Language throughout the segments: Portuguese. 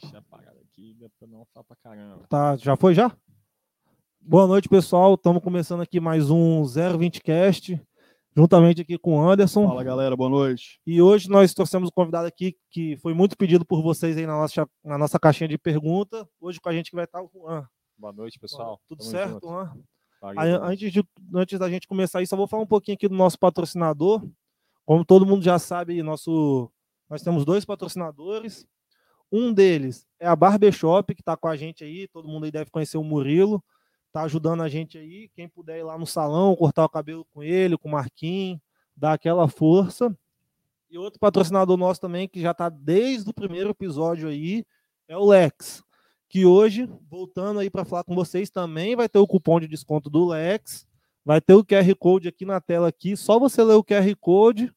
Deixa apagar aqui, dá pra não falar pra caramba. Tá, já foi já? Boa noite, pessoal. Estamos começando aqui mais um 020 Cast, juntamente aqui com o Anderson. Fala, galera, boa noite. E hoje nós trouxemos um convidado aqui que foi muito pedido por vocês aí na nossa, na nossa caixinha de pergunta. Hoje com a gente que vai estar o Juan. Boa noite, pessoal. Tudo Tamo certo, junto. Juan? Aí, antes, de, antes da gente começar isso, eu vou falar um pouquinho aqui do nosso patrocinador. Como todo mundo já sabe, nosso, nós temos dois patrocinadores. Um deles é a Barbershop, que está com a gente aí. Todo mundo aí deve conhecer o Murilo. Está ajudando a gente aí. Quem puder ir lá no salão, cortar o cabelo com ele, com o Marquinhos, dar aquela força. E outro patrocinador nosso também, que já está desde o primeiro episódio aí, é o Lex que hoje, voltando aí para falar com vocês, também vai ter o cupom de desconto do Lex, vai ter o QR Code aqui na tela aqui, só você ler o QR Code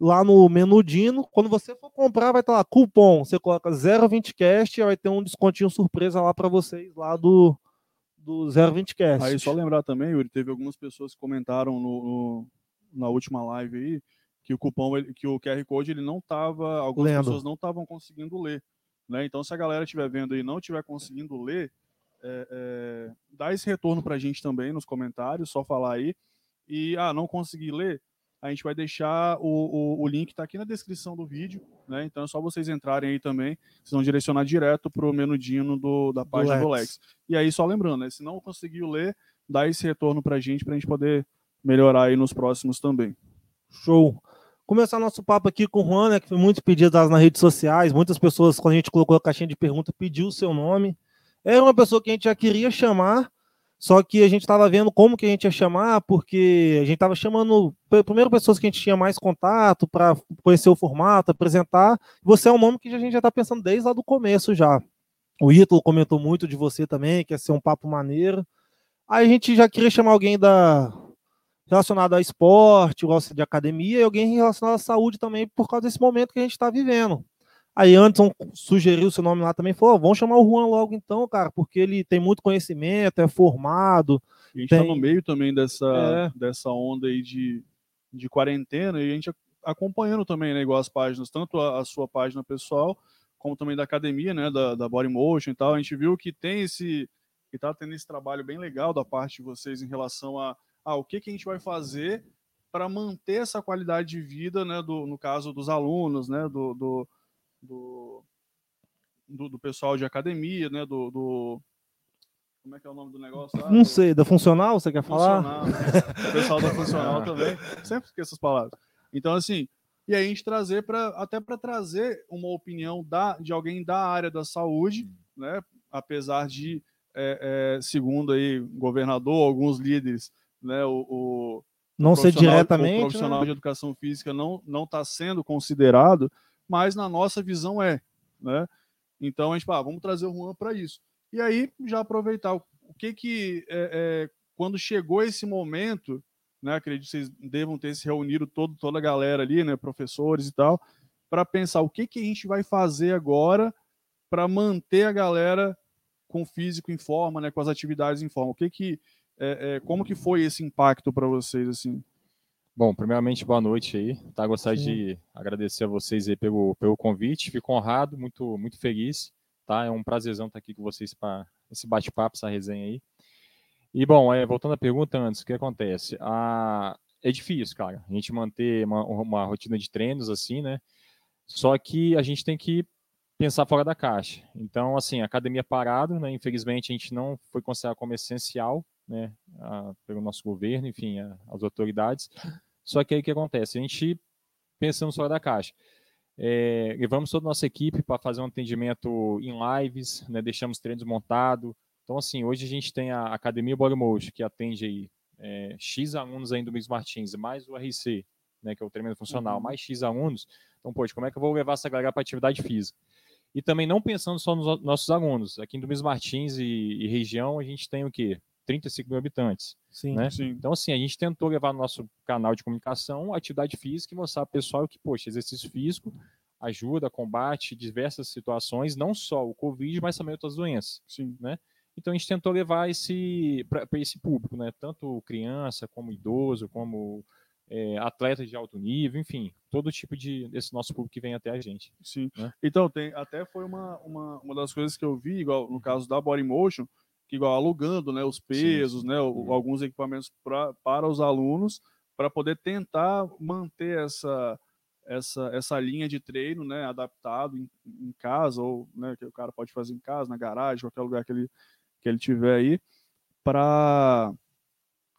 lá no menu Dino, quando você for comprar vai estar lá cupom, você coloca 020cast e vai ter um descontinho surpresa lá para vocês lá do do 020cast. Aí só lembrar também, Yuri, teve algumas pessoas que comentaram no, no- na última live aí que o cupom, que o QR Code ele não tava, algumas Lendo. pessoas não estavam conseguindo ler, né? Então se a galera estiver vendo aí e não estiver conseguindo ler, é, é, dá esse retorno pra gente também nos comentários, só falar aí. E ah, não consegui ler, a gente vai deixar o, o, o link tá aqui na descrição do vídeo, né? Então é só vocês entrarem aí também, vocês vão direcionar direto pro menudinho do, da página do Lex. Lex. E aí, só lembrando, né, se não conseguiu ler, dá esse retorno pra gente, pra gente poder melhorar aí nos próximos também. Show. Começar nosso papo aqui com o Juan, né, que foi muito pedido nas redes sociais. Muitas pessoas, quando a gente colocou a caixinha de pergunta, pediu o seu nome. Era uma pessoa que a gente já queria chamar, só que a gente estava vendo como que a gente ia chamar, porque a gente estava chamando primeiro pessoas que a gente tinha mais contato para conhecer o formato, apresentar. Você é um nome que a gente já está pensando desde lá do começo já. O Ítalo comentou muito de você também, que ia ser um papo maneiro. Aí a gente já queria chamar alguém da, relacionado a esporte, gosta de academia, e alguém relacionado à saúde também, por causa desse momento que a gente está vivendo. Aí Anderson sugeriu seu nome lá também, falou, "Ó, vamos chamar o Juan logo então, cara, porque ele tem muito conhecimento, é formado. E a gente tá Tem. no meio também dessa, É. dessa onda aí de, de quarentena e a gente acompanhando também, né, igual as páginas, tanto a, a sua página pessoal, como também da academia, né, da, da Body Motion e tal, a gente viu que tem esse, que tá tendo esse trabalho bem legal da parte de vocês em relação a, ah, o que que a gente vai fazer para manter essa qualidade de vida, né, do, no caso dos alunos, né, do, do, do, do, do pessoal de academia, né, do, do- como é que é o nome do negócio? lá? Não sei, da funcional, você quer falar? funcional, né? O pessoal da funcional também. Sempre esqueço essas palavras. Então, assim, e aí a gente trazer para até para trazer uma opinião da, de alguém da área da saúde, né? Apesar de, é, é, segundo aí governador, alguns líderes, né? O, o Não ser diretamente. o profissional né? de educação física não não está sendo considerado, mas na nossa visão é, né? Então a gente, ah, vamos trazer o Juan para isso. E aí já aproveitar o, o que que é, é, quando chegou esse momento, né? Acredito que vocês devam ter se reunido todo toda a galera ali, né? Professores e tal, para pensar o que que a gente vai fazer agora para manter a galera com o físico em forma, né? Com as atividades em forma. O que que é, é, como que foi esse impacto para vocês assim? Bom, primeiramente, boa noite aí. Tá, gostaria Sim. de agradecer a vocês aí pelo, pelo convite. Fico honrado, muito, muito feliz. Tá? É um prazerzão estar aqui com vocês para esse bate-papo, essa resenha aí. E, bom, é, voltando à pergunta antes, o que acontece? Ah, é difícil, cara, a gente manter uma, uma rotina de treinos assim, né? Só que a gente tem que pensar fora da caixa. Então, assim, academia parada, né? Infelizmente, a gente não foi considerado como essencial, né? ah, pelo nosso governo, enfim, a- as autoridades. Só que aí o que acontece? A gente pensamos fora da caixa. É, levamos toda a nossa equipe para fazer um atendimento em lives, né, deixamos treinos montados. Então, assim, hoje a gente tem a Academia Bodymotion, que atende aí é, X alunos ainda do Luiz Martins, mais o RC, né, que é o treinamento funcional, Uhum. mais X alunos. Então, poxa, como é que eu vou levar essa galera para atividade física? E também não pensando só nos nossos alunos. Aqui em Domingos Martins e, e região, a gente tem o quê? 35 mil habitantes. Sim. né? Sim. Então, assim, a gente tentou levar no nosso canal de comunicação atividade física e mostrar para o pessoal que, poxa, exercício físico ajuda, combate diversas situações, não só o Covid, mas também outras doenças. Sim. Então, a gente tentou levar esse para esse público, né? Tanto criança, como idoso, como é, atletas de alto nível, enfim, todo tipo de desse nosso público que vem até a gente. Sim. Né? Então, tem, até foi uma, uma, uma das coisas que eu vi, igual no caso da Body Motion, que igual alugando né, os pesos, sim, né, o, alguns equipamentos pra, para os alunos, para poder tentar manter essa, essa, essa linha de treino né, adaptado em, em casa, ou né, que o cara pode fazer em casa, na garagem, qualquer lugar que ele, que ele tiver aí, para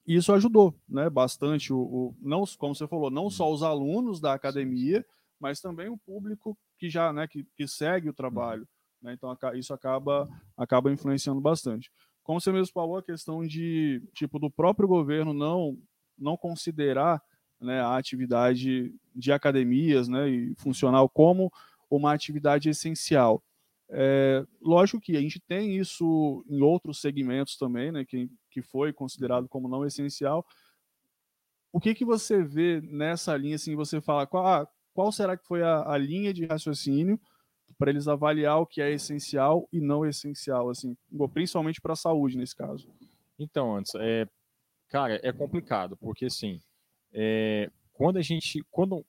isso ajudou né, bastante o, o, não como você falou não só os alunos da academia mas também o público que já né, que, que segue o trabalho né, então isso acaba acaba influenciando bastante. Como você mesmo falou a questão de tipo do próprio governo não não considerar né, a atividade de academias né, e funcional como uma atividade essencial. É, lógico que a gente tem isso em outros segmentos também, né, que, que foi considerado como não essencial. O que, que você vê nessa linha, assim, você fala, qual, qual será que foi a, a linha de raciocínio para eles avaliar o que é essencial e não essencial, assim, principalmente para a saúde nesse caso? Então, antes, é, cara, é complicado, porque assim, é, quando a gente, quando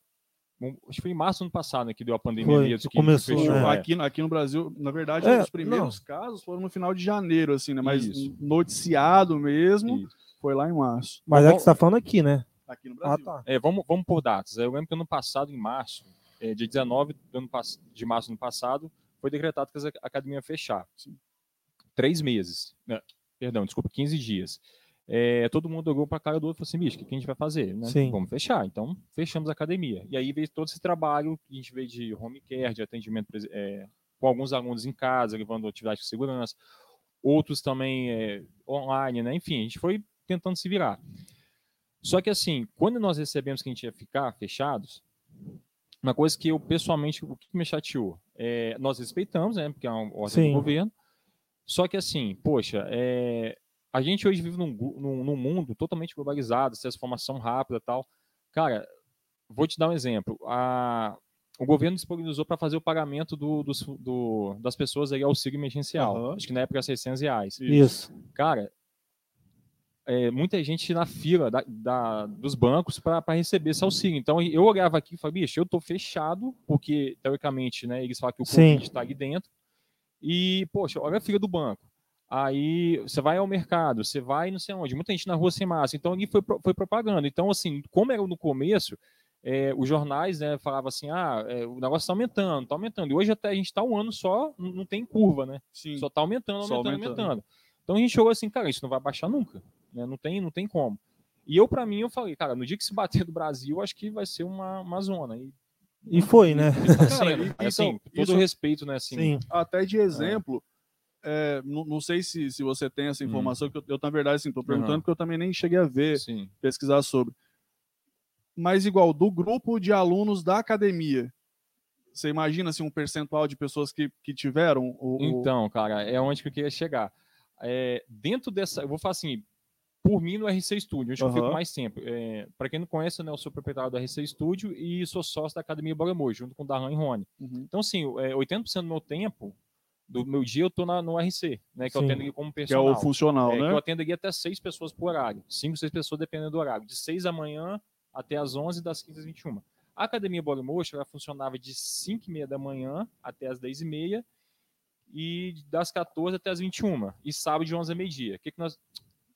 Acho que foi em março do ano passado né, que deu a pandemia foi. Que começou, fechou, é. aqui, aqui no Brasil, na verdade, é, os primeiros não. casos foram no final de janeiro, assim, né? Mas Isso. noticiado mesmo Isso. foi lá em março. Mas é que você está falando aqui, né? Aqui no Brasil. Ah, tá. é, vamos, vamos por datas. Eu lembro que ano passado, em março, é, dia 19 de, ano, de março do ano passado, foi decretado que a academia ia fechar. Sim. Três meses. Né? Perdão, desculpa, 15 dias é, todo mundo olhou para a cara do outro e falou assim, bicho, o que a gente vai fazer? Né? Vamos fechar. Então, fechamos a academia. E aí veio todo esse trabalho que a gente veio de home care, de atendimento é, com alguns alunos em casa, levando atividade de segurança, outros também é, online, né? Enfim, a gente foi tentando se virar. Só que assim, quando nós recebemos que a gente ia ficar fechados, uma coisa que eu pessoalmente, o que me chateou, é, nós respeitamos, né? Porque é uma ordem Sim. do governo. Só que assim, poxa, é, a gente hoje vive num, num, num mundo totalmente globalizado, essa formação rápida e tal. Cara, vou te dar um exemplo. A, o governo disponibilizou para fazer o pagamento do, do, do, das pessoas aí auxílio emergencial. Uhum. Acho que na época era 600 reais. Isso. Cara, é, muita gente na fila da, da dos bancos para receber esse auxílio. Então eu olhava aqui e falava, bicho, eu tô fechado, porque teoricamente, né, eles falam que o Covid está ali dentro. E, poxa, olha a fila do banco. Aí você vai ao mercado, você vai não sei onde, muita gente na rua sem máscara. Então ali foi, foi propaganda. Então, assim, como era no começo, é, os jornais né, falavam assim: ah, é, o negócio está aumentando, está aumentando. E hoje até a gente está um ano só, não tem curva, né? Sim. Só está aumentando, aumentando, aumentando, aumentando. Então a gente chegou assim, cara, isso não vai baixar nunca. Né? Não, tem, não tem como. E eu, para mim, eu falei, cara, no dia que se bater do Brasil, acho que vai ser uma, uma zona. E, e foi, né? E, cara, assim, então, todo isso, respeito, né? Assim, sim. Até de exemplo. É é, não, não, sei se, se você tem essa hum. informação, hum. que eu, eu, na verdade, assim, estou perguntando uhum. porque eu também nem cheguei a ver, Sim. pesquisar sobre. Mas, igual, do grupo de alunos da academia, você imagina assim, um percentual de pessoas que, que tiveram? O, então, cara, é onde que eu queria chegar. É, dentro dessa, eu vou falar assim, por mim no RC Studio, onde uhum. eu fico mais tempo. É, Para quem não conhece, né, eu sou proprietário do RC Studio e sou sócio da Academia Bagamojo, junto com o Darlan e Rony. Uhum. Então, assim, é, 80% do meu tempo do meu dia eu tô na, no RC, né? Que Sim, eu atendo como personal. Que é o funcional, é, né? eu atendo aqui até seis pessoas por horário. Cinco, seis pessoas dependendo do horário. De seis da manhã até as onze, das 15 às 21. A Academia Body Motion, ela funcionava de 5 e meia da manhã até as 10 e meia e das 14 até as 21. E sábado de 11 a meio-dia. O que, que nós...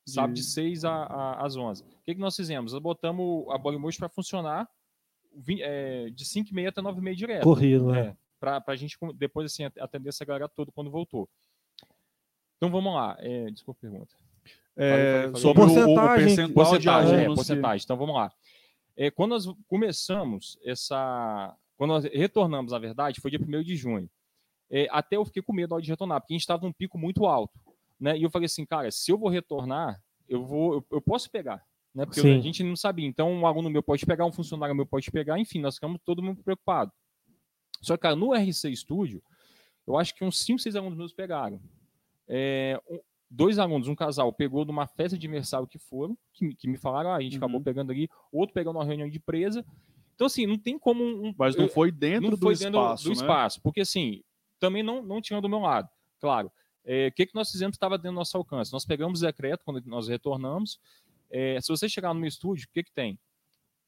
Sábado de 6 a, a, às 11. O que, que nós fizemos? Nós botamos a Body Motion para funcionar é, de 5 e meia até 9 e meia direto. Corrido, né? É para a gente depois assim, atender essa galera toda quando voltou. Então vamos lá. É, desculpa a pergunta. É, sobre porcentagem, o, o percentual porcentagem, é, porcentagem. Então vamos lá. É, quando nós começamos essa. Quando nós retornamos, na verdade, foi dia 1 de junho. É, até eu fiquei com medo de retornar, porque a gente estava num pico muito alto. Né? E eu falei assim, cara, se eu vou retornar, eu vou, eu, eu posso pegar. Né? Porque eu, a gente não sabia. Então, um aluno meu pode pegar, um funcionário meu pode pegar, enfim, nós ficamos todo mundo preocupado. Só que, cara, no RC Studio, eu acho que uns 5, 6 alunos meus pegaram. É, um, dois alunos, um casal, pegou numa festa de aniversário que foram, que, que me falaram, ah, a gente uhum. acabou pegando ali, outro pegou numa reunião de empresa. Então, assim, não tem como. Um, Mas não foi dentro não do foi dentro espaço. Do, né? espaço, porque assim, também não, não tinha do meu lado. Claro. É, o que, que nós fizemos estava dentro do nosso alcance? Nós pegamos o decreto quando nós retornamos. É, se você chegar no meu estúdio, o que, que tem?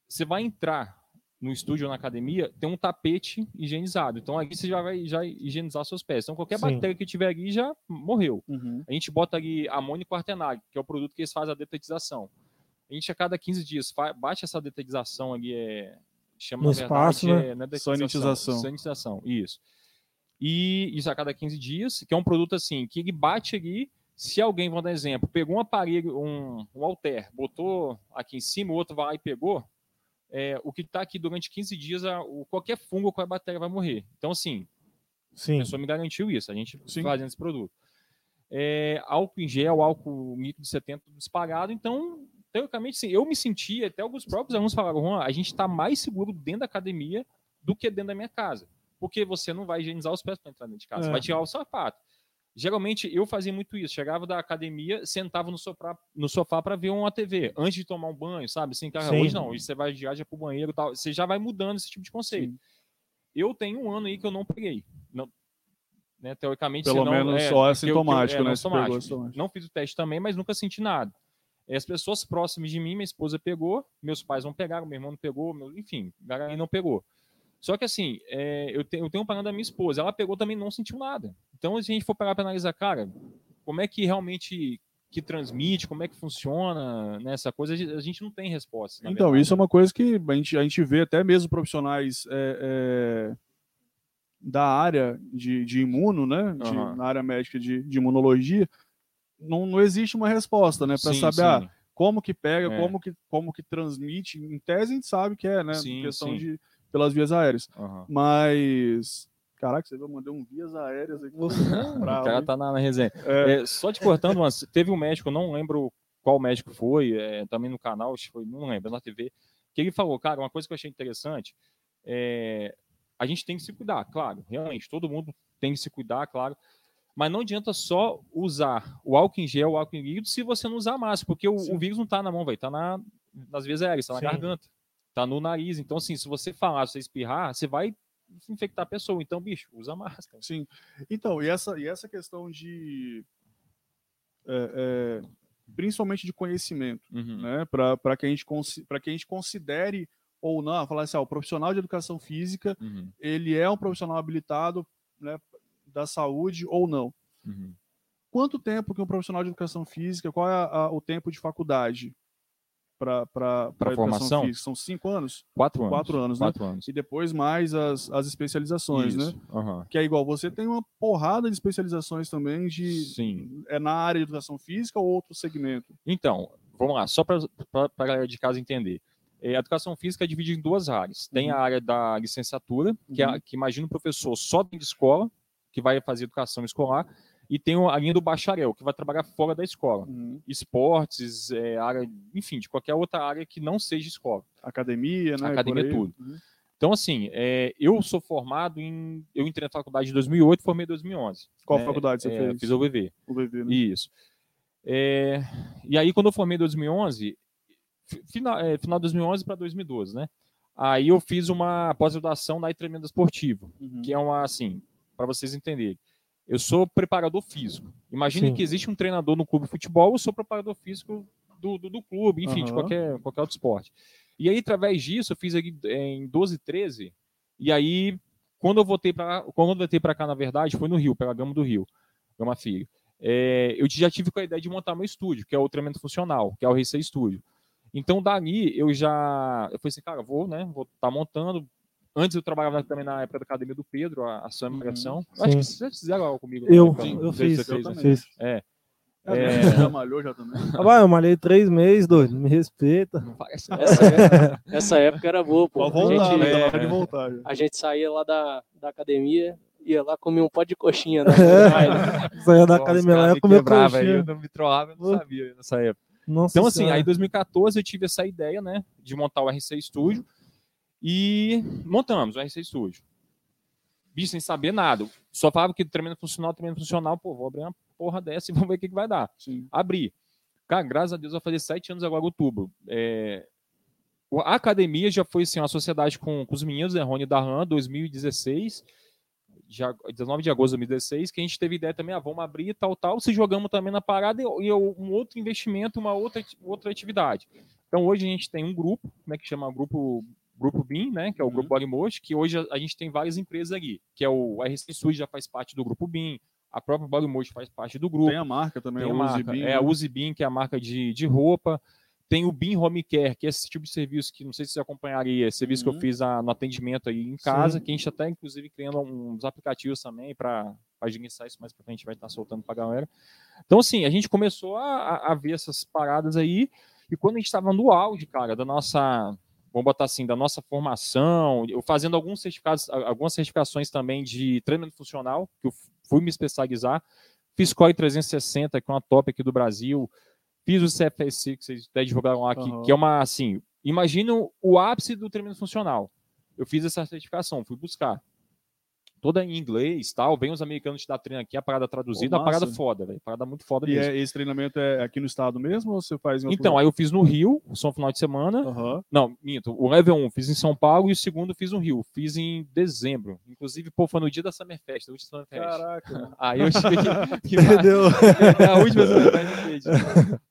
você vai entrar no estúdio ou na academia, tem um tapete higienizado. Então aqui você já vai já higienizar seus pés. Então qualquer Sim. bactéria que tiver ali já morreu. Uhum. A gente bota ali amônio quaternário, que é o produto que eles fazem a detetização. A gente a cada 15 dias bate essa detetização ali, é, chama no espaço, verdade, né? é, é sanitização. Sanitização, isso. E isso a cada 15 dias, que é um produto assim, que ele bate ali se alguém, vamos dar exemplo, pegou um aparelho, um, um alter, botou aqui em cima, o outro vai lá e pegou, é, o que está aqui durante 15 dias, a, o, qualquer fungo a bactéria vai morrer. Então, assim, Sim. a pessoa me garantiu isso, a gente Sim. fazendo esse produto. É, álcool em gel, álcool líquido 70 disparado, então, teoricamente, sim, eu me senti, até alguns próprios alunos falaram, Juan, a gente está mais seguro dentro da academia do que dentro da minha casa. Porque você não vai higienizar os pés para entrar dentro de casa, é. vai tirar o sapato. Geralmente eu fazia muito isso. Chegava da academia, sentava no sofá, no sofá para ver uma TV, antes de tomar um banho, sabe? Assim, cara, hoje não, hoje você vai de para o banheiro e tal. Você já vai mudando esse tipo de conceito. Sim. Eu tenho um ano aí que eu não peguei. Não, né, teoricamente, pelo senão, menos é, só é sintomático, eu, é, né? Não fiz o teste também, mas nunca senti nada. As pessoas próximas de mim, minha esposa pegou, meus pais não pegaram, meu irmão não pegou, meu, enfim, não pegou. Só que assim, é, eu, te, eu tenho um parando da minha esposa, ela pegou também não sentiu nada. Então, se a gente for parar para analisar, cara, como é que realmente que transmite, como é que funciona nessa né, coisa, a gente não tem resposta. Então, verdade. isso é uma coisa que a gente, a gente vê até mesmo profissionais é, é, da área de, de imuno, né? De, uhum. Na área médica de, de imunologia, não, não existe uma resposta, né? Para saber ah, como que pega, é. como, que, como que transmite. Em tese a gente sabe que é, né? Sim, questão sim. de pelas vias aéreas. Uhum. Mas. Caraca, você viu? Eu mandei um vias aéreas aqui. o cara tá na, na resenha. É. É, só te cortando, mas teve um médico, não lembro qual médico foi, é, também no canal, foi, não lembro, na TV, que ele falou, cara, uma coisa que eu achei interessante é a gente tem que se cuidar, claro, realmente, todo mundo tem que se cuidar, claro, mas não adianta só usar o álcool em gel, o álcool em líquido, se você não usar máscara, porque o, o vírus não está na mão, vai, tá na, nas vias aéreas, tá na Sim. garganta tá no nariz. Então, assim, se você falar, se você espirrar, você vai infectar a pessoa. Então, bicho, usa máscara. Sim. Então, e essa, e essa questão de. É, é, principalmente de conhecimento, uhum. né? Para que, a gente que a gente considere ou não, falar assim, ah, o profissional de educação física, uhum. ele é um profissional habilitado né, da saúde ou não. Uhum. Quanto tempo que um profissional de educação física, qual é a, a, o tempo de faculdade? Para a formação? Física. São cinco anos? Quatro anos. Quatro anos, né? Quatro anos. E depois mais as, as especializações, né? Isso. né? Uhum. Que é igual, você tem uma porrada de especializações também de... Sim. É na área de educação física ou outro segmento? Então, vamos lá, só para a galera de casa entender. É, a educação física é dividida em duas áreas. Tem uhum. a área da licenciatura, que, é, uhum. que imagina o professor só de escola, que vai fazer educação escolar, e tem a linha do bacharel, que vai trabalhar fora da escola. Uhum. Esportes, é, área, enfim, de qualquer outra área que não seja escola. Academia, né? Academia, tudo. Uhum. Então, assim, é, eu sou formado em. Eu entrei na faculdade em 2008 e formei em 2011. Qual né? faculdade você é, fez? Fiz o UVV. UVV, né? Isso. É, e aí, quando eu formei em 2011, final, é, final de 2011 para 2012, né? Aí eu fiz uma pós-graduação na treinamento esportivo, uhum. que é uma, assim, para vocês entenderem. Eu sou preparador físico. Imagine Sim. que existe um treinador no clube de futebol, eu sou preparador físico do, do, do clube, enfim, uhum. de qualquer, qualquer outro esporte. E aí, através disso, eu fiz aqui em 12, 13, e aí, quando eu voltei para quando eu voltei para cá, na verdade, foi no Rio, pela Gama do Rio, Gama Filho. É, eu já tive com a ideia de montar meu estúdio, que é o treinamento funcional, que é o Receio Estúdio. Então, dali, eu já. Eu falei assim, cara, vou, né? Vou estar tá montando, Antes eu trabalhava também na época da Academia do Pedro, a, a sua uhum. Acho que vocês fizeram algo comigo. Eu, né? eu, eu fiz, eu fez, fiz. É. É, é... Já malhou já também. Ah, eu malhei três meses, doido. Me respeita. Essa, época, essa época era boa, pô. Voltar, a, gente, né? é, voltar, a gente saía lá da, da academia, ia lá comer um pó de coxinha. Né? Saía da academia lá, ia comer coxinha. Aí, eu não me troava, eu não sabia nessa época. Nossa então, assim, senhora. aí em 2014 eu tive essa ideia, né, de montar o RC Studio. E montamos o RC Studio. Bicho, sem saber nada. Só falava que tremendo funcional, tremendo funcional. Pô, vou abrir uma porra dessa e vamos ver o que, que vai dar. Sim. Abri. Cara, graças a Deus, vai fazer sete anos agora, outubro. É... A academia já foi assim, uma sociedade com, com os meninos, né, Rony Darran, 2016, já, 19 de agosto de 2016, que a gente teve ideia também, ah, vamos abrir tal, tal, se jogamos também na parada e, e um outro investimento, uma outra, outra atividade. Então hoje a gente tem um grupo, como é que chama? Grupo Grupo BIM, né, que é o Uhum. Grupo Bodymotion, que hoje a, a gente tem várias empresas ali, que é o RC Suite já faz parte do Grupo BIM, a própria Bodymotion faz parte do grupo. Tem a marca também, Tem a a Uzi é a né? Uzi Beam, que é a marca de, de roupa. Tem o Beam Home Care, que é esse tipo de serviço que não sei se você acompanharia, esse serviço que Uhum. eu fiz a- no atendimento aí em casa, que a gente até inclusive criando uns aplicativos também para gerenciar isso mais pra frente, vai estar soltando pra galera. Então, assim, a gente começou a, a- a ver essas paradas aí, e quando a gente estava no auge, cara, da nossa, vamos botar assim, da nossa formação, eu fazendo alguns certificados, algumas certificações também de treinamento funcional, que eu fui me especializar, fiz Core 360, que é uma top aqui do Brasil, fiz o CFSC, que vocês até divulgaram lá, que, Aham. que é uma, assim, imagina o ápice do treinamento funcional. Eu fiz essa certificação, fui buscar. Toda em inglês tal, vem os americanos te dar treino aqui, a parada traduzida, Pô, a parada foda, velho. Parada muito foda E mesmo. é- esse treinamento é aqui no estado mesmo ou você faz em outro Então, aí eu fiz no Rio, só no final de semana. lugar? Aham. Não, minto. O level 1 fiz em São Paulo e o segundo fiz no Rio. Fiz em dezembro. Inclusive, pô, foi no dia da Summerfest, da última Summerfest. Caraca. Aí eu tive que. Entendeu? é a última Summerfest.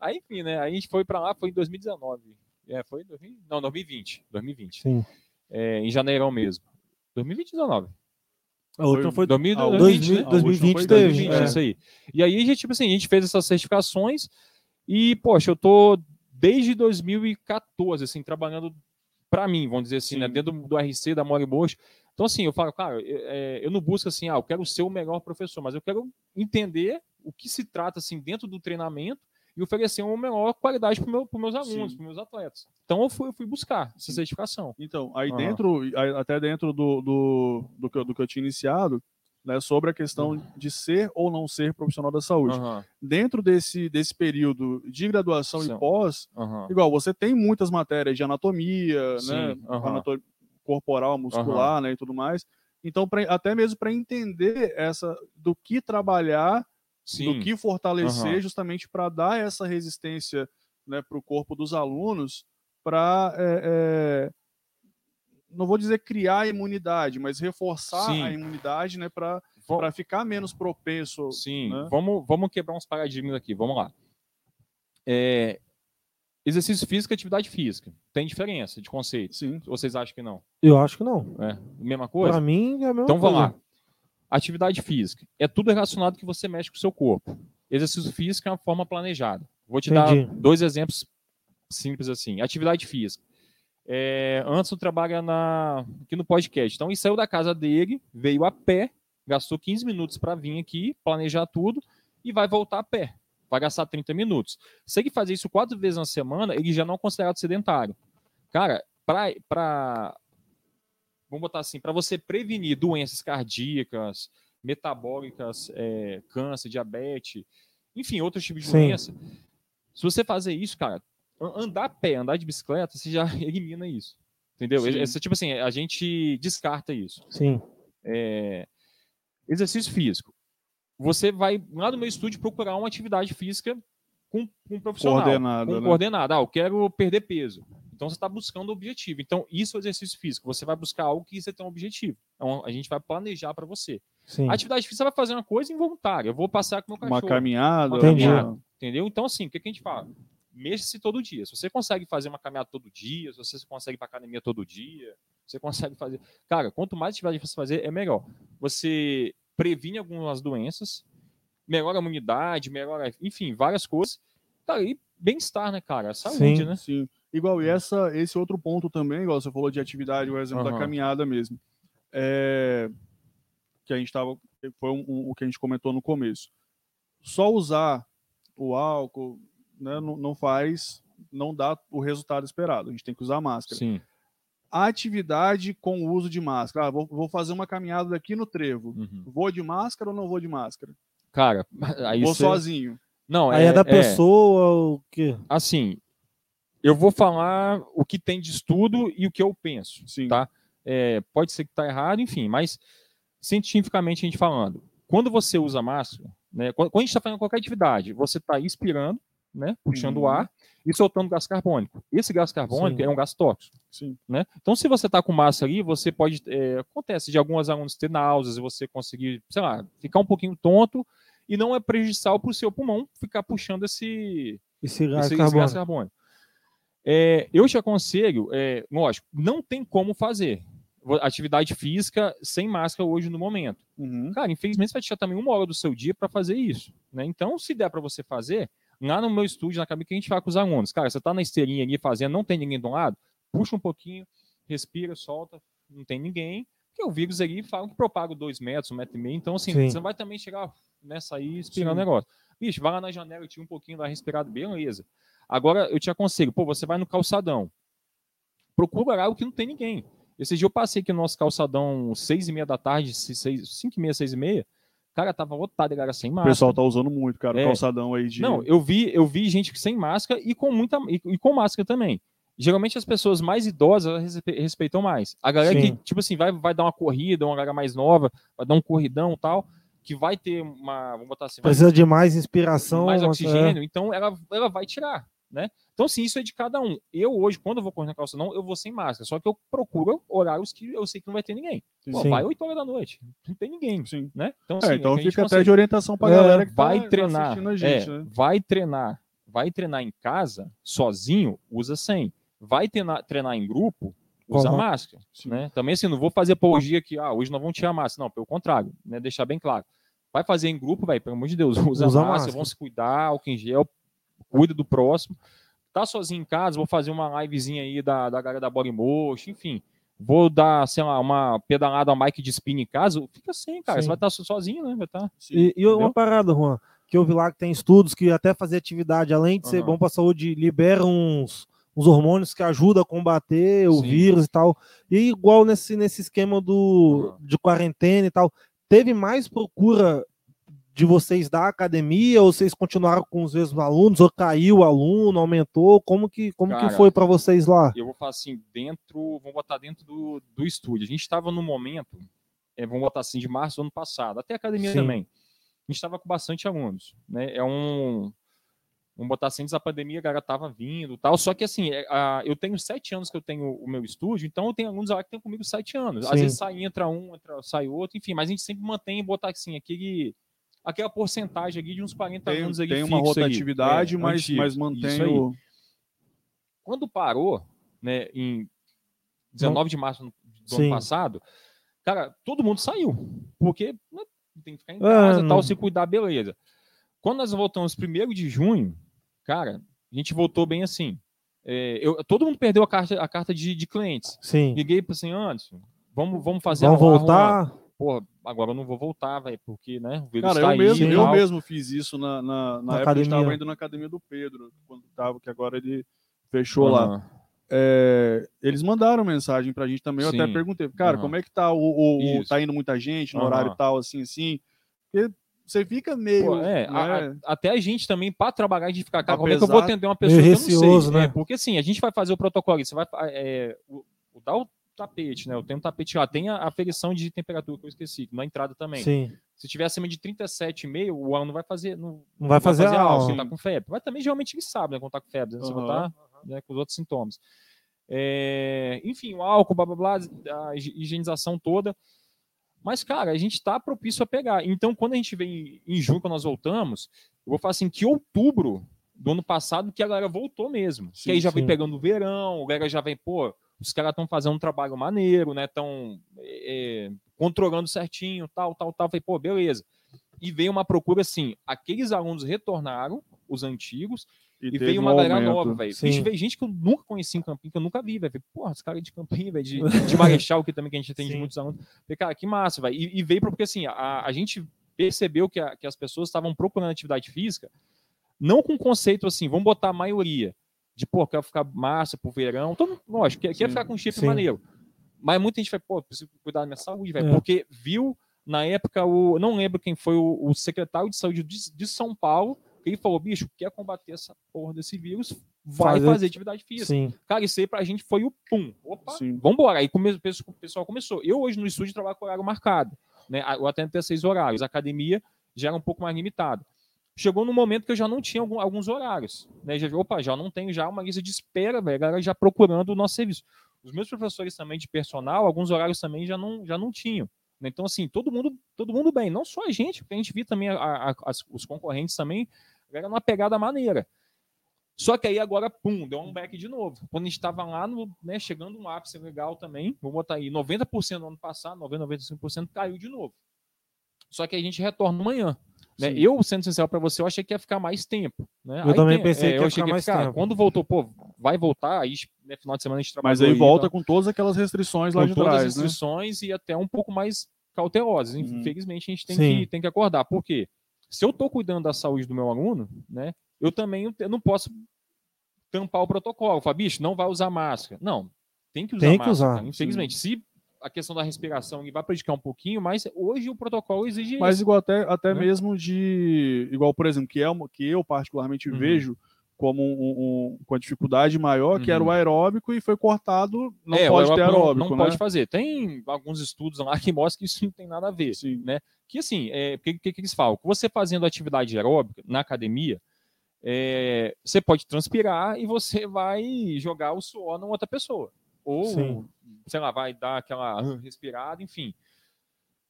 Aí, enfim, né? Aí a gente foi pra lá, foi em 2019. É, foi em 2000? Não, 2020. 2020. Sim. É, em janeirão mesmo. 2020 19. A outra foi 2000, o 2020, 2000, né? 2020 foi teve. 2020, é. isso aí. E aí, a gente, tipo assim, a gente fez essas certificações e, poxa, eu tô desde 2014, assim, trabalhando para mim, vamos dizer assim, Sim. né, dentro do RC, da Moribosch. Então, assim, eu falo, cara, eu, é, eu não busco assim, ah, eu quero ser o melhor professor, mas eu quero entender o que se trata, assim, dentro do treinamento e oferecer uma melhor qualidade para meu, os meus alunos, Sim. para meus atletas. Então, eu fui, eu fui buscar essa Sim. certificação. Então, aí Aham. dentro, até dentro do, do, do, que, eu- do que eu tinha iniciado, né, sobre a questão de ser ou não ser profissional da saúde. Aham, Dentro desse, desse período de graduação Sim. e pós, aham. igual, você tem muitas matérias de anatomia, Sim, né, aham. anato- corporal, muscular, né, e tudo mais. Então, pra, até mesmo para entender essa do que trabalhar, Sim. do que fortalecer, Aham. justamente para dar essa resistência né, para o corpo dos alunos, para é, não vou dizer criar a imunidade, mas reforçar Sim. a imunidade, né, para Vom- para ficar menos propenso. Sim, né? vamos, vamos quebrar uns paradigmas aqui, vamos lá. É, exercício físico e atividade física. Tem diferença de conceito? Sim. Vocês acham que não? Eu acho que não. É mesma coisa? Pra mim é a mesma Então vamos coisa. lá. Atividade física. É tudo relacionado que você mexe com o seu corpo. Exercício físico é uma forma planejada. Vou te Entendi. dar dois exemplos simples assim. Atividade física. É, Anderson trabalha na, aqui no podcast. Então, ele saiu da casa dele, veio a pé, gastou 15 minutos para vir aqui, planejar tudo e vai voltar a pé. Vai gastar 30 minutos. Se ele fazer isso quatro vezes na semana, ele já não é considerado sedentário. Cara, para. Vamos botar assim, para você prevenir doenças cardíacas, metabólicas, é, câncer, diabetes, enfim, outros tipos de Sim. doença. Se você fazer isso, cara, an- andar a pé, andar de bicicleta, você já elimina isso. Entendeu? Sim. Esse, tipo assim, a gente descarta isso. Sim. É, exercício físico. Você vai lá no meu estúdio procurar uma atividade física com, com um profissional. Coordenada, com né? coordenada. Ah, eu quero perder peso. Então você está buscando o objetivo. Então, isso é o exercício físico. Você vai buscar algo que você tem um objetivo. Então, a gente vai planejar para você. Sim. A atividade física você vai fazer uma coisa involuntária. Eu vou passear com o meu Uma cachorro. caminhada. Entendi. uma- Entendeu? Então, assim, o que, que a gente fala? Mexa-se todo dia. Se você consegue fazer uma caminhada todo dia, se você consegue ir para academia todo dia, você consegue fazer. Cara, quanto mais atividade você fazer, é melhor. Você previne algumas doenças, melhora a imunidade, melhora, enfim, várias coisas. Cara, e bem-estar, né, cara? Saúde, Sim. né? Sim. Igual, e essa, esse outro ponto também, igual você falou de atividade, o exemplo da Aham. caminhada mesmo. É, que a gente tava. Foi um- um- o que a gente comentou no começo. Só usar o álcool né, não, não faz, não dá o resultado esperado. A gente tem que usar máscara. Sim. A atividade com o uso de máscara. Ah, vou, vou fazer uma caminhada daqui no trevo. Uhum. Vou de máscara ou não vou de máscara? Cara, aí vou você... sozinho. Não, Aí é, da pessoa o quê? assim, eu vou falar o que tem de estudo e o que eu penso. Sim. Tá? É, pode ser que está errado, enfim, mas cientificamente a gente falando, quando você usa máscara, né, quando, quando a gente está fazendo qualquer atividade, você está inspirando, né, puxando o Uhum. ar e soltando gás carbônico. Esse gás carbônico Sim. é um gás tóxico. Sim. Né? Então, se você está com massa ali, você pode. é, acontece de alguns alunos ter náuseas e você conseguir, sei lá, ficar um pouquinho tonto e não é prejudicial para o seu pulmão ficar puxando esse, Esse gás esse, esse carbono. gás carbônico. É, eu te aconselho, é, lógico, não tem como fazer atividade física sem máscara hoje no momento. Uhum. Cara, infelizmente você vai tirar também uma hora do seu dia para fazer isso. Né? Então, se der para você fazer, lá no meu estúdio, na cabine, que a gente fala com os alunos, cara, você está na esteirinha ali fazendo, não tem ninguém do lado, puxa um pouquinho, respira, solta, não tem ninguém, porque o vírus ali fala que propaga dois metros, um metro e meio, então assim, Sim. você não vai também chegar nessa aí espirrando o negócio. Bicho, vai lá na janela, tira um pouquinho, uma respirada, beleza. Agora, eu te aconselho, pô, você vai no calçadão, procura algo que não tem ninguém. Esse dia eu passei aqui no nosso calçadão seis e meia da tarde, se- seis, cinco e meia, seis e meia, cara, tava lotado, galera sem O máscara. pessoal tá usando muito, cara, É. o calçadão aí de. Não, eu vi, eu vi gente sem máscara e com muita e, e com máscara também. Geralmente as pessoas mais idosas respeitam mais. A galera Sim. que, tipo assim, vai, vai dar uma corrida, uma galera mais nova, vai dar um corridão e tal, que vai ter uma, vamos botar assim, Precisa de mais inspiração. mais é. oxigênio, então ela, ela vai tirar, né? Então, assim, isso é de cada um. Eu hoje, quando eu vou correr na calça, não, eu vou sem máscara, só que eu procuro horários que eu sei que não vai ter ninguém. Pô, Sim. vai 8 horas da noite, não tem ninguém, Sim. né? Então, É, assim, então é a gente fica até consegue- de orientação pra É, galera que tá- vai tá treinar, assistindo a gente, é, né? vai treinar, vai treinar em casa, sozinho, usa sem. Vai treinar, treinar em grupo, usa Uhum. máscara, Sim. né? Também assim, não vou fazer apologia que ah, hoje nós vamos tirar máscara, não, pelo contrário, né? Deixar bem claro. Vai fazer em grupo, vai, pelo amor de Deus, usa, Usa máscara, máscara. vão se cuidar, álcool em gel, cuida do próximo. Tá sozinho em casa, vou fazer uma livezinha aí da, da galera da Body Motion, enfim. Vou dar, sei lá, uma pedalada a Mike de spin em casa, fica sem, cara. Sim. Você vai estar sozinho, né? Vai estar. E, e uma parada, Juan, que eu vi lá que tem estudos que até fazer atividade, além de ser Aham. bom para saúde, libera uns, uns hormônios que ajudam a combater o Sim. vírus e tal. E igual nesse, nesse esquema do, de quarentena e tal, teve mais procura de vocês da academia ou vocês continuaram com os mesmos alunos ou caiu o aluno, aumentou? Como que, como que Cara, foi para vocês lá? eu vou falar assim, dentro, vamos botar dentro do, do estúdio. A gente estava no momento, é, vamos botar assim, de março do ano passado, até a academia Sim. também. A gente estava com bastante alunos, né? É um, vamos botar assim, antes da pandemia, a galera tava vindo, tal. Só que assim, é, a- eu tenho sete anos que eu tenho o meu estúdio, então eu tenho alunos lá que tem comigo sete anos. Sim. Às vezes sai, entra um, entra, sai outro, enfim, mas a gente sempre mantém, botar assim, aquele aquela porcentagem ali de uns 40 Tem, alunos ali tem uma rotatividade, É, mas, antigo. mas mantém o. quando parou, né, em 19 de março do Sim. ano passado, cara, todo mundo saiu. Porque né, tem que ficar em É, casa, não- tal, se cuidar, beleza. Quando nós voltamos 1 de junho, cara, a gente voltou bem assim. É, eu, todo mundo perdeu a carta, a carta de, de clientes. Sim. Liguei para assim, Anderson, vamos, vamos fazer Vamos a voltar? Pô, agora eu não vou voltar, velho, porque, né, o vírus Cara, tá eu aí mesmo, eu mesmo fiz isso na, na, na, Na época que eu estava academia. indo na academia do Pedro, quando tava, que agora ele fechou lá. Aham. É, eles mandaram mensagem pra gente também, eu até Sim. perguntei, cara, Aham. como é que tá o, o- o- tá indo muita gente no Aham. horário tal, assim, assim. Porque você fica meio. Pô, é, né? a- até a gente também, para trabalhar, a gente fica, cara, como é que eu vou atender uma pessoa Meio que eu não receoso, sei? né? É, porque assim, a gente vai fazer o protocolo, você vai é, o, o- dar o tapete, né? Eu tenho um tapete lá, tem a aferição de temperatura que eu esqueci, na entrada também. Sim. Se tiver acima de 37,5, o aluno não vai fazer, não, Não vai fazer a aula. se tá com febre. Mas também geralmente ele sabe, né, quando tá com febre, né, você vai Aham. estar né, com os outros sintomas. É, enfim, o álcool, blá blá blá, a higi- higienização toda. Mas, cara, a gente tá propício a pegar. Então, quando a gente vem em junho, quando nós voltamos, eu vou falar assim que outubro do ano passado que a galera voltou mesmo. Sim, que aí já vem sim. pegando o verão, a galera já vem, pô, os caras estão fazendo um trabalho maneiro, né? Estão controlando certinho, tal, tal, tal. Falei, pô, beleza. E veio uma procura assim: aqueles alunos retornaram, os antigos, e, veio um uma galera aumento. nova, velho. Veio gente que eu nunca conheci em Campinho, que eu nunca vi, velho. Porra, os caras de Campinho, velho, de, de Marechal, que também que a gente atende muitos alunos. Falei, cara, que massa, velho. E, e veio porque assim, a, a gente percebeu que, a- que as pessoas estavam procurando atividade física, não com conceito assim, vamos botar a maioria, de pô, quero ficar massa pro verão. Todo, lógico, quer, quer ficar com shape Sim. maneiro. Mas muita gente vai, pô, preciso cuidar da minha saúde, velho. É. Porque viu, na época, o. Não lembro quem foi o, o secretário de saúde de, de São Paulo, ele falou, bicho, quer combater essa porra desse vírus, vai Fazer- fazer atividade física. Sim. Cara, isso aí pra gente foi o pum. Opa, Sim. vambora. Aí come, o pesso- o pessoal começou. Eu hoje no estúdio trabalho com horário marcado. Né? Eu atendo até seis horários. A academia já era um pouco mais limitado. Chegou no momento que eu já não tinha algum- alguns horários. Né? Já, opa, já não tenho já uma lista de espera, velho. A galera já procurando o nosso serviço. Os meus professores também de personal, alguns horários também já não, já não tinham. né? Então, assim, todo mundo, todo mundo bem. Não só a gente, porque a gente viu também a- a- as- os concorrentes também, a galera numa pegada maneira. Só que aí agora, pum, deu um back de novo. Quando a gente estava lá, no, né, chegando um ápice legal também, vou botar aí, 90% no ano passado, 90, 95% caiu de novo. Só que a gente retorna amanhã. Né? Eu, sendo sincero para você, eu achei que ia ficar mais tempo. Né? Eu Aí também tem- pensei é, que eu ia ficar mais tempo. Quando voltou, pô, vai voltar, aí né, final de semana a gente trabalhou. Mas aí volta com todas aquelas restrições lá de todas as trás, né? restrições e até um pouco mais cautelosas. Uhum. Infelizmente, a gente tem Sim. que, tem que acordar. Por quê? Se eu estou cuidando da saúde do meu aluno, né, eu também eu não posso tampar o protocolo. Falar, bicho, não vai usar máscara. Não, tem que usar Tem que máscara. usar, cara. Infelizmente, se a questão da respiração ele vai prejudicar um pouquinho, mas hoje o protocolo exige Mas igual até, até Né? mesmo de. Igual, por exemplo, que, é uma, que eu particularmente Uhum. vejo como um, um- com a dificuldade maior, que era o Uhum. aeróbico e foi cortado, não É, pode ter aeróbico não- aeróbico, Não, né? pode fazer. Tem alguns estudos lá que mostram que isso não tem nada a ver. Sim. né? Que assim, o que, que, que eles falam? Você fazendo atividade aeróbica na academia, é, você pode transpirar e você vai jogar o suor numa outra pessoa. Ou, Sim. sei lá, vai dar aquela respirada, enfim.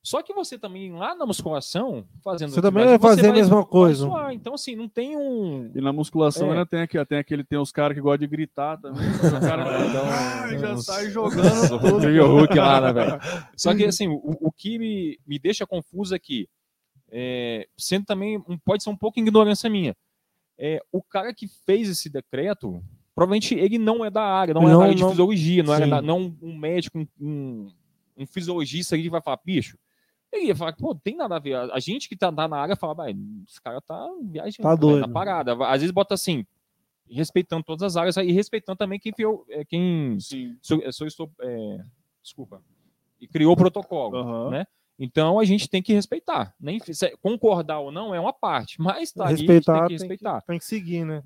Só que você também, lá na musculação, fazendo Você também vai fazer a mesma coisa. suar. Então, assim, não tem um. E na musculação É. ainda tem, aqui, tem aquele, tem os caras que gostam de gritar também. O cara Então, ah, já sai jogando tudo. Rodrigo Huck lá, né, velho? Só que, assim, o, o que me, me deixa confuso aqui, é, sendo também, um- pode ser um pouco ignorância minha, é, o cara que fez esse decreto, provavelmente ele não é da área, não, é Não, da área de não- fisiologia, não é da- não um médico, um, um, um fisiologista que vai falar, bicho, ele ia falar, pô, tem nada a ver. A, gente que tá, tá na área fala, vai, esse cara tá viajando, Tá velho, doido. na parada. Às vezes bota assim, respeitando todas as áreas e respeitando também quem, fio- é, quem Sim. sou, sou, estou, é, desculpa, e criou o protocolo, Aham. né? Então a gente tem que respeitar. Nem se- concordar ou não é uma parte, mas tá ali, a gente respeitar, tem que tem respeitar. Tem que seguir, né?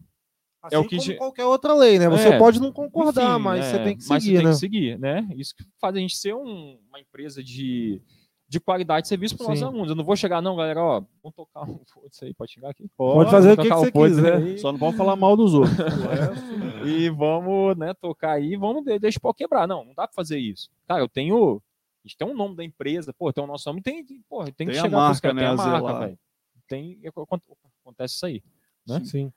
Assim É o que como ge- qualquer outra lei, né? Você É. pode não concordar, Enfim, mas é, você tem que mas seguir, tem né? que seguir, né? Isso que faz a gente ser um- uma empresa de, de qualidade de serviço para os nossos Sim. alunos. Eu não vou chegar, não, galera, ó, vamos tocar um foda-se aí, pode chegar aqui. Pode fazer o que, que tocar você quiser. aí. Só não vamos falar mal dos outros. e vamos, né, tocar aí, vamos de- deixa o pau quebrar. Não, não dá para fazer isso. Cara, eu tenho. A gente tem um nome da empresa, pô, tem o nosso nome, tem, porra, tem, Tem que a chegar marca, caras, né, tem a marca, zelar. velho. Tem, é, acontece isso aí. né? Sim.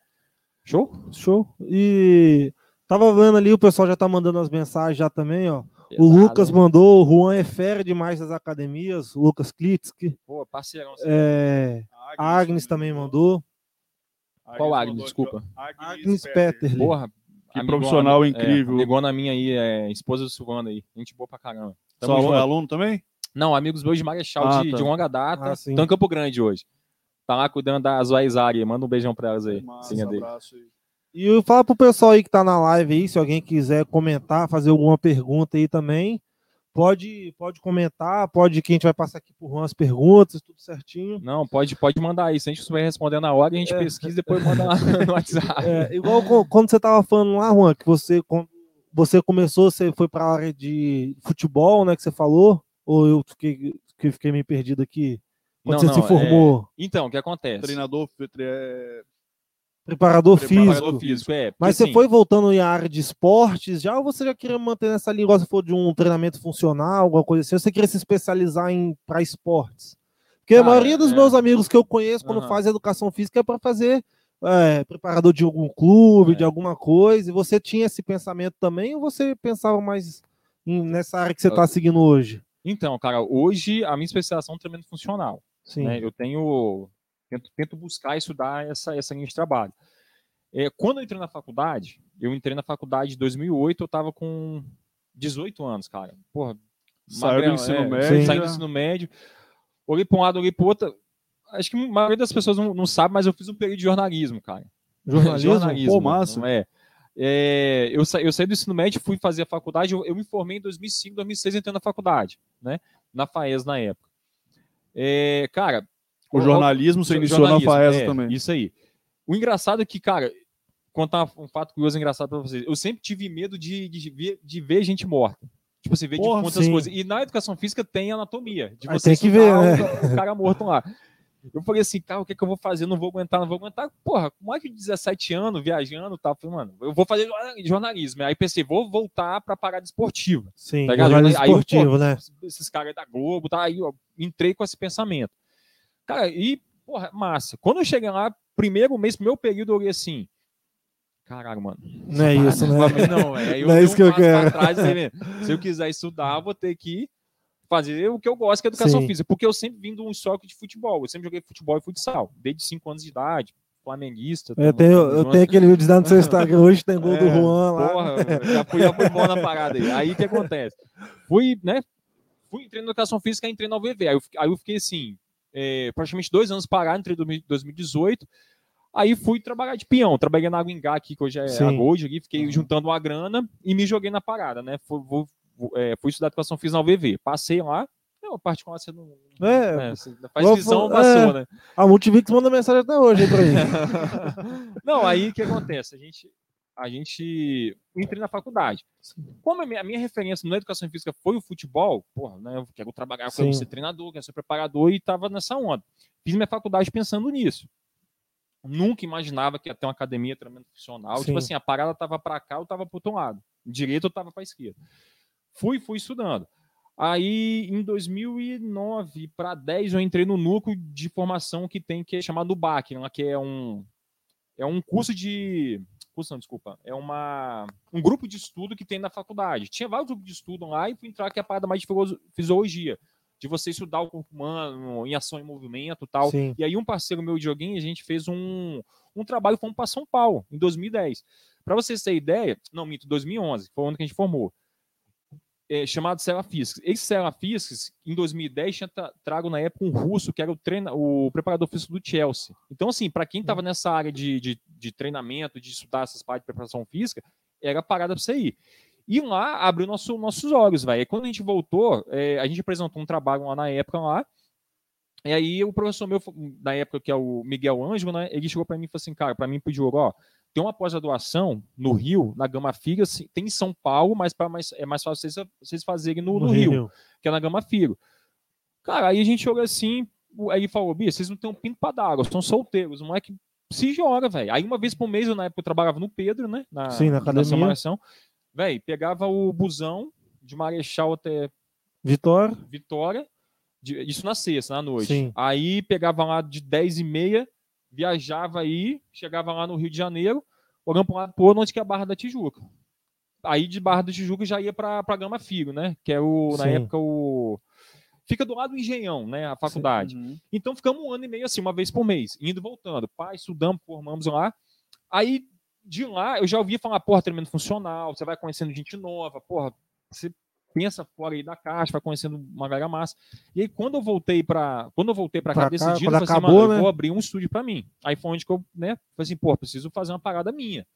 Show? Show. E tava vendo ali, o pessoal já tá mandando as mensagens já também, ó. O Pesado, Lucas hein? mandou, o Juan é fera demais das academias, o Lucas Klitsky. Pô, parceirão. você- É, a Agnes também mandou. Qual Agnes? Desculpa. Agnes Petterly. Porra. Que amigona- profissional é, incrível. amigona minha aí, é, esposa do Silvano aí. Gente boa pra caramba. Tamo Só junto. aluno, aluno também? Não, amigos meus de Marechal Ah, de, tá. de longa data. Ah, sim. Estão em Campo Grande hoje. Tá lá cuidando das Waisária. Manda um beijão pra elas aí. Massa, é dele. abraço aí. E eu falo pro pessoal aí que tá na live aí, se alguém quiser comentar, fazer alguma pergunta aí também, pode, pode comentar, pode que a gente vai passar aqui por umas perguntas, tudo certinho. Não, pode, pode mandar aí. Se a gente souber responder na hora, a gente pesquisa e depois manda lá no WhatsApp. É, igual quando você tava falando lá, Juan, que você, com- você começou, você foi pra área de futebol, né, que você falou, ou eu fiquei, que fiquei meio perdido aqui? Quando Não, você não, se formou, Então, o que acontece? Treinador, é, preparador, preparador físico. físico, é. Mas você assim, foi voltando em área de esportes já ou você já queria manter nessa linha, você for de um treinamento funcional, alguma coisa assim? Ou você queria se especializar em para esportes? Porque a Cara, maioria dos é. meus amigos que eu conheço quando Aham. faz educação física é para fazer é, preparador de algum clube, É. de alguma coisa. E você tinha esse pensamento também ou você pensava mais em- nessa área que você está seguindo hoje? Então, cara, hoje a minha especialização é um treinamento funcional. Sim. né? Eu tenho tento, tento buscar estudar essa, essa linha de trabalho. É, quando eu entrei na faculdade, eu entrei na faculdade em 2008, eu estava com 18 anos, cara. Porra, Saiu do ensino é, médio, Saí do ensino médio. Olhei para um lado, olhei para outro. Acho que a maioria das pessoas não, não sabe, mas eu fiz um período de jornalismo, cara. Jornalismo? Pô, massa. É. É, eu, sa, eu saí do ensino médio, fui fazer a faculdade, eu, eu me formei em 2005, 2006, entrei na faculdade, né? Na FAES na época. É, cara, O jornalismo você iniciou na jornalismo, FAESA é, também. Isso aí. O engraçado é que, cara, contar um fato curioso engraçado pra vocês. Eu sempre tive medo de, de, ver, de ver gente morta. Tipo assim, ver Porra, de quantas sim. coisas. E na educação física tem anatomia. De Aí você tem que ver, o, o cara morto lá. Eu falei assim, cara, o que, que eu vou fazer? Não vou aguentar, não vou aguentar. Porra, com mais de 17 anos, viajando e tal. Falei, mano, eu vou fazer jornalismo. Aí pensei, vou voltar pra parada esportiva. Sim, Tá jornalismo Aí eu, pô, esportivo, né? esses caras da Globo, tá? Aí eu entrei com esse pensamento. Cara, e, porra, massa. Quando eu cheguei lá, primeiro mês, meu período, eu olhei assim, caralho, mano. Não é isso, né? Não, é. Não é isso que eu quero. trás se eu quiser estudar, vou ter que fazer o que eu gosto, que é educação Sim. física. Porque eu sempre vim de um histórico de futebol. Eu sempre joguei futebol e futsal, desde 5 anos de idade, flamenguista. Eu tenho, eu tenho aquele vídeo no seu Instagram hoje, tem gol do É, Juan lá. Porra, já fui, já fui bom na parada aí. Aí o que acontece? Fui, né? Fui entrei na educação física e entrei na UVV. Aí eu, aí eu fiquei assim, é, praticamente dois anos parado, entrei em 2018. Aí fui trabalhar de peão. Trabalhei na Aguingá aqui, que hoje é Sim. a Gold aqui, fiquei Uhum. juntando uma grana e me joguei na parada, né? Fui, vou- é, fui estudar educação física na UVV. Passei lá. Não, a particular você não. É, né, você faz visão, vou- passou, é. né? A Multivix manda mensagem até hoje aí pra mim. Não, aí o que acontece? A gente, a gente entrei na faculdade. Como a minha, a minha referência na educação física foi o futebol, porra, né? Eu quero trabalhar, eu quero ser treinador, quero ser preparador e tava nessa onda. Fiz minha faculdade pensando nisso. Nunca imaginava que ia ter uma academia treinamento funcional. Sim. Tipo assim, a parada tava para cá, eu tava pro outro lado. Direito eu tava para esquerda. Fui, fui estudando. Aí, em 2009 para 10, eu entrei no núcleo de formação que tem, que é chamado BAC, lá, que é um, é um curso de. Curso não, desculpa. É uma, um grupo de estudo que tem na faculdade. Tinha vários grupos de estudo lá e fui entrar que é a parada mais de fisiologia. De você estudar o corpo humano em ação e movimento e tal. Sim. E aí, um parceiro meu de joguinho, a gente fez um, um trabalho, fomos para São Paulo, em 2010. Para vocês terem ideia, não, minto, 2011, foi o ano que a gente formou, é, chamado Serra Físicas. Esse Serra Físicas, em 2010, tinha tra- trago na época um russo, que era o, treina, o preparador físico do Chelsea. Então, assim, para quem estava nessa área de, de, de treinamento, de estudar essas partes de preparação física, era parada para você ir. E lá abriu nosso, nossos olhos, velho. Quando a gente voltou, é, a gente apresentou um trabalho lá na época lá, e aí o professor meu, na época, que é o Miguel Ângelo, né? Ele chegou para mim e falou assim, cara, para mim pediu, ó, tem uma pós-graduação no Rio, na Gama Figa, assim, tem em São Paulo, mas mais, é mais fácil vocês, vocês fazerem no, no Rio, que é na Gama Figo. Cara, aí a gente olhou assim, aí falou, Bia, vocês não têm um pinto pra dar água, estão solteiros, não é que se joga, velho. Aí uma vez por mês, eu, na época eu trabalhava no Pedro, né? Na, Sim, na academia. Malhação. Velho, pegava o busão de Marechal até Vitória. Vitória, de- isso na sexta, na noite. Sim. Aí pegava lá de 10 e meia, viajava aí, chegava lá no Rio de Janeiro, olhando para um lado outro, onde que é a Barra da Tijuca. Aí de Barra da Tijuca já ia para Gama Figo, né? Que é o, na Sim. época, o. Fica do lado do Engenhão, né? A faculdade. Uhum. Então ficamos um ano e meio assim, uma vez por mês, indo e voltando. Pai, estudamos, formamos lá. Aí de lá eu já ouvia falar, porra, treinamento funcional, você vai conhecendo gente nova, porra, você pensa fora aí da caixa, vai conhecendo uma galera massa. E aí quando eu voltei para, quando eu voltei para cá Pra cá, decidido, eu assim, mano, eu né? vou abrir um estúdio para mim. Aí foi onde que eu, né, falei assim, pô, preciso fazer uma parada minha.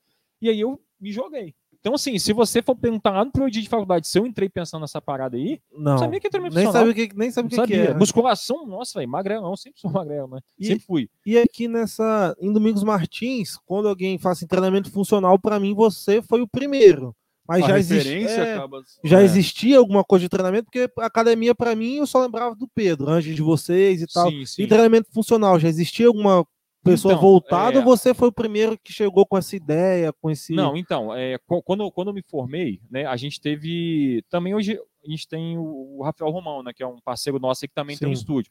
E aí eu me joguei. Então, assim, se você for perguntar lá no primeiro dia de faculdade se eu entrei pensando nessa parada aí, Não. não sabia que treinamento Nem o que, nem o Não que, que sabia. é. Musculação, nossa, velho, magrelão, sempre sou magrelo, né? E- Sempre fui. E aqui nessa, em Domingos Martins, quando alguém faz assim, treinamento funcional, pra mim você foi o primeiro. Mas A já, existe, é, acaba. já É. existia alguma coisa de treinamento, porque academia pra mim eu só lembrava do Pedro, antes de vocês e tal. Sim, sim. E treinamento funcional, já existia alguma pessoa Então, voltada é- ou você foi o primeiro que chegou com essa ideia, com esse. Não, então, é, qu- quando, quando eu me formei, né, a gente teve. Também hoje a gente tem o, Rafael Romão, né, que é um parceiro nosso que também tem um Sim. estúdio.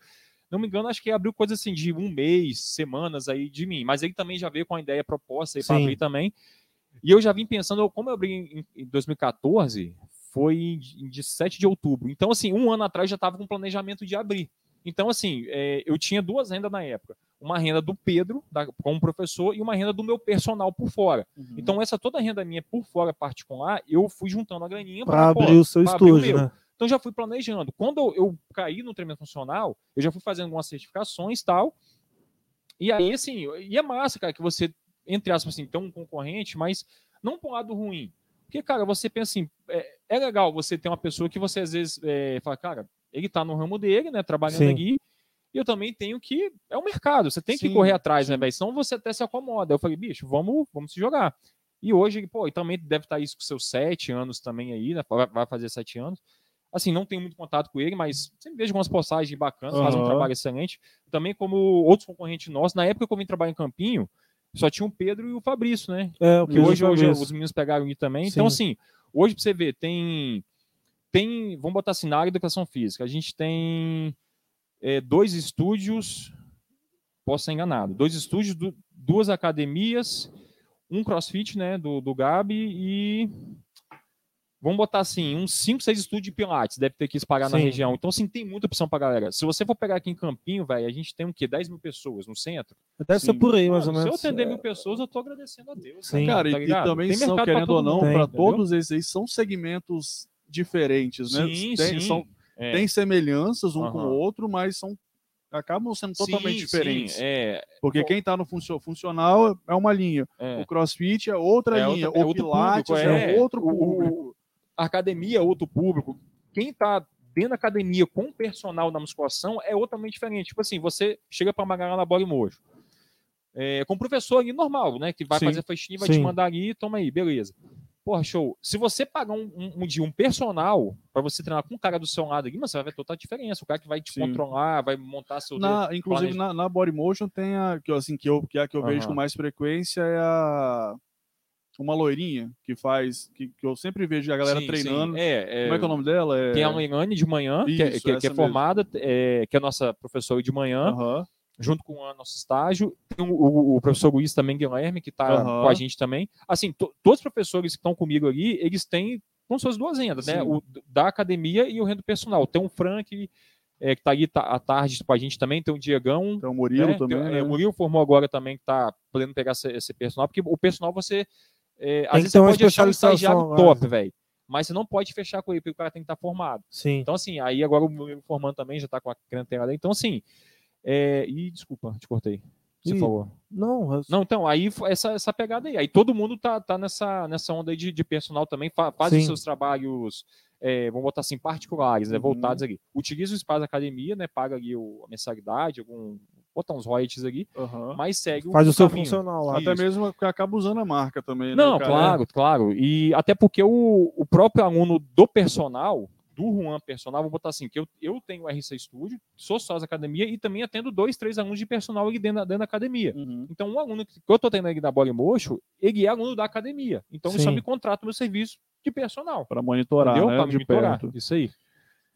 Não me engano, acho que abriu coisa assim de um mês, semanas aí de mim. Mas ele também já veio com a ideia proposta aí para Sim. abrir também. E eu já vim pensando, como eu abri em, em 2014, foi em- de 7 de outubro. Então, assim, um ano atrás já estava com planejamento de abrir. Então, assim, é, eu tinha duas rendas na época. Uma renda do Pedro, da, como professor, e uma renda do meu personal por fora. Uhum. Então, essa toda a renda minha por fora particular, eu fui juntando a graninha pô, abrir o seu o estúdio, né? Então, já fui planejando. Quando eu, eu caí no treinamento funcional, eu já fui fazendo algumas certificações e tal. E aí, assim, e é massa, cara, que você, entre aspas, assim, tem um concorrente, mas não para um lado ruim. Porque, cara, você pensa assim, é, é legal você ter uma pessoa que você às vezes é, fala, cara, ele tá no ramo dele, né, trabalhando Sim. aqui, e eu também tenho que. É o mercado, você tem que Sim, correr atrás, né, velho? Senão você até se acomoda. Eu falei, bicho, vamos, vamos se jogar. E hoje, pô, e também deve estar isso com seus sete anos também aí, né? Vai- fazer sete anos. Assim, não tenho muito contato com ele, mas sempre vejo algumas postagens bacanas, faz um trabalho excelente. Também como outros concorrentes nossos. Na época que eu vim trabalhar em Campinho, só tinha o Pedro e o Fabrício, né? É, o que hoje, hoje os meninos pegaram ali também. Então, Sim. assim, hoje pra você ver, tem. tem vamos botar assim, na área de educação física, a gente tem é, dois estúdios, posso ser enganado, dois estúdios, du- duas academias, um crossfit, né, do, do Gabi e vamos botar assim, uns 5, 6 estúdios de Pilates, deve ter que espalhar na Sim. região. Então, assim, tem muita opção pra galera. Se você for pegar aqui em Campinho, velho, a gente tem o quê? 10 mil pessoas no centro? Deve ser Sim. por aí, mais ou menos. Se eu atender mil pessoas, eu tô agradecendo a Deus. Sim. Cara, tá e- e, também Tem são, querendo ou não, para entendeu? todos esses aí são segmentos diferentes, né? Sim, tem, sim. São, É. tem semelhanças um com o outro, mas são acabam sendo totalmente Sim, diferentes. Sim, é, Porque Bom. quem está no funcio- funcional é uma linha, é. o crossfit é outra É linha, outra- é o outro pilates público, é, é. outro O- o- público. A academia é outro público. Quem está dentro da academia com o personal da musculação é totalmente diferente. Tipo assim, você chega para Magalhães na bola e mojo. É, com o professor ali normal, né? Que vai Sim. fazer faxina e vai Sim. te mandar ali, toma aí, beleza. Porra, show. Se você pagar um, um, um dia um personal para você treinar com um cara do seu lado ali, mano, você vai ver total diferença. O cara que vai te Sim. controlar, vai montar seu Na, inclusive planeja- na, na Body Motion tem a que, assim, que, eu, que é a que eu vejo com mais frequência é a uma loirinha que faz que, que eu sempre vejo a galera Sim, treinando. sim. É, é, Como é que é o nome dela? É... Tem a Leilane de manhã, que, é- Isso, que, é- que essa é formada, é, que é a nossa professora de manhã. Aham. junto com o nosso estágio. Tem o, o- o professor Luiz também, Guilherme, que está Aham. com a gente também. Assim, to- todos os professores que estão comigo ali, eles têm como se fossem duas rendas, né? O da academia e o rendo personal. Tem um Frank, é, que está ali tá, à tarde com a gente também, tem o Diegão. Tem o Murilo né? também. Tem- né? é, o Murilo formou agora também, que está podendo pegar esse, esse personal, porque o personal você. É, às vezes você pode achar um especialização estagiário agora. top, velho. Mas você não pode fechar com ele, porque o cara tem que estar formado. Sim. Então, assim, aí agora o Murilo formando também, já tá com a clientela ali. Então, assim, é... e desculpa, te cortei. Você Ih, falou. Não, eu- Não, então, aí essa, essa pegada aí. Aí todo mundo tá, tá nessa, nessa onda aí de, de personal também, fa- faz os Sim. seus trabalhos, é, vamos botar assim, particulares, né? Uhum. Voltados ali. Utiliza o espaço da academia, né? Paga ali o, a mensalidade, algum. Botar uns royalties ali, Aham. mas segue faz o seu caminho. funcional lá. Até Isso. mesmo que acaba usando a marca também. Não, né, claro, claro. E até porque o, o próprio aluno do personal, do Juan Personal, vou botar assim, que eu, eu tenho o RC Studio, sou sócio da academia e também atendo dois, três alunos de personal ali dentro da, dentro da academia. Uhum. Então, um aluno que eu tô tendo aqui da Bola e Mocho, ele é aluno da academia. Então, ele só Sim. me contrata o meu serviço de personal. Para monitorar, entendeu? né? Pra de monitorar. perto. Isso aí.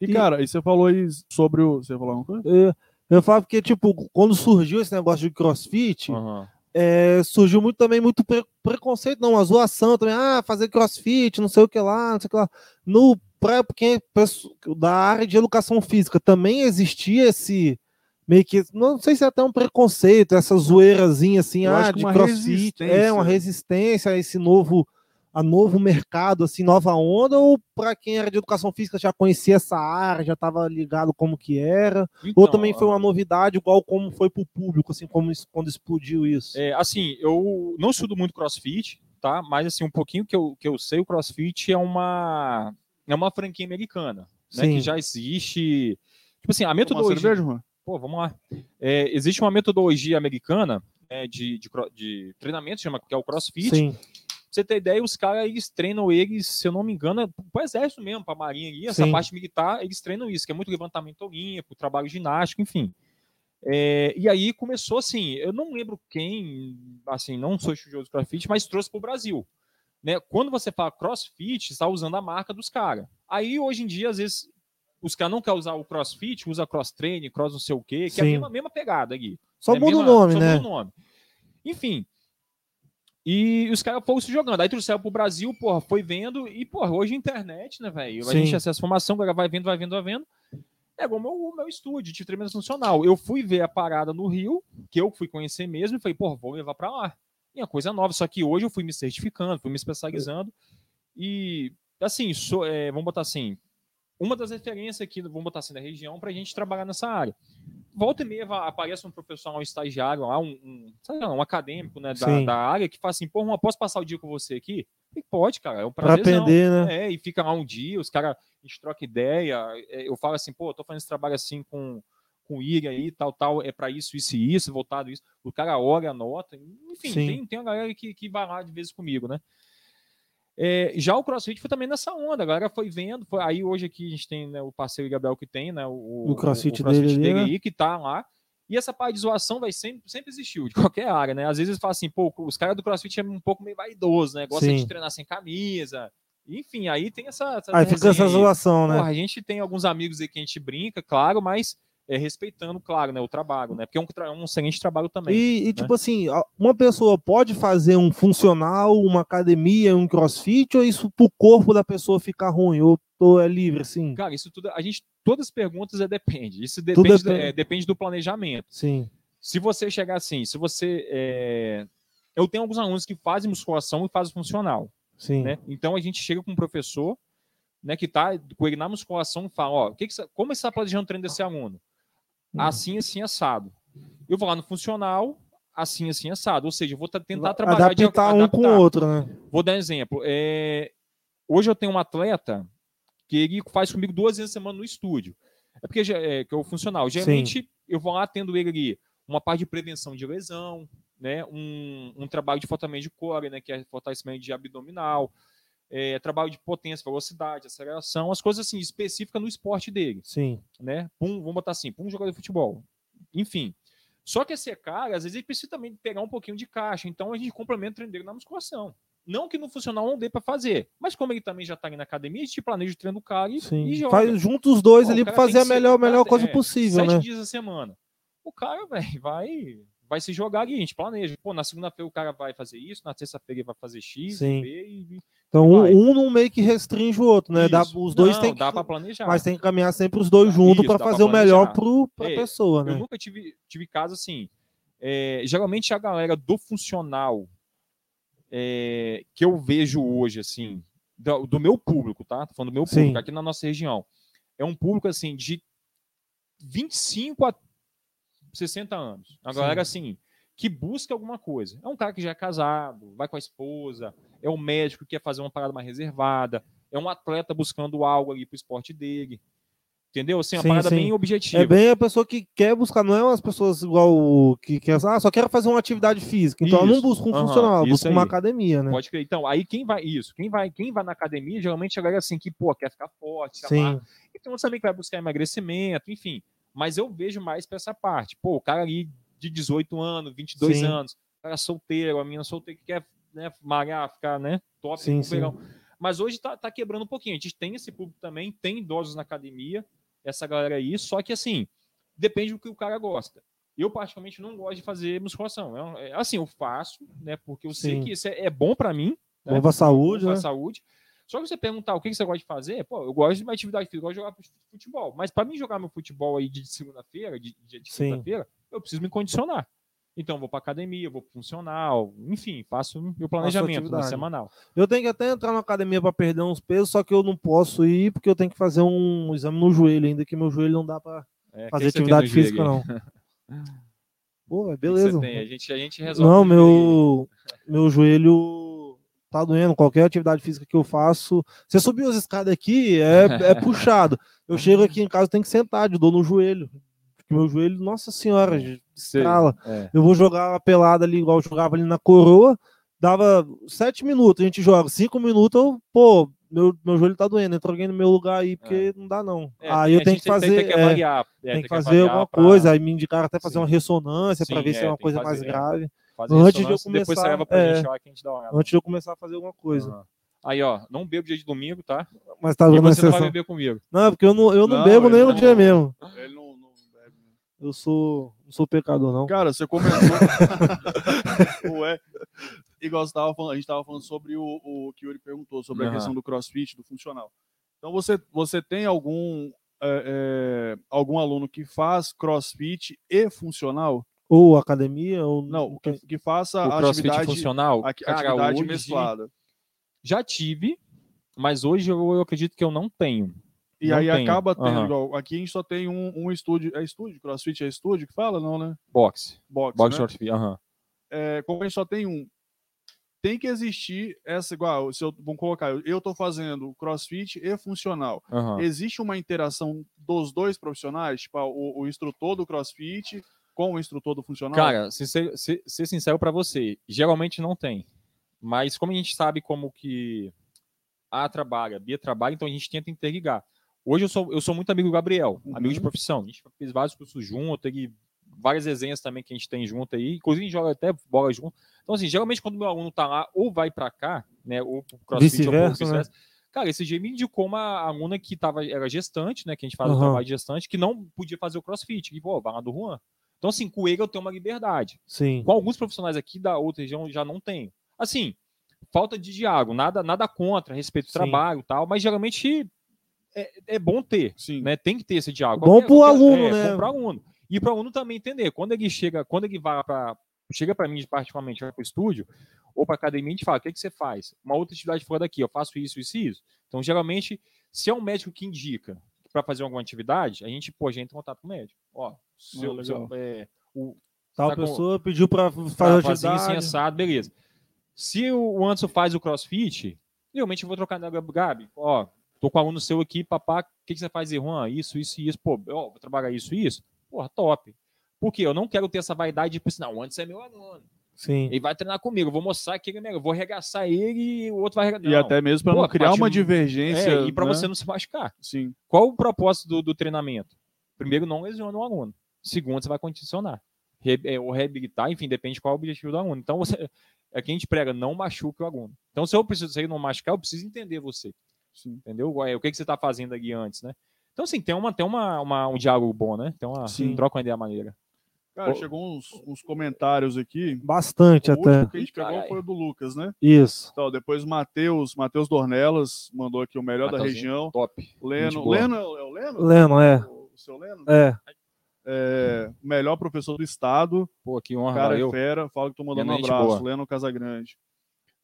E, E- cara, e você falou aí sobre o. Você falou alguma coisa? Eu, eu falo porque, tipo, quando surgiu esse negócio de crossfit, Aham. é, surgiu muito também muito pre- preconceito, não, a zoação também, ah, fazer crossfit, não sei o que lá, não sei o que lá. No pra quem é pesso- da área de educação física também existia esse meio que, não sei se é até um preconceito, essa zoeirazinha assim, Eu ah, acho que de uma crossfit, é uma resistência a esse novo a novo mercado, assim, nova onda, ou para quem era de educação física já conhecia essa área, já estava ligado como que era, ou Então, também foi uma novidade, igual como foi para o público, assim, como quando explodiu isso. É, assim, eu não estudo muito crossfit, tá? Mas, assim, um pouquinho que eu, que eu sei, o crossfit é uma, é uma franquia americana, né? Sim. Que já existe. Tipo assim, a metodologia. cerveja? Pô, vamos lá. É, existe uma metodologia americana né, de, de, de treinamento, chama, que é o crossfit. Sim, você ter ideia, os caras eles treinam eles, se eu não me engano, é pro exército mesmo, pra marinha ali, essa Sim. parte militar, eles treinam isso, que é muito levantamento olímpico, trabalho ginástico, enfim. É, e aí começou assim, eu não lembro quem, assim, não sou estudioso de crossfit, mas trouxe pro Brasil. Né? Quando você fala crossfit, está usando a marca dos caras. Aí hoje em dia, às vezes, os caras não querem usar o crossfit, usa cross training, cross não sei o quê, que é a mesma, mesma pegada aqui. só É muda o nome, só né? muda o nome. Enfim. E os caras foram se jogando. Aí trouxeram pro Brasil, porra, foi vendo. E, porra, hoje a internet, né, velho? A gente acessa a informação, a galera vai vendo, vai vendo, vai vendo. É igual o meu, o meu estúdio de treinamento funcional. Eu fui ver a parada no Rio, que eu fui conhecer mesmo, e falei, porra, vou levar pra lá. E é coisa nova. Só que hoje eu fui me certificando, fui me especializando. E, assim, sou, é, vamos botar assim, uma das referências aqui, vamos botar assim, da região, pra gente trabalhar nessa área volta e meia aparece um profissional, um estagiário lá, um, um, lá, um acadêmico né, da, da área que fala assim, pô, Juan, posso passar o dia com você aqui? E pode, cara, é um Pra prazer. aprender, né? É, e fica lá um dia, os caras, a gente troca ideia, é, eu falo assim, pô, tô fazendo esse trabalho assim com, com o Iri aí, tal, tal, é para isso, isso e isso, voltado isso. O cara olha, anota, enfim, Sim. tem, tem uma galera que, que vai lá de vez comigo, né? É, já o CrossFit foi também nessa onda, a galera foi vendo, foi, aí hoje aqui a gente tem né, o parceiro Gabriel que tem, né, o, O CrossFit dele ali, né? aí, que tá lá, e essa parte de zoação vai sempre, sempre existiu, de qualquer área, né? Às vezes falam assim, pô, os caras do CrossFit é um pouco meio vaidoso, né? Gosta Sim. de treinar sem camisa. Enfim, aí tem essa. essa Aí fica essa resenha aí. zoação, né? Porra, a gente tem alguns amigos aí que a gente brinca, claro, mas é, respeitando, claro, né, o trabalho, né? Porque é um, tra- um excelente trabalho também. E, e, tipo assim, uma pessoa pode fazer um funcional, uma academia, um crossfit, ou isso pro corpo da pessoa ficar ruim? Ou tô, é livre, assim? Cara, isso tudo, a gente, todas as perguntas é depende. Isso depende, depende. é, depende do planejamento. Sim, Se você chegar assim, se você. é, Eu tenho alguns alunos que fazem musculação e fazem funcional, sim. né? Então a gente chega com um professor, né, que tá com ele na musculação e fala, ó, que que como você está planejando o treino desse aluno? Hum. Assim, assim, assado. Eu vou lá no funcional, assim, assim, assado. Ou seja, eu vou tentar trabalhar de Adaptar um com o adaptar. outro, né? Vou dar um exemplo. É, Hoje eu tenho um atleta que ele faz comigo duas vezes a semana no estúdio. É porque já- é, que é o funcional. Geralmente eu vou lá tendo ele ali uma parte de prevenção de lesão, né? Um, um trabalho de fortalecimento de core, né? Que é fortalecimento de abdominal, é, trabalho de potência, velocidade, aceleração, as coisas assim específicas no esporte dele Sim, né? Pum, vamos botar assim, um jogador de futebol. Enfim. Só que esse cara, às vezes, ele precisa também pegar um pouquinho de caixa. Então a gente complementa o treino dele na musculação. Não que no funcional não dê para fazer, mas como ele também já tá ali na academia, a gente planeja o treino do cara e, sim. e joga. Faz junto os dois ali cara fazer a melhor, melhor tem- coisa é, possível, Sete né? dias a semana. O cara, velho, vai, vai se jogar ali, a gente planeja. Pô, na segunda-feira o cara vai fazer isso, na terça-feira ele vai fazer X, Sim. B e. Então vai. um, não meio que restringe o outro, né? Dá, os dois Não, tem que. dá para planejar. Mas tem que caminhar sempre os dois juntos pra pra fazer o melhor pro, pra É, pessoa, né? Eu nunca tive, tive caso assim. é, geralmente a galera do funcional é, que eu vejo hoje, assim, do, do meu público, tá? Tô falando do meu Sim. público, aqui na nossa região. É um público, assim, de 25 a 60 anos. A Sim. galera, assim, que busca alguma coisa. É um cara que já é casado, vai com a esposa, é um médico que quer fazer uma parada mais reservada, é um atleta buscando algo ali pro esporte dele. Entendeu? Assim, uma Sim, parada sim. bem objetiva. É bem a pessoa que quer buscar, não é umas pessoas igual que quer, ah, só quero fazer uma atividade física. Então ela não Isso. busca um Aham, funcional, isso busca uma aí. academia, né? Pode crer. Então, aí quem vai isso? Quem vai, quem vai na academia, geralmente a galera assim que, pô, quer ficar forte, Sim, amar. E tem outros também que vai buscar emagrecimento, enfim. Mas eu vejo mais pra essa parte. Pô, o cara ali de 18 anos, 22 Sim. anos, o cara solteiro, a menina solteira que quer né, malhar, ficar, né, top Sim, sim. Mas hoje tá, tá quebrando um pouquinho. A gente tem esse público também, tem idosos na academia, essa galera aí, só que assim, depende do que o cara gosta. Eu, particularmente, não gosto de fazer musculação. É é, assim, eu faço, né? Porque eu sei Sim. que isso é, é bom pra mim, né? Bom pra saúde, pra né? saúde. Só que você perguntar o que você gosta de fazer, pô, eu gosto de uma atividade física, eu gosto de jogar futebol. Mas para mim jogar meu futebol aí de segunda-feira, de, de, de segunda-feira, eu preciso me condicionar. Então, eu vou para academia, vou pro funcional, enfim, faço meu planejamento né, atividade. semanal. Eu tenho que até entrar na academia para perder uns pesos, só que eu não posso ir porque eu tenho que fazer um exame no joelho ainda, que meu joelho não dá para É, fazer atividade física, não. Pô, é beleza. A gente, a gente resolve. Não, no joelho meu, meu joelho tá doendo. Qualquer atividade física que eu faço. Você subiu as escadas aqui, é, é puxado. Eu chego aqui em casa, tenho que sentar de dor no joelho. Porque meu joelho, nossa senhora, É. Eu vou jogar uma pelada ali, igual eu jogava ali na coroa. Dava sete minutos, a gente joga. Cinco minutos, eu, pô, meu, meu joelho tá doendo. Entra alguém no meu lugar aí, porque não dá, não. É, aí eu tenho que fazer. Tem, que é, avaliar. é, tem que tem fazer alguma pra- coisa. Aí me indicaram até fazer Sim. uma ressonância para ver se é é, uma coisa que mais fazer, é. grave. Antes de eu começar, leva pra é, gente lá que a gente dá uma olhada. Antes de eu começar a fazer alguma coisa. Aham. Aí, ó, não bebo dia de domingo, tá? Mas tá E você não vai beber comigo. Não, é porque eu não, eu não, Não, bebo nem no dia mesmo. Ele não, não bebe. Eu sou, não sou pecador, não. Cara, você comentou. Ué. Igual você tava falando, a gente estava falando sobre o, o que o Yuri perguntou, sobre a Aham. questão do crossfit, do funcional. Então, você, você tem algum, é, é, algum aluno que faz crossfit e funcional? Ou academia, ou. Não, que, que faça O a crossfit atividade, funcional, a- cara, atividade hoje mesclada. já tive, mas hoje eu, eu acredito que eu não tenho. E não aí tenho. acaba tendo, Aham. igual, aqui a gente só tem um, um estúdio. É estúdio? Crossfit é estúdio que fala? Não, né? Boxe. Box. Boxe né? short fit, aham. é, como a gente só tem um, tem que existir essa igual, se eu, vamos colocar, eu- tô fazendo crossfit e funcional. aham. Existe uma interação dos dois profissionais, tipo, o, o instrutor do crossfit com o instrutor do funcional? Cara, se ser, ser- ser sincero pra você, geralmente não tem. Mas como a gente sabe como que A trabalha, a Bia trabalha, então a gente tenta interligar. Hoje eu sou, eu sou muito amigo do Gabriel, amigo de Uhum. profissão. A gente fez vários cursos junto, teve várias resenhas também que a gente tem junto aí, inclusive a gente joga até bola junto. Então, assim, geralmente quando meu aluno tá lá, ou vai pra cá, né, ou pro crossfit, ou pro Vice-versa, né? Cara, esse dia me indicou uma aluna que tava, era gestante, né? Que a gente faz o Aham. trabalho de gestante, que não podia fazer o crossfit. E, pô, vai lá do Juan. Então, assim, com ele eu tenho uma liberdade. Sim. Com alguns profissionais aqui da outra região já não tenho. Assim, falta de diálogo, nada, nada contra, respeito ao Sim. trabalho e tal, mas geralmente é, é bom ter, Sim. né? Tem que ter esse diálogo. Bom pro aluno, é, né? Bom pro aluno. E pro aluno também entender. Quando ele chega, quando ele vai para chega para mim particularmente vai pro estúdio ou para academia, a gente fala: "O que que você faz?" Uma outra atividade fora daqui, eu faço isso, isso e isso. Então, geralmente, se é um médico que indica para fazer alguma atividade, a gente, pô, já entra em contato com o médico. Ó, seu, legal. seu- é, o, Tal tá com- pessoa pediu para Pra fazer fazer assim, atividade. assado, beleza. Se o o Anderson faz o crossfit, realmente eu vou trocar na Gabi. Ó, tô com um aluno seu aqui, papá, o que, que você faz Juan? Isso, isso e isso. Pô, ó, vou trabalhar isso e isso. Porra, top. Por quê? Eu não quero ter essa vaidade de, tipo, não, Anderson é meu aluno. Sim. Ele vai treinar comigo, eu vou mostrar que ele é melhor. Eu vou arregaçar ele e o outro vai arregaçar. E até mesmo para não criar uma divergência. É, e para né? você não se machucar. Sim. Qual o propósito do, do treinamento? Primeiro, não lesiona o aluno. Segundo, você vai condicionar. Re, é, ou reabilitar, enfim, depende qual é o objetivo do aluno. Então, você, é que a gente prega, não machuque o aluno. Então, se eu preciso, se ele não machucar, eu preciso entender você. Sim. Entendeu? O que, que você está fazendo aqui antes, né? Então, assim, tem, uma, tem uma, uma- um diálogo bom, né? Tem uma Sim. troca uma ideia maneira. Cara, chegou uns, uns comentários aqui. Bastante O até. último que a gente pegou caralho. foi o do Lucas, né? Isso. Então, depois o Matheus, Matheus Dornelas mandou aqui o melhor da região. Top. Leno. Leno é o é o Leno? Leno, é. O seu Leno? É. É, melhor professor do estado. Pô, que honra, Cara é valeu. fera. Fala que tô mandando um Leno abraço. boa. Leno Casagrande.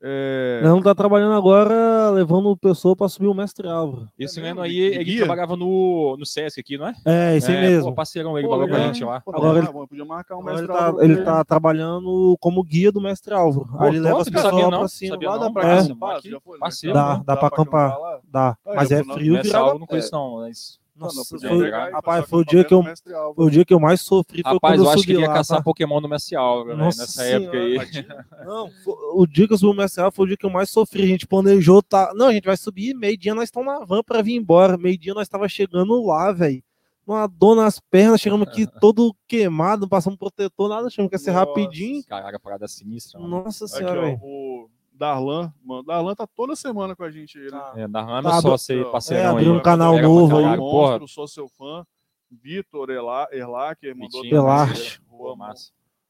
É, Leno tá trabalhando agora, levando o pessoa para subir o mestre Álvaro. Esse É mesmo? aí, ele guia? trabalhava no, no Sesc aqui, não é? É, esse aí é, mesmo. Pô, parceirão, ele falou com a legal. gente lá. Agora vamos ele- podia marcar um Agora mestre ele, tá, Álvaro ele pra tá trabalhando como guia do mestre Álvaro. Pô, Aí ele leva as não pessoas lá não, pra cima. sabia Lá dá não, pra é. acampar? Você já foi? Parceiro, Dá, né? dá pra acampar. Dá. Mas é frio Mestre virado. Álvaro não conheço não, mas... Nossa, Não, foi- rapaz, foi o dia que eu, Mestre foi o dia que eu mais sofri. Foi Rapaz, quando eu eu acho subi que ele ia lá, caçar tá? Pokémon no Messi Álvaro, velho, Nossa nessa época aí. Não, foi- o dia que eu subi o mestre Álvaro foi o dia que eu mais sofri. A gente planejou, tá? Não, a gente vai subir, meio-dia nós estamos na van pra vir embora. Meio-dia nós tava chegando lá, velho. Uma dor nas pernas, chegamos aqui todo queimado, não passamos protetor, nada, achamos que ia ser Nossa. rapidinho. Caraca, parada sinistra. mano. Nossa Aqui, senhora, ó, velho. o Darlan. Mano, Darlan tá toda semana com a gente aí, né? É, da Rama Tá, só ser é, parceirão abriu aí. um canal novo aí. Monstro, porra. sou seu fã. Vitor Erla- Erlacher mandou Vitinho. Erlacher.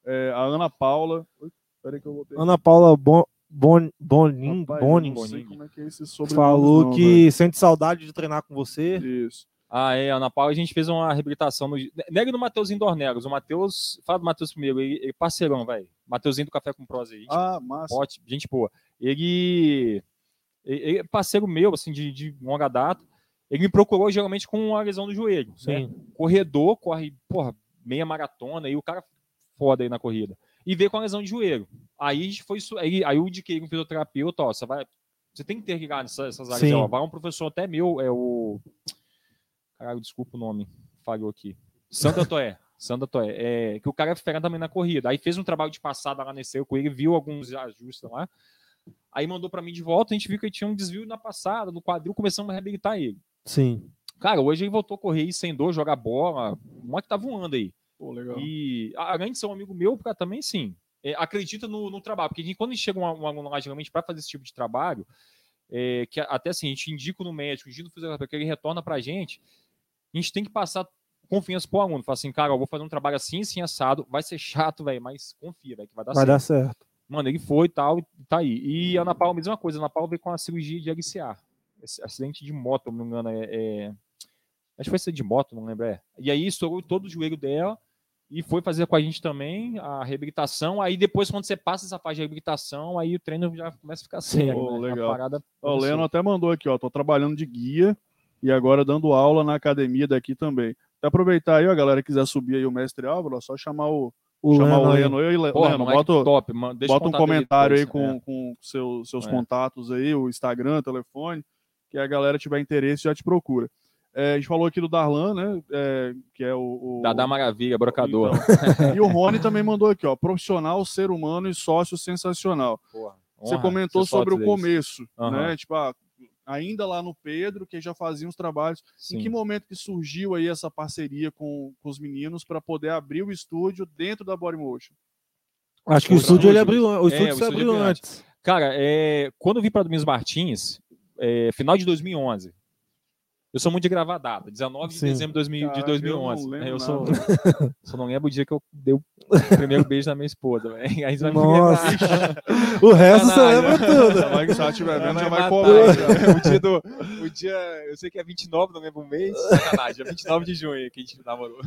É, a Ana Paula. Ui, Peraí que eu voltei. Ana Paula Bon, bon, Bonin, Rapaz, Bonin eu não sei Bonin. como é que é esse sobrenome. falou não, que sente saudade de treinar com você. Isso. Ah, é, Ana Paula, a gente fez uma reabilitação no. Nega no Mateuzinho Dornelos. O Matheus. Fala do Matheus primeiro, ele, ele parceirão, velho. Mateuzinho do Café com Prosa aí. gente Ah, massa. Ótimo, gente boa. Ele, ele é parceiro meu, assim, de, de longa data. Ele me procurou geralmente com uma lesão no joelho. né? Sim. Corredor, corre, porra, meia maratona, e o cara foda aí na corrida. E veio com a lesão de joelho. Aí a gente foi. su- Aí, aí eu indiquei um fisioterapeuta, ó, você vai. Você tem que ter ligado nessas, essas áreas. Sim. aí, Ó, vai um professor até meu, é o. Caralho, desculpa o nome. Falhou aqui. Sandra Toé. Sandra Toé. É, que o cara é fera também na corrida. Aí fez um trabalho de passada lá nesse com ele, viu alguns ajustes lá. Aí mandou pra mim de volta, a gente viu que ele tinha um desvio na passada, no quadril, começamos a reabilitar ele. Sim. Cara, hoje ele voltou a correr aí sem dor, jogar bola. O moleque tá voando aí. Pô, legal. E além de ser um amigo meu, cara também sim. é, acredita no, no trabalho. Porque a gente- quando a gente chega um, um aluno lá, geralmente, para fazer esse tipo de trabalho, é, que até assim, a gente indica no médico, indica no fisioterapeuta, que ele retorna pra gente, a gente tem que passar confiança pro aluno. Falar assim, cara, eu vou fazer um trabalho assim, assim, assado, vai ser chato, velho, mas confia, velho, que vai dar Vai certo. dar certo. Mano, ele foi e tal, e tá aí. E a Ana Paula, mesma coisa, a Ana Paula veio com a cirurgia de LCA. Esse acidente de moto, não me engano, é. é... Acho que foi acidente de moto, não lembro. É. E aí estourou todo o joelho dela e foi fazer com a gente também a reabilitação. Aí depois, quando você passa essa fase de reabilitação, aí o treino já começa a ficar sério. Pô, né? Legal. parada Ó, o. Leno até mandou aqui, ó. Tô trabalhando de guia e agora dando aula na academia daqui também. Até aproveitar aí, ó, a galera que quiser subir aí o mestre Álvaro, ó, só chamar o, O chamar Leno o aí. Leno. Eu e Porra, Leno, bota, top, mano. Deixa o bota um comentário aí com, é. com seu- seus É. contatos aí, o Instagram, telefone, que a galera tiver interesse já te procura. É, a gente falou aqui do Darlan, né? é, que é o. o... Dadá Maravilha, brocador. Então, e o Rony também mandou aqui, ó. Profissional, ser humano e sócio sensacional. Porra, Você honra comentou ser sobre o começo, Aham. né? Tipo, ah, ainda lá no Pedro, que já fazia uns trabalhos. Sim. Em que momento que surgiu aí essa parceria com, com os meninos para poder abrir o estúdio dentro da Body Motion? Acho que o O estúdio ele abriu, o É, estúdio o se estúdio abriu abriu antes. Cara, é, quando eu vim para Domingos Martins, é, final de 2011. Eu sou muito de gravar data, 19 de Sim. dezembro de 2000 de Caraca, 2011. eu não É, eu sou, só não lembro o dia que eu dei o primeiro beijo na minha esposa. Aí você vai me Nossa. O resto você lembra tudo. Se ela- se ela tiver vendo, já Vai cobrar. O dia, do, o dia, eu sei que é 29, não lembro o mês. Sacanagem, é 29 de junho que a gente namorou.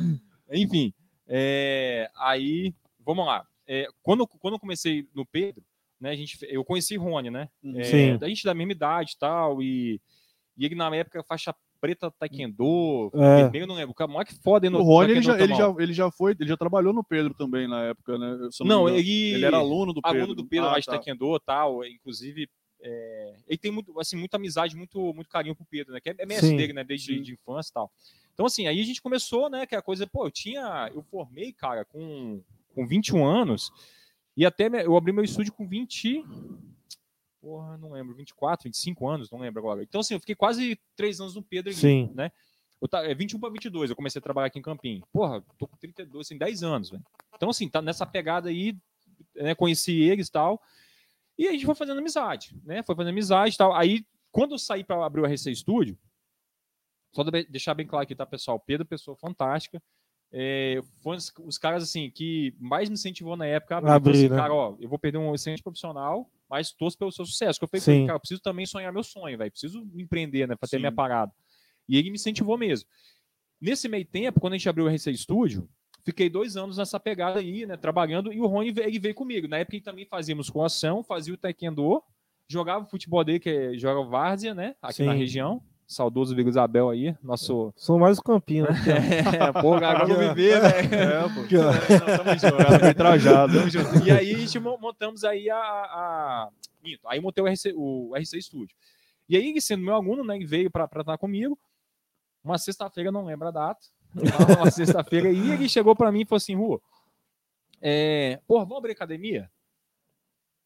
Enfim, é, aí, vamos lá. É, quando, quando eu comecei no Pedro, né, a gente, eu conheci Rony, né? É, Sim. A gente da mesma idade e tal, e, e ele na época faixa preta taekwondo, É. vermelho, eu não lembro. O cara maior que foda, hein, no O Rony, ele já, ele, já, ele já foi, ele já trabalhou no Pedro também na época, né? Não, engano. ele, ele era aluno do Pedro. aluno do Pedro Ah, lá de tá. Taekwondo e tal, inclusive é, ele tem muito, assim, muita amizade, muito, muito carinho pro Pedro, né? Que é, é mestre Sim. dele, né? Desde de infância e tal. Então, assim, aí a gente começou, né? Que a coisa, pô, eu tinha. Eu formei, cara, com, com 21 anos, e até eu abri meu estúdio com 20. Porra, não lembro, 24, 25 anos, não lembro agora. Então, assim, eu fiquei quase três anos no Pedro Sim. né? Eu tá, é 21 para 22, eu comecei a trabalhar aqui em Campinho. Porra, tô com 32, assim, 10 anos, velho. Então, assim, tá nessa pegada aí, né? Conheci eles e tal. E a gente foi fazendo amizade, né? Foi fazendo amizade e tal. Aí, quando eu saí para abrir o RC Studio, só de- deixar bem claro aqui, tá, pessoal? Pedro, pessoa fantástica. É, foi os, os caras, assim, que mais me incentivou na época a abrir. Abrir, assim, né? Cara, ó, eu vou perder um excelente profissional, mas torço pelo seu sucesso. Que eu falei, Sim. cara, eu preciso também sonhar meu sonho, velho. Preciso empreender, né? Pra ter Sim. minha parada. E ele me incentivou mesmo. Nesse meio tempo, quando a gente abriu o RC Studio, fiquei dois anos nessa pegada aí, né? Trabalhando, e o Rony veio, veio comigo. Na época, ele também fazia musculação, fazia o taekwondo, jogava o futebol dele, que é, joga várzea, né? Aqui Sim. na região. Saudoso Vila Isabel aí, nosso. Sou mais o campinho, né? É, pô, agora eu vou viver, velho. É, pô. Não, tamo junto, bem trajado. Tamo junto. E aí a gente mo- montamos aí a. a... Aí montei o RC, o RC Studio. E aí, ele sendo meu aluno, né? Ele veio pra pra estar comigo. Uma sexta-feira, não lembro a data. Uma, sexta-feira, e ele chegou pra mim e falou assim: Rua, é, porra, vamos abrir academia?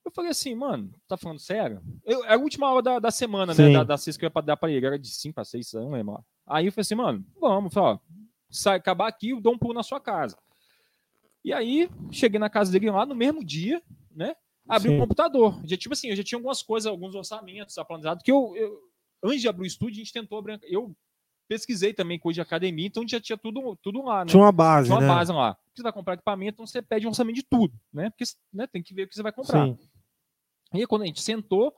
Eu falei assim, mano, tá falando sério? Eu, é a última hora da, da semana, né? Sim. Da, da sexta que eu ia pra dar pra ele. Era de 5 a 6, eu não lembro. Aí eu falei assim, mano, vamos, falei, ó, sai, acabar aqui, eu dou um pulo na sua casa. E aí, cheguei na casa dele lá no mesmo dia, né? Abri Sim. o computador. Já, tipo assim, eu já tinha algumas coisas, alguns orçamentos planejados, que eu, eu- antes de abrir o estúdio, a gente tentou abrir. Eu pesquisei também coisa de academia, então já tinha tudo, tudo lá, né? Tinha uma base, Tinha uma né? base lá. Você vai comprar equipamento, então você pede um orçamento de tudo, né? Porque né, tem que ver o que você vai comprar. Sim. E aí, quando a gente sentou,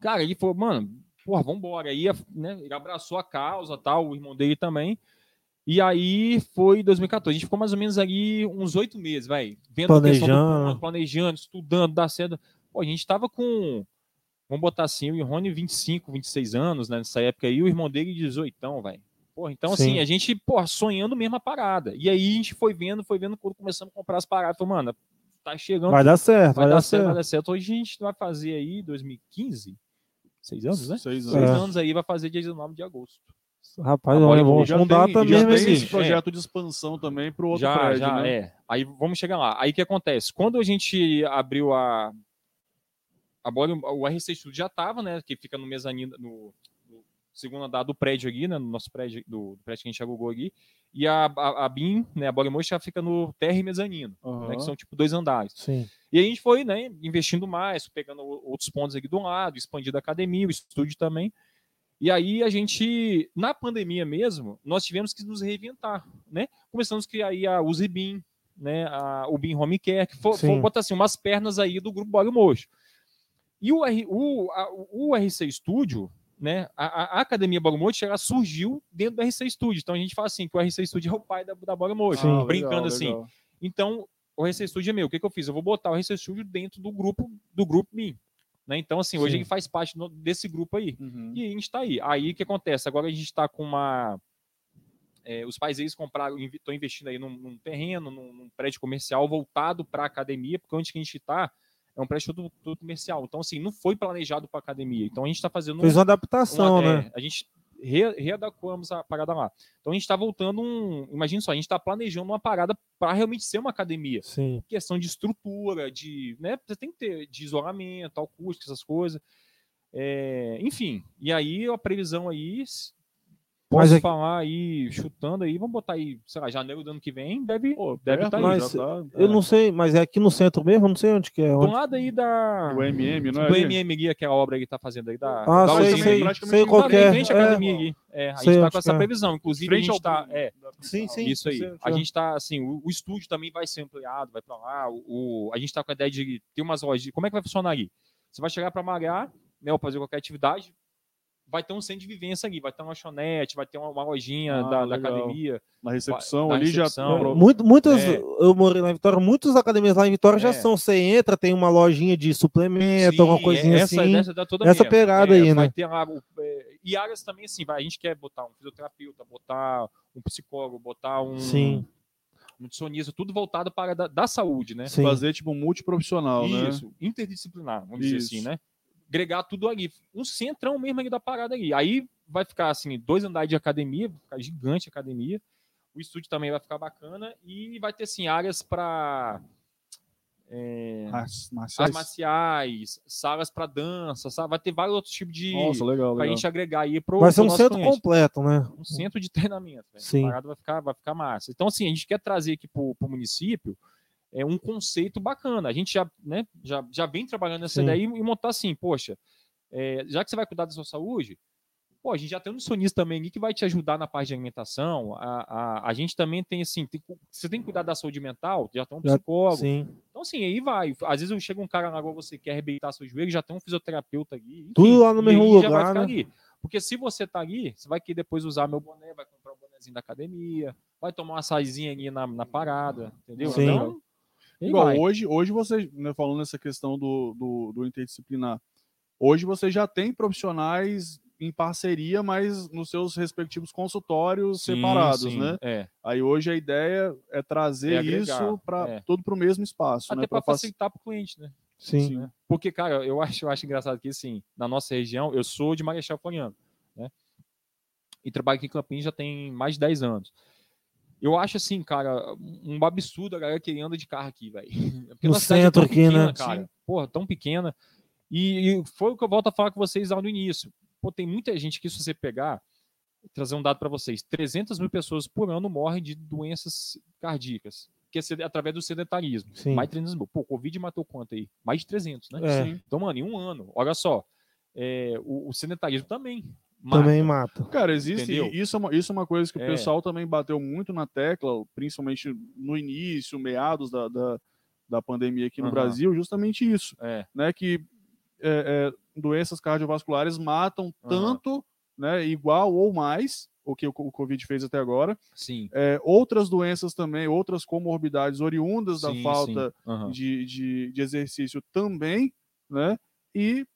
cara, ele falou, mano, porra, vambora. Aí, né, ele abraçou a causa, tal, o irmão dele também. E aí foi 2014. A gente ficou mais ou menos ali uns oito meses, vai. Vendo questão do Planejando. planejando, estudando, dar certo. Pô, a gente tava com, vamos botar assim, o Rony 25, 26 anos, né, nessa época aí, o irmão dele 18, velho. Porra, então Sim. assim, a gente, porra, sonhando mesmo a parada. E aí a gente foi vendo, foi vendo quando começamos a comprar as paradas. Falei, mano, tá chegando Vai dar certo, vai, vai, dar dar certo, vai certo. dar certo. Hoje a gente vai fazer aí 2015, seis anos, né? Seis É. Seis anos. anos aí vai fazer dia 19 de agosto. Rapaz, Agora vamos Já tem, data já mesmo tem esse projeto de expansão também para o outro já, prédio, já, né? é. Aí vamos chegar lá. Aí o que acontece? Quando a gente abriu a. a bola, o RC Studio já estava, né? Que fica no mezanino, no, no segundo andar do prédio aqui, né? No nosso prédio, do, do prédio que a gente alugou aqui. E a, a, a BIM, né? A bola Motion já fica no terra e mezanino, Aham. né? Que são tipo dois andares. Sim. E a gente foi, né, investindo mais, pegando outros pontos aqui do lado, expandindo a academia, o estúdio também. E aí a gente, na pandemia mesmo, nós tivemos que nos reinventar, né? Começamos a criar aí a Uzibin, né, a, o Bin Home Care, que foi, foi botar assim, umas pernas aí do grupo Bolo Mocho. E o, R, o, a- o RC Studio, né, a, a- Academia Bolo Mocho, ela surgiu dentro do RC Studio. Então a gente fala assim, que o RC Studio é o pai da, da Sim. Ah, brincando legal, assim. legal. Então, o RC Studio é meu. O que, que eu fiz? Eu vou botar o RC Studio dentro do grupo do grupo MIM. Né? Então, assim, hoje Sim. ele faz parte no- desse grupo aí. Uhum. E a gente está aí. Aí o que acontece? Agora a gente está com uma. é, os pais eles compraram, estão investindo aí num, num terreno, num, num prédio comercial voltado para academia, porque onde que a gente está é um prédio todo, todo comercial. Então, assim, não foi planejado para academia. Então a gente está fazendo Fez um- uma adaptação, uma- né? é, a gente re, readequamos a parada lá. Então a gente está voltando um. Imagina só, a gente está planejando uma parada para realmente ser uma academia. Sim. Questão de estrutura, de. Né, você tem que ter de isolamento, acústica, essas coisas. É, enfim, e aí a previsão aí. Posso é que- falar aí, chutando aí, vamos botar aí, sei lá, janeiro do ano que vem, deve Pô, Deve perto, tá aí, tá- Eu não sei, mas é aqui no centro mesmo? Eu não sei onde que é. do Onde... lado aí da. O MM, não é? do? MM ali, aquela obra aí que tá fazendo aí da. Ah, da sei, usina sei, aí. praticamente sei qual que é. frente à É. academia ali. É, a Sei gente tá onde com essa que é. previsão. Inclusive, a Frente gente ao tá. Bruno, É, Sim, sim. isso aí. sei onde A é. gente tá, assim, o, o estúdio também vai ser ampliado, vai pra lá. O, o- a gente tá com a ideia de ter umas lojas. Como é que vai funcionar ali? Você vai chegar pra malhar, né, ou fazer qualquer atividade, vai ter um centro de vivência ali, vai ter uma lanchonete, vai ter uma, uma lojinha Ah, da, da academia. Na recepção ali recepção. já. Muito, muitas, É. eu morei na Vitória, muitas academias lá em Vitória já É. são. Você entra, tem uma lojinha de suplemento, alguma coisinha essa, assim. Essa, toda essa pegada É, aí, vai né? ter lá, é, e áreas também, assim, vai, a gente quer botar um fisioterapeuta, botar um psicólogo, botar um Sim. nutricionista, tudo voltado para a da, da saúde, né? Sim. Fazer tipo um multiprofissional, né? Isso, interdisciplinar, vamos dizer Isso. assim, né? Agregar tudo ali. Um centrão mesmo ali da parada ali. Aí vai ficar, assim, dois andares de academia, vai ficar gigante a academia. O estúdio também vai ficar bacana e vai ter, assim, áreas para As artes marciais. marciais, salas para dança, sabe? vai ter vários outros tipos de... Nossa, legal, Pra legal. gente agregar aí pro, Vai ser pro um centro cliente. completo, né? um centro de treinamento. velho. Sim. A parada vai ficar, vai ficar massa. Então, assim, a gente quer trazer aqui para o município é, um conceito bacana. A gente já, né, já, já vem trabalhando nessa Sim. ideia e, e montar assim, poxa, é, já que você vai cuidar da sua saúde, pô, a gente já tem um nutricionista também aqui que vai te ajudar na parte de alimentação. A, a, a gente também tem, assim, tem- você tem que cuidar da saúde mental, já tem um psicólogo. Sim. Então, assim, aí vai. Às vezes chega um cara na rua, você quer arrebentar seu joelho, já tem um fisioterapeuta ali. enfim, Tudo lá no mesmo aí já vai lugar, ficar né? ali. Porque se você tá ali, você vai querer depois usar meu boné, vai comprar o bonézinho da academia, vai tomar uma saizinha ali na, na parada, entendeu? Sim. Então, Igual, vai. hoje, hoje você, né, falando nessa questão do, do, do interdisciplinar, hoje você já tem profissionais em parceria, mas nos seus respectivos consultórios Sim, separados, sim, né? É. Aí hoje a ideia é trazer É agregar, isso para é. tudo para o mesmo espaço, Até né? para facilitar para o cliente, né? Sim. né? Porque, cara, eu acho, eu acho engraçado que, assim, na nossa região, eu sou de Marechal Floriano, né? E trabalho aqui em Campinas já tem mais de 10 anos. Eu acho, assim, cara, um absurdo a galera que anda de carro aqui, velho. No é centro tão aqui, pequena, né? Cara. Sim. Porra, tão pequena. E, e foi o que eu volto a falar com vocês lá no início. Pô, tem muita gente que, se você pegar, trazer um dado para vocês, 300 mil pessoas por ano morrem de doenças cardíacas, que é através do sedentarismo. Sim. Mais de 300 mil. Pô, Covid matou quanto aí? Mais de 300, né? É. Sim. Então, mano, em um ano, olha só, é, o, o sedentarismo também. Mata. Também mata. Cara, existe. Entendeu? e Isso é, uma, isso é uma coisa que o É. pessoal também bateu muito na tecla, principalmente no início, meados da, da, da pandemia aqui no Aham. Brasil, justamente isso, É, né? Que é, é, doenças cardiovasculares matam Aham. tanto, né? Igual ou mais o que o, o Covid fez até agora. sim. É, outras doenças também, outras comorbidades oriundas da sim, falta sim. Aham. de, de, de exercício também, né? E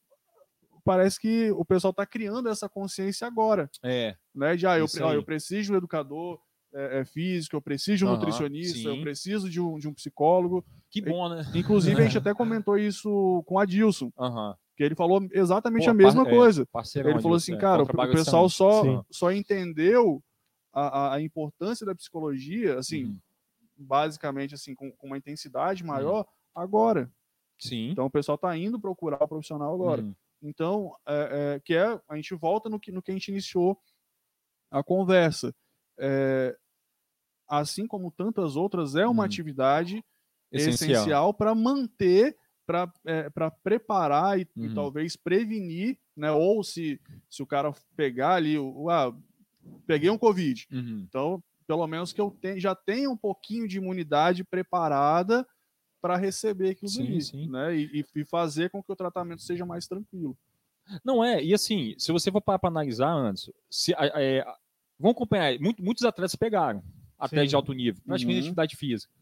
parece que o pessoal está criando essa consciência agora, É, né? De, ah, eu, ó, aí. eu preciso de um educador é, é, físico, eu preciso de um Aham, nutricionista, eu sim. preciso de um, de um psicólogo. que bom, né? Inclusive, a gente até comentou isso com a Dilson, Aham. que ele falou exatamente Pô, a mesma par- é, coisa. Parceirão, Ele falou assim, é, cara, o, pessoal só, Sim. só entendeu a, a- a importância da psicologia, assim, Uhum. basicamente, assim, com, com uma intensidade maior agora. Sim. Então o pessoal está indo procurar o profissional agora. Uhum. Então, é, é, que é, a gente volta no que, no que a gente iniciou a conversa. É, assim como tantas outras, é uma Uhum. atividade Essencial. essencial para manter, para é, pra preparar e, e Uhum. talvez prevenir, né? Ou se, se o cara pegar ali, o, ah, peguei um Covid. Uhum. Então, pelo menos que eu tenha, já tenha um pouquinho de imunidade preparada para receber aquilo Sim, ali, sim. né? E, e- fazer com que o tratamento seja mais tranquilo. Não é, e assim, se você for para analisar antes, se, a- é, vamos acompanhar, muito- muitos atletas pegaram, atletas de alto nível, praticamente Uhum. atividade física.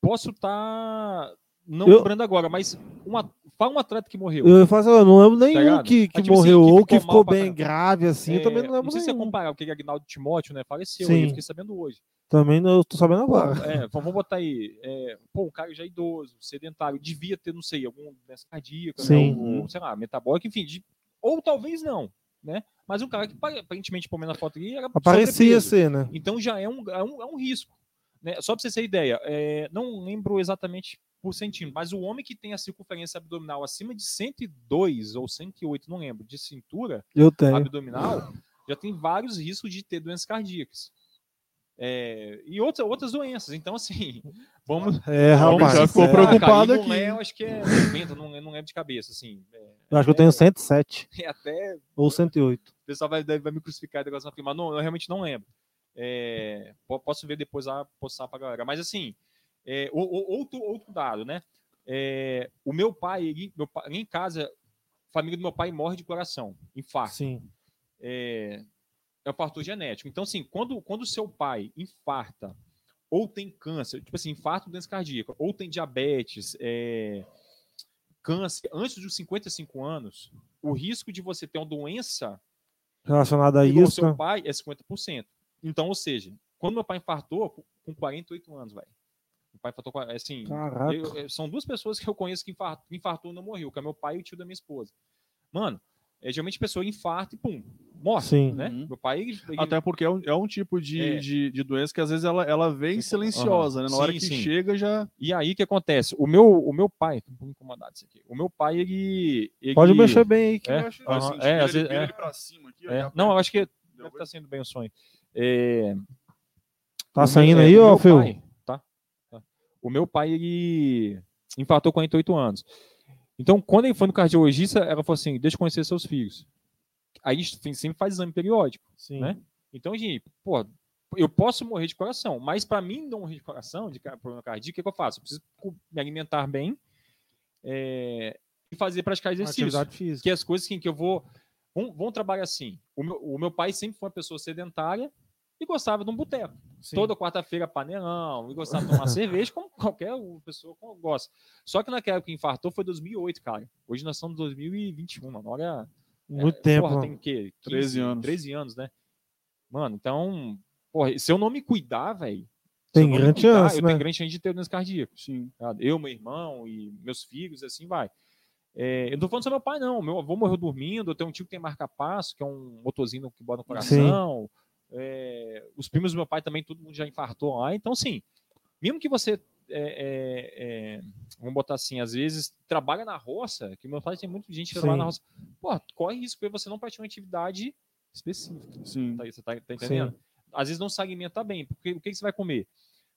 Posso estar não Eu- lembrando agora, mas uma, fala um atleta que morreu. Eu faço, eu não lembro nenhum ligado? que, que tipo assim, morreu que ou que ficou bem grave assim. eu É, também não lembro não sei se é nenhum. comparar, porque Agnaldo Timóteo, né, faleceu, Sim. aí, eu fiquei sabendo hoje. Também não, tô sabendo agora. é, vamos botar aí, é, pô, um cara já idoso, sedentário, devia ter, não sei, algum doença cardíaca, Sim. né, ou, sei lá, metabólica, enfim, de- ou talvez não, né? Mas um cara que pa- aparentemente, pelo menos na foto ali, era Parecia sobrepeso. ser, né? Então já é um, é um, é um risco. Né? Só para você ter ideia, é, não lembro exatamente por centímetro, mas o homem que tem a circunferência abdominal acima de 102 ou 108, não lembro, de cintura Eu tenho. abdominal, já tem vários riscos de ter doenças cardíacas. É, e outras, outras doenças. Então, assim, vamos. É, rapaz. já ficou é. preocupado. Aqui. é, eu acho que é 90, não, não lembro de cabeça, assim. É, Eu acho que eu tenho 107 é até ou 108. o pessoal vai, vai me crucificar de negócio mas não, eu realmente não lembro. É, po- posso ver depois lá, postar pra galera. Mas assim, é, o- o- outro, outro dado, né? É, o meu pai, ele, meu pai, em casa, a família do meu pai morre de coração, infarto. Sim. É, um fator genético. Então, assim, quando quando o seu pai infarta ou tem câncer, tipo assim, infarto, doença cardíaca, ou tem diabetes, é, câncer, antes dos 55 anos, o risco de você ter uma doença Relacionado a isso. seu pai é 50%. Então, ou seja, quando meu pai infartou, com- com 48 anos, velho. Meu pai infartou, com- assim, eu- eu- são duas pessoas que eu conheço que infartou, infartou e não morreu, que é meu pai e o tio da minha esposa. Mano, é, geralmente a pessoa infarta e pum, morre, Sim. né? Uhum. Meu pai... ele- Até porque é um, é um tipo de, É. de, de doença que às vezes ela, ela vem silenciosa, né? Na hora Sim, que sim. chega já. E aí, o que acontece? O meu, o meu pai... Tô um pouco incomodado isso aqui. O meu pai, ele... ele Pode mexer bem aí. Que É, eu acho- aham, Assim, é, às vezes- é. cima aqui, é, não, eu acho que Deu deve bem? estar sendo bem o sonho. É, Tá O saindo meu- aí, é, o ó, meu Phil? pai, tá? Tá. O meu pai, ele infartou com 48 anos. Então, quando ele foi no cardiologista, ela falou assim: deixa eu conhecer seus filhos. Aí a gente sempre faz exame periódico. Sim. né? Então, gente, pô, eu posso morrer de coração, mas para mim não morrer de coração, de problema cardíaco, o que, eu faço? Eu preciso me alimentar bem é, e fazer praticar exercício. Que as coisas que, que eu vou. Vamos, vamos trabalhar assim. O meu, o meu pai sempre foi uma pessoa sedentária e gostava de um boteco. Toda quarta-feira panelão, e gostava de tomar cerveja, como qualquer pessoa gosta. Só que naquela época que infartou foi 2008, cara. Hoje nós estamos em 2021, mano. Olha. Muito é, tempo. Porra, tem o quê? 13 anos. 13 anos, né? Mano, então. Porra, se eu não me cuidar, velho. Tem grande chance, eu né? tenho grande chance de ter doença cardíaca. Sim. Eu, meu irmão e meus filhos, assim vai. É, eu não tô falando só meu pai, não. Meu avô morreu dormindo. Eu tenho um tio que tem marca-passo, que é um motorzinho que bota no coração. É, os primos do meu pai também, todo mundo já infartou lá. Então, assim, mesmo que você. É, é, é, vamos botar assim, às vezes trabalha na roça, que meu pai tem muita gente que trabalha Sim. na roça. Pô, corre risco porque você não pratica uma atividade específica. Sim. Tá, você tá, tá entendendo? Às vezes não se alimenta bem. Porque o que, que você vai comer?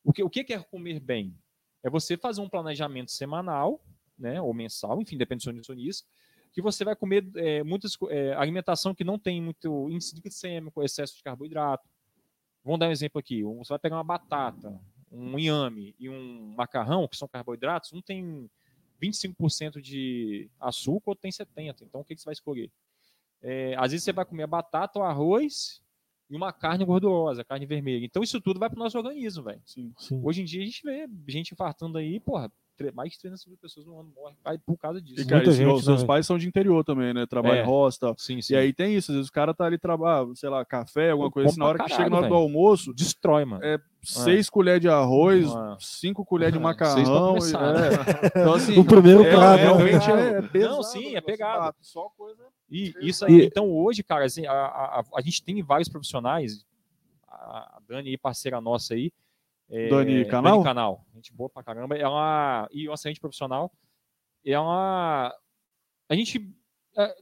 O que, o que é comer bem? É você fazer um planejamento semanal, né? Ou mensal, enfim, depende do seu nutricionista, que você vai comer é, muitas é, alimentação que não tem muito índice glicêmico, excesso de carboidrato. Vamos dar um exemplo aqui. Você vai pegar uma batata, um inhame e um macarrão, que são carboidratos, um tem 25% de açúcar, outro tem 70%. Então, o que, que você vai escolher? É, às vezes você vai comer batata ou arroz e uma carne gordurosa, carne vermelha. Então, isso tudo vai para o nosso organismo, velho. Hoje em dia, a gente vê gente infartando aí, porra, mais de 300 mil pessoas no ano morrem por causa disso. E, cara, Muita gente, os seus né? pais são de interior também, né? Trabalham É. em roça e tal. Sim, sim. E aí tem isso, às vezes o cara tá ali trabalhando, sei lá, café, alguma Eu coisa assim, na hora pra que chega na hora do caralho, almoço, destrói, mano. é seis colheres de arroz, Ah. cinco colheres de macarrão. começar, e- né? é. Então, assim, O primeiro é, prato, é, é pesado. Não, sim, é pegado. Só coisa. E isso E- aí, então hoje, cara, assim, a, a, a- a gente tem vários profissionais, a Dani, parceira nossa aí. É, Dani Canal? Dani Canal, gente boa pra caramba. É uma, e uma excelente profissional. É uma. A gente. é,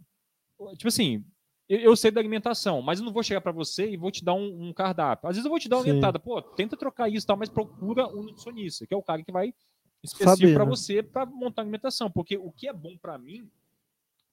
tipo assim, eu, eu sei da alimentação, mas eu não vou chegar pra você e vou te dar um, um cardápio. Às vezes eu vou te dar uma Sim. orientada, pô, tenta trocar isso e tal, mas procura um nutricionista, que é o cara que vai específico para né? você para montar a alimentação, porque o que é bom para mim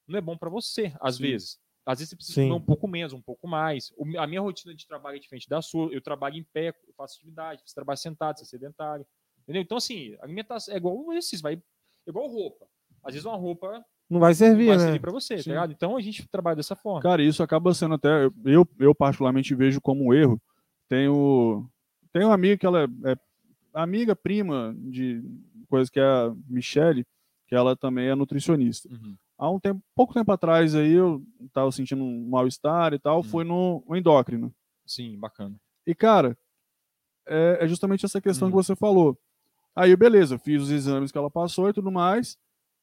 não é bom para você, às Sim. vezes. Às vezes você precisa Sim. comer um pouco menos, um pouco mais. O- a minha rotina de trabalho é diferente da sua. Eu trabalho em pé, eu faço atividade, você trabalha sentado, você é sedentário. Entendeu? Então, assim, alimentação é igual esses, vai é igual roupa. Às vezes uma roupa Não vai não servir, vai né? servir para você, tá Sim. ligado? Então a gente trabalha dessa forma. Cara, isso acaba sendo até. Eu, eu particularmente vejo como um erro. Tenho, tenho uma amiga que ela é, é amiga, prima de coisa que é a Michele, que ela também é nutricionista. Uhum. Há um tempo, pouco tempo atrás aí, eu tava sentindo um mal-estar e tal, Hum. fui no, no endócrino. Sim, bacana. E, cara, é, é justamente essa questão Hum. que você falou. Aí, beleza, fiz os exames que ela passou e tudo mais.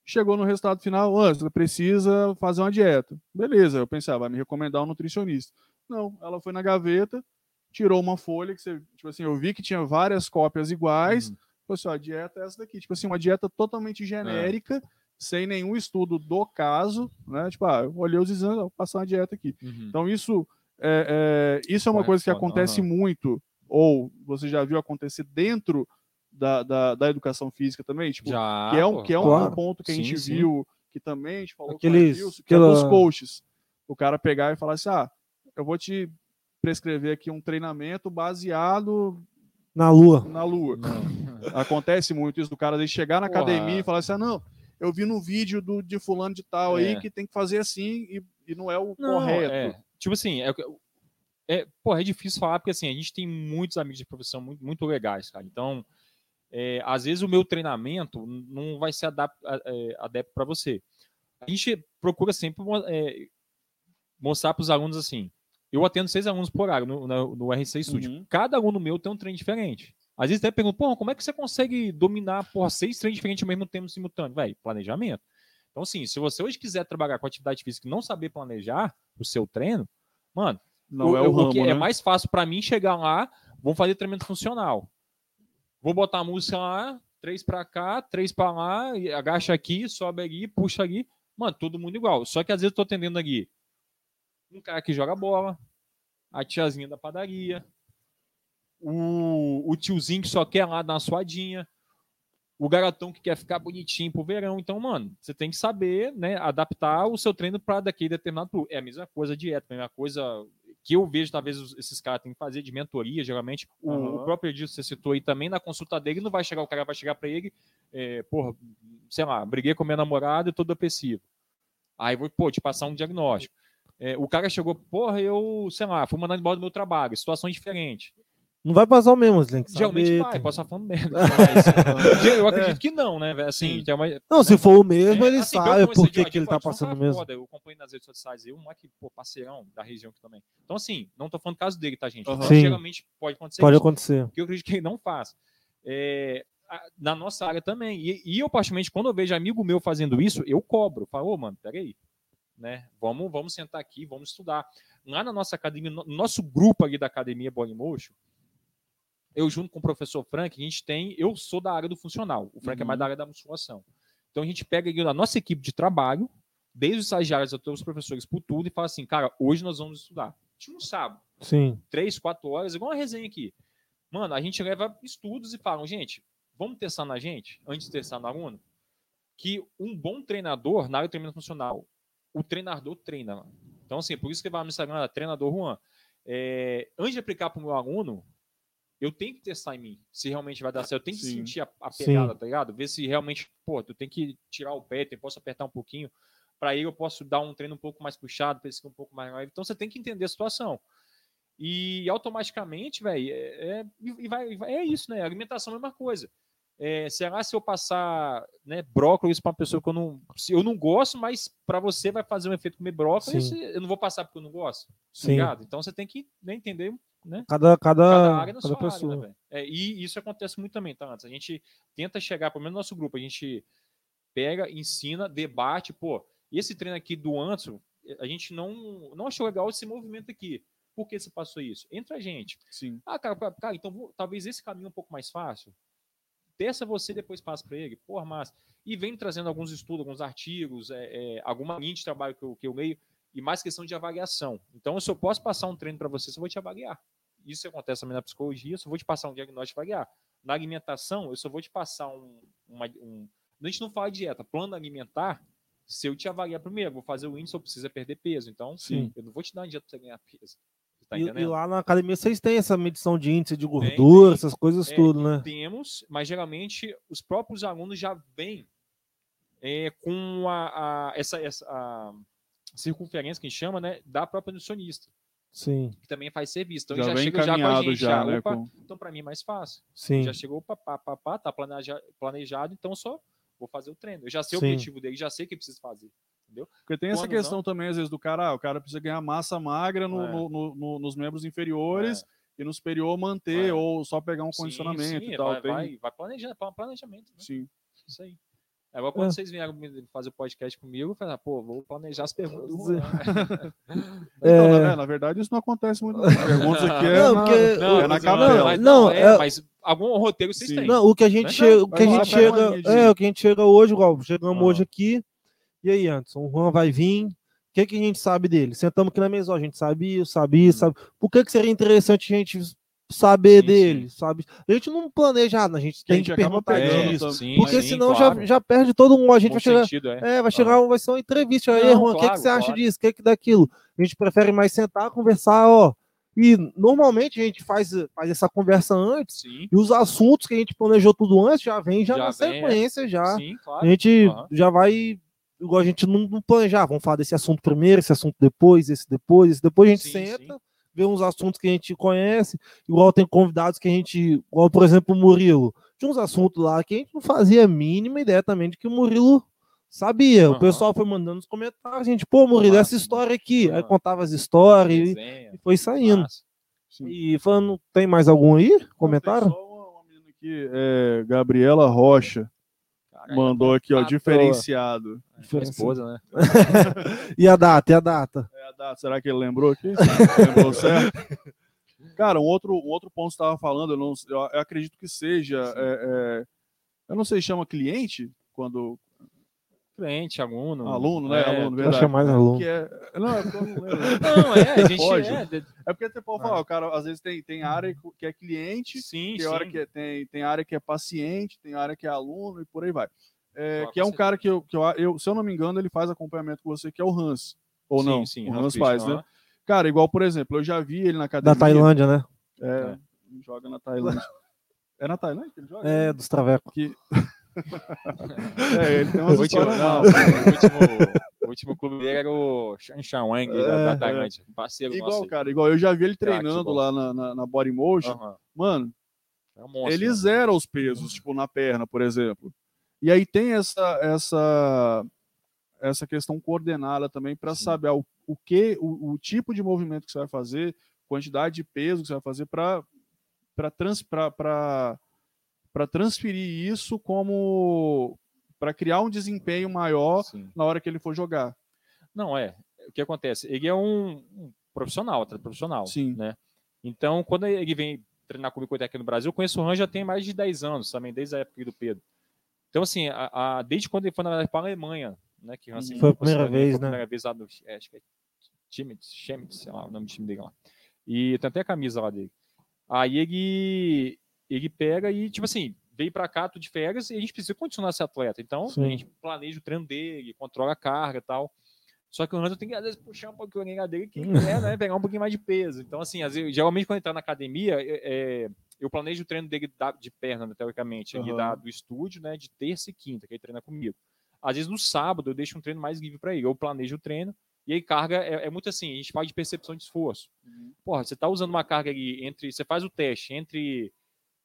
Chegou no resultado final, ah, você precisa fazer uma dieta. Beleza, eu pensava, vai me recomendar um nutricionista. Não, ela foi na gaveta, tirou uma folha que você, tipo assim, eu vi que tinha várias cópias iguais. Uhum. Falou assim, ó, a dieta é essa daqui. Tipo assim, uma dieta totalmente genérica, sem nenhum estudo do caso, né? Tipo, ah, eu olhei os exames, vou passar uma dieta aqui. Uhum. Então, isso é, é, isso é uma Correto, coisa que acontece aham. muito, ou você já viu acontecer dentro da, da, da educação física também, tipo, Já, que é um, que é um claro. ponto que a Sim, gente sim. viu, que também a gente falou Aqueles- com o Adilson, que é dos aquela- coaches. O cara pegar e falar assim, ah, eu vou te prescrever aqui um treinamento baseado Na lua. na lua. Não. Acontece muito isso do cara de chegar na Porra. academia e falar assim, ah, não, eu vi no vídeo do, de fulano de tal aí É. que tem que fazer assim e, e não é o Não, correto. é. Tipo assim, é, é, porra, é difícil falar porque assim, a gente tem muitos amigos de profissão muito, muito legais, cara. Então, é, às vezes o meu treinamento não vai ser é, adepto para você. A gente procura sempre é, mostrar para os alunos assim. Eu atendo seis alunos por horário no, no, no R6 Studio. Uhum. Cada aluno meu tem um treino diferente. Às vezes até perguntam, porra, como é que você consegue dominar porra, seis treinos diferentes ao mesmo tempo simultâneo? Véi, planejamento. Então, assim, se você hoje quiser trabalhar com atividade física e não saber planejar o seu treino, mano, Não é o ramo, que né? é mais fácil para mim chegar lá, vou fazer treinamento funcional. Vou botar a música lá, três para cá, três para lá, agacha aqui, sobe ali, puxa ali. Mano, todo mundo igual. Só que às vezes eu tô atendendo aqui um cara que joga bola, a tiazinha da padaria, o, o tiozinho que só quer lá dar uma suadinha, o garotão que quer ficar bonitinho pro verão. Então, mano, você tem que saber, né, adaptar o seu treino para daquele determinado público. É a mesma coisa dieta, a mesma coisa que eu vejo, talvez, esses caras têm que fazer de mentoria, geralmente. O, o próprio Edilson, você citou aí também, na consulta dele, não vai chegar, o cara vai chegar para ele, é, porra, sei lá, briguei com minha namorada e tô depressivo. Aí vou, pô, te passar um diagnóstico. É, o cara chegou, porra, eu, sei lá, fui mandado embora do meu trabalho, situações diferentes. Não vai passar o mesmo, você tem que Geralmente saber, vai, tem- posso estar falando merda. mas, eu acredito que não, né? velho? Assim, Sim. tem uma, Não, se for o mesmo, é, ele assim, sabe por que, que ele tá passando mesmo. Foda, eu acompanho nas redes sociais, eu, um moleque, pô, parceirão da região aqui também. Então, assim, não tô falando do caso dele, tá, gente? Sim. Geralmente pode acontecer Pode isso acontecer. que eu acredito que ele não faz. É, na nossa área também. E, e eu, particularmente, quando eu vejo amigo meu fazendo isso, eu cobro. Falo, ô, mano, peraí. Né? Vamos, vamos sentar aqui, vamos estudar. Lá na nossa academia, no nosso grupo ali da academia Body Motion, eu junto com o professor Frank, a gente tem. Eu sou da área do funcional, o Frank é mais Uhum. da área da musculação. Então a gente pega a nossa equipe de trabalho, desde os estagiários até os professores por tudo, e fala assim, cara, hoje nós vamos estudar. A gente não sabe Sim. três, quatro horas, igual uma resenha aqui. Mano, a gente leva estudos e falam, gente, vamos testar na gente, antes de testar no aluno, que um bom treinador, na área de treinamento funcional, o treinador treina. Mano. Então, assim, por isso que vai no Instagram, treinador Juan. É, antes de aplicar para o meu aluno, eu tenho que testar em mim, se realmente vai dar certo. Eu tenho que Sim. sentir a, a Sim. pegada, tá ligado? Ver se realmente, pô, tu tem que tirar o pé, eu posso apertar um pouquinho. Para ele, eu posso dar um treino um pouco mais puxado, ser um pouco mais leve. Então, você tem que entender a situação. E automaticamente, velho, é, é, e vai, é isso, né? Alimentação é a mesma coisa. É, será se eu passar né, brócolis para uma pessoa que eu não, eu não gosto, mas para você vai fazer um efeito comer brócolis, Sim. eu não vou passar porque eu não gosto, tá Sim. Então você tem que né, entender né, Cada, cada, cada área na cada sua pessoa. área, né? É, e isso acontece muito também, tá? Antes a gente tenta chegar, pelo menos no nosso grupo, a gente pega, ensina, debate, pô, esse treino aqui do Anso, a gente não, não achou legal esse movimento aqui. Por que você passou isso? Entre a gente. Sim. Ah, cara, cara, então vou- talvez esse caminho é um pouco mais fácil. Testa você depois passa para ele. Porra, massa. E vem trazendo alguns estudos, alguns artigos, é, é, alguma linha de trabalho que eu, que eu leio, e mais questão de avaliação. Então, se eu posso passar um treino para você, eu vou te avaliar. Isso acontece também na psicologia, eu só vou te passar um diagnóstico avaliar. Na alimentação, eu só vou te passar um. Uma, um a gente não fala de dieta, plano alimentar. Se eu te avaliar primeiro, vou fazer o índice, eu preciso é perder peso. Então, Sim. eu não vou te dar uma dieta para você ganhar peso. Tá E, e lá na academia vocês têm essa medição de índice de gordura, tem. essas coisas É, tudo, né? Temos, mas geralmente os próprios alunos já vêm é, com a, a- essa, essa a circunferência que a gente chama, né, da própria nutricionista, Sim, que também faz serviço. Então já, já, vem chega já com a encaminhado gente, já, já, né? opa, com- então para mim é mais fácil. sim. Já chegou, pá, pá, pá, pá, tá planeja, planejado, então só vou fazer o treino. Eu já sei Sim. o objetivo dele, já sei o que preciso fazer. Porque tem essa questão também, às vezes, do cara, ah, o cara precisa ganhar massa magra no- É. no- no- no- nos membros inferiores e no superior manter, É. ou só pegar um Sim, condicionamento sim, e tal. Vai, Tem- vai, vai planejar, planejamento. Né? Sim. Isso aí. Agora, quando É. vocês vieram fazer o podcast comigo, eu falei, ah, pô, vou planejar as perguntas. do Zé. Juan. Então, É. né, na verdade, isso não acontece muito. Não. As Perguntas aqui é, Não, na, porque- é na mas, capela. mas Não, não, é, é- mas algum roteiro vocês Sim. têm. Não, o que a gente Né? chega, o que a gente chega, de- é, o que a gente chega hoje, igual, chegamos Ah. hoje aqui. E aí, Anderson, o Juan vai vir, que, que a gente sabe dele? Sentamos aqui na mesa, ó, a gente sabe isso, sabe isso, sabe. Por que, que seria interessante a gente saber Sim, dele, sabe? A gente não planeja, a gente Que a tem gente que perguntar pegando disso. também. Porque sim, senão claro. já, já perde todo mundo. A gente Bom vai chegar. sentido, é. É, vai chegar, vai ser uma entrevista. Aí, Juan, o que, que claro, você acha claro. disso? O que, que daquilo? A gente prefere mais sentar, conversar, ó. E normalmente a gente faz, faz essa conversa antes, Sim, e os assuntos que a gente planejou tudo antes já vem já, Já na vem, é. sequência, já. sim, A claro. gente Aham. já vai. Igual a gente não, não planejar, vamos falar desse assunto primeiro, esse assunto depois, esse depois, esse depois a gente Sim, senta, vê uns assuntos que a gente conhece, igual tem convidados que a gente, igual por exemplo o Murilo, tinha uns assuntos lá que a gente não fazia a mínima ideia também de que o Murilo sabia. O Aham. pessoal foi mandando nos comentários, a gente, pô, Murilo, essa Massa, história aqui. Aí Aham. contava as histórias e, e foi saindo. E falando, tem mais algum aí? Comentário? Só uma, uma menina aqui, é, Gabriela Rocha, Caraca, mandou aqui, ó, patroa. diferenciado. Minha esposa, né? E a data, e a data? Data, será que ele lembrou aqui? lembrou certo? Cara, um outro, um outro ponto que você estava falando, eu, não, eu, eu acredito que seja. é, é, eu não sei, chama cliente quando. Cliente, aluno. Aluno, né? É, aluno, Acho verdade. que é mais aluno. Que é, não, é porque eu não lembro. Não, é, a gente Pode. é. É porque você pode Ah. falar, o cara às vezes tem, tem área que é cliente, Sim, tem, hora sim. que é- tem, tem área que é paciente, tem área que é aluno e por aí vai. É, Claro, que é um cara que, eu, que eu, eu, se eu não me engano, ele faz acompanhamento com você, que é o Hans. Ou Sim, não? sim, o Hans faz, né? Cara, igual, por exemplo, eu já vi ele na Da academia. Tailândia, né? É, joga na Tailândia. É na Tailândia que ele joga? É, dos Travecos. Que... é, ele tem umas O último, histórias não, o último, o último clube dele era o Shan Shan Wang, da, É, da Tailândia. um Parceiro Igual, nosso. cara, igual eu já vi ele treinando lá na, na, na Body Motion. Aham. Mano, É um monstro. ele né? zera os pesos, tipo, na perna, por exemplo. E aí tem essa essa essa questão coordenada também para saber o, o que o, o tipo de movimento que você vai fazer, quantidade de peso que você vai fazer para para trans, para transferir isso como para criar um desempenho maior Sim. na hora que ele for jogar. Não, é. O que acontece? Ele é um, um profissional, atleta profissional. Sim. Né? Então, quando ele vem treinar comigo aqui no Brasil, eu conheço o Han já tem mais de 10 anos também, desde a época do Pedro. Então, assim, a, a- desde quando ele foi, na verdade, para a Alemanha, né? Que o Han se Foi a primeira vez, foi a né? primeira vez lá no. é, acho que é Chemitz, Chemitz, sei lá o nome do time dele lá. E tem até a camisa lá dele. Aí ele, ele pega e, tipo assim, veio pra cá, tudo de férias, e a gente precisa continuar esse atleta. Então, Sim. a gente planeja o treino dele, controla a carga e tal. Só que o Hanson tem que, às vezes, puxar um pouquinho a orelha dele, que quer, né? Pegar um pouquinho mais de peso. Então, assim, às vezes, geralmente quando ele tá na academia, é, é, eu planejo o treino dele de perna, né, teoricamente, ali Aham. da- do estúdio, né? De terça e quinta, que ele treina comigo. Às vezes, no sábado, eu deixo um treino mais livre para ele. Eu planejo o treino, e aí carga é, é muito assim, a gente fala de percepção de esforço. Porra, você tá usando uma carga ali entre. Você faz o teste entre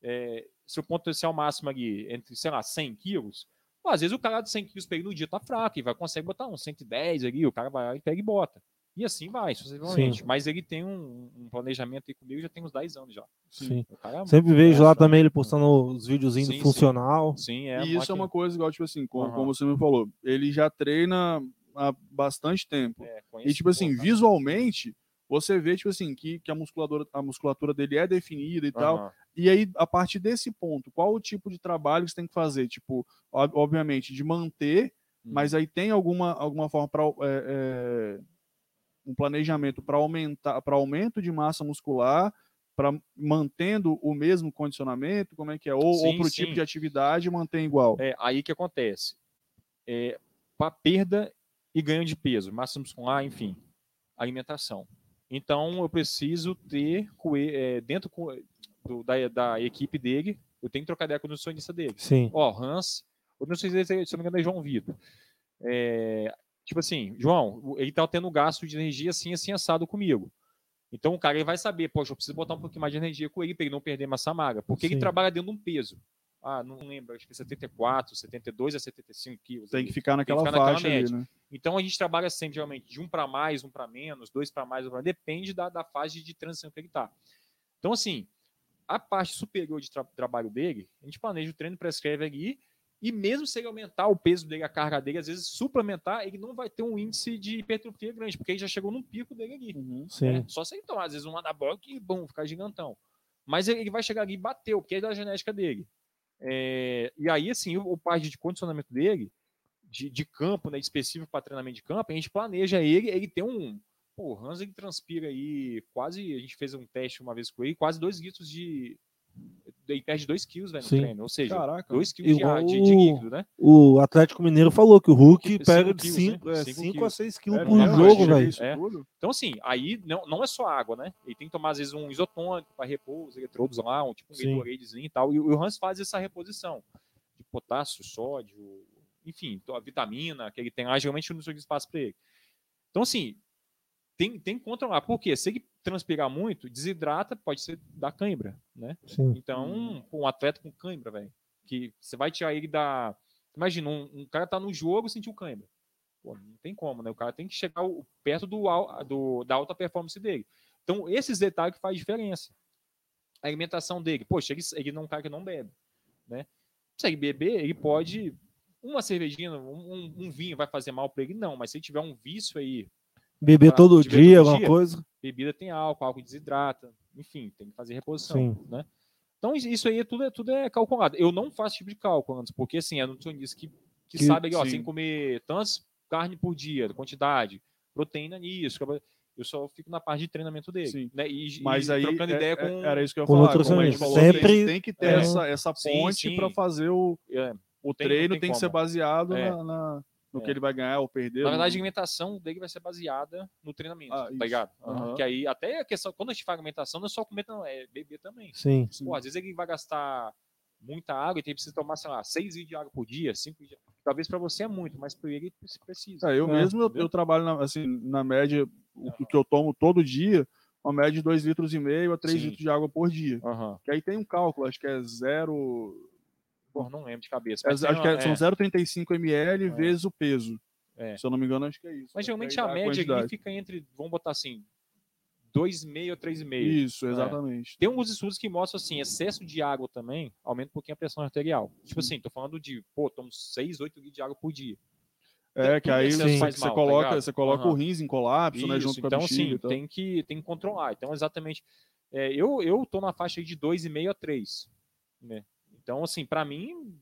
é, seu potencial máximo ali, entre, sei lá, 100 quilos. Pô, às vezes o cara de 100 quilos ele no dia tá fraco e vai consegue botar uns 110 ali, o cara vai lá e pega e bota. E assim vai, sucessivamente. Mas ele tem um, um planejamento aí comigo já tem uns 10 anos já. Sim. O cara é Sempre vejo lá também ele postando os videozinhos Sim, do sim. funcional. Sim, é. e isso é uma coisa igual, tipo assim, como, Aham. como você me falou, ele já treina há bastante tempo. É, E, tipo assim, visualmente, você vê, tipo assim, que, que a, musculatura, a musculatura dele é definida e tal. Aham. E aí, a partir desse ponto, qual o tipo de trabalho que você tem que fazer? Tipo, ob- obviamente, de manter, Uhum. mas aí tem alguma, alguma forma para um planejamento para aumentar, para aumento de massa muscular, para mantendo o mesmo condicionamento, como é que é? Ou, ou para o tipo de atividade mantém igual. É, aí que acontece. É, para perda e ganho de peso, massa muscular, enfim, alimentação. Então, eu preciso ter é, dentro do- da, da equipe dele, eu tenho que trocar ideia com o nutricionista dele. Sim. Ó, Hans, o nutricionista, se eu não me engano, é João Vitor. É, tipo assim, João, ele tá tendo gasto de energia assim, assim, assado comigo. Então o cara ele vai saber, poxa, eu preciso botar um pouquinho mais de energia com ele para ele não perder massa magra. Porque Sim. ele trabalha dentro de um peso. Ah, não lembro, acho que é 74, 72 a 75 quilos. Tem ali. que ficar naquela ficar naquela faixa ali, média. né? Então a gente trabalha sempre, geralmente, de um para mais, um para menos, dois para mais, um pra... depende da, da fase de transição que ele está. Então, assim, a parte superior de tra- trabalho dele, a gente planeja o treino, prescreve ali, e mesmo se ele aumentar o peso dele, a carga dele, às vezes suplementar, ele não vai ter um índice de hipertrofia grande, porque ele já chegou num pico dele ali. Sim. né? Só se ele tomar, às vezes, um anabólico e, bom, ficar gigantão. Mas ele ele vai chegar ali e bateu, porque é da genética dele. É, e aí, assim, o, o parte de condicionamento dele, de, de campo, né, específico para treinamento de campo, a gente planeja ele, ele tem um. Pô, o Hans ele transpira aí quase. A gente fez um teste uma vez com ele, quase 2 litros de. Ele perde 2 quilos, velho, no Sim. treino. Ou seja, Caraca. 2 quilos de, Igual de, de líquido, né? O Atlético Mineiro falou que o Hulk Cinco pega de quilos, 5 né? Cinco a quilos. 6 quilos É por mesmo? jogo, velho. É. Então, assim, aí não, não é só água, né? Ele tem que tomar, às vezes, um isotônico para repor os eletrodos lá, um tipo um. Gatoradezinho e tal. E o Hans faz essa reposição de potássio, sódio, enfim, a vitamina que ele tem lá, geralmente não tem espaço para ele. Então, assim, tem, tem que controlar. Por quê? Se ele transpirar muito, desidrata, pode ser da cãibra, né? Sim. Então, um atleta com cãibra, velho, que você vai tirar ele da. Imagina, um, um cara tá no jogo e sentiu cãibra. Pô, não tem como, né? O cara tem que chegar perto do, do- da alta performance dele. Então, esses detalhes que faz diferença. A alimentação dele, poxa, ele, ele não é um cara que não bebe, né? Se ele beber, ele pode. Uma cervejinha, um, um- um vinho vai fazer mal para ele? Não, mas se ele tiver um vício aí, Beber todo beber dia, todo alguma dia. coisa. bebida tem álcool, álcool desidrata, enfim, tem que fazer reposição, Sim. né? Então is- isso aí é tudo, é tudo é calculado. Eu não faço tipo de cálculo antes, porque assim, é nutricionista que, que, Que- sabe ali, ó, sem comer tantas carne por dia, quantidade, proteína nisso. Eu só fico na parte de treinamento dele, Sim. né? E, Mas e aí trocando é- ideia é- com era isso que eu ia falar. Nutricionista. falou, Sempre- tem, que ter é. essa, essa ponte para fazer o, é, o treino, tem tem, que ser baseado É. na, na- no É. que ele vai ganhar ou perder. Na verdade, a alimentação dele vai ser baseada no treinamento, Ah, tá ligado? Aham. Que aí, até a questão, quando a gente fala alimentação, não é só comer, não, é beber também. Sim. Sim. Pô, às vezes ele vai gastar muita água e tem precisa tomar, sei lá, 6 litros de água por dia, 5 litros. Talvez para você é muito, mas para ele se precisa. É, eu É, mesmo, eu, eu trabalho na, assim, na média, o, o que eu tomo todo dia, uma média de 2 litros e meio a 3 Sim. litros de água por dia. Aham. Que aí tem um cálculo, acho que é zero. Pô, não lembro de cabeça. é- Mas, acho tem que é- uma- são é, 0,35 ml vezes o peso. É. Se eu não me engano, acho que é isso. mas geralmente a dá média aqui quantidade. fica entre, vamos botar assim, 2,5 ou 3,5. Isso, exatamente. Tem alguns estudos que mostram assim, excesso de água também aumenta um pouquinho a pressão arterial. Tipo Sim. assim, tô falando de, pô, tomo 6, 8 litros de água por dia. É, que aí você, você mal, tá coloca, ligado? você coloca Aham. o rins em colapso, né, Isso, junto com a então, bexiga assim, e tal. tem que, tem que controlar. Então, exatamente, é, eu, eu tô na faixa aí de 2,5 a 3. Né? Então, assim, para mim,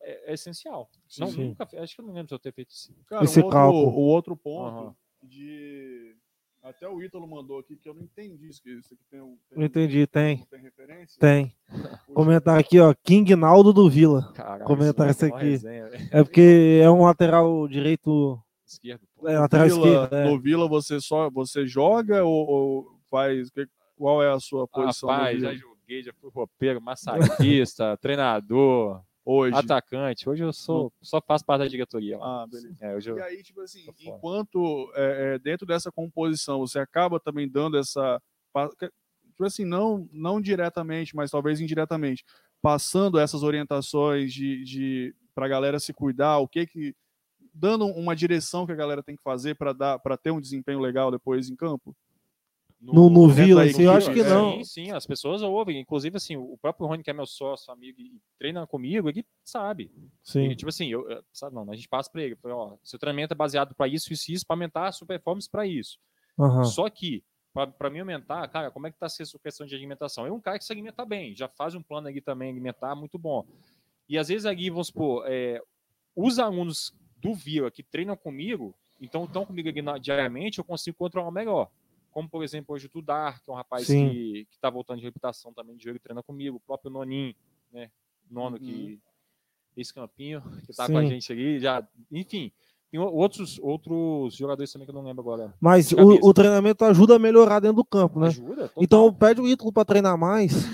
é, é essencial. Não, Sim. nunca, acho que eu não lembro se eu ter feito isso. Cara, Esse um outro, cálculo. o outro ponto Aham. de. Até o Ítalo mandou aqui que eu não entendi isso. que Isso aqui tem, um- tem Não entendi, tem. Tem referência? Tem. Puxa, Comentário aqui, ó. King Naldo do Vila. Caralho, Comentar isso é aqui. resenha. É porque é um lateral direito. Esquerdo. pô. É, lateral Vila- esquerdo. É. No Vila você só você joga ou, ou faz. Qual é a sua posição no Rapaz? Joguei, já fui roupeiro, massagista, treinador, hoje? atacante. Hoje eu sou, só faço parte da diretoria. Ah, beleza. É, hoje eu- E aí, tipo assim, enquanto é, é, dentro dessa composição você acaba também dando essa. Tipo assim, não, não diretamente, mas talvez indiretamente, passando essas orientações de, de para a galera se cuidar, o que que. dando uma direção que a galera tem que fazer para dar para ter um desempenho legal depois em campo? No, no dentro Vila, assim, eu acho que é. não. Sim, sim, as pessoas ouvem. Inclusive, assim, o próprio Rony, que é meu sócio, amigo, e treina comigo, ele sabe. Sim. Ele, tipo assim, eu, sabe, não, a gente passa para ele, ó, seu treinamento é baseado para isso, isso e isso, para aumentar a sua performance para isso. Aham. Só que, para mim aumentar, cara, como é que tá sendo essa questão de alimentação? É um cara que se alimenta bem, já faz um plano ali também alimentar, muito bom. E às vezes ali, vamos supor, é, os alunos do Vila que treinam comigo, então estão comigo ali na- diariamente, eu consigo controlar melhor. Como, por exemplo, hoje o Tudar, que é um rapaz Sim. que, que tá voltando de reputação também de jogo e treina comigo, o próprio Nonin, né? Nono que esse campinho, que tá com a gente ali, já, enfim. Tem o- outros, outros jogadores também que eu não lembro agora. Mas o, o treinamento ajuda a melhorar dentro do campo, né? Ajuda? Então pede o Ítalo pra treinar mais.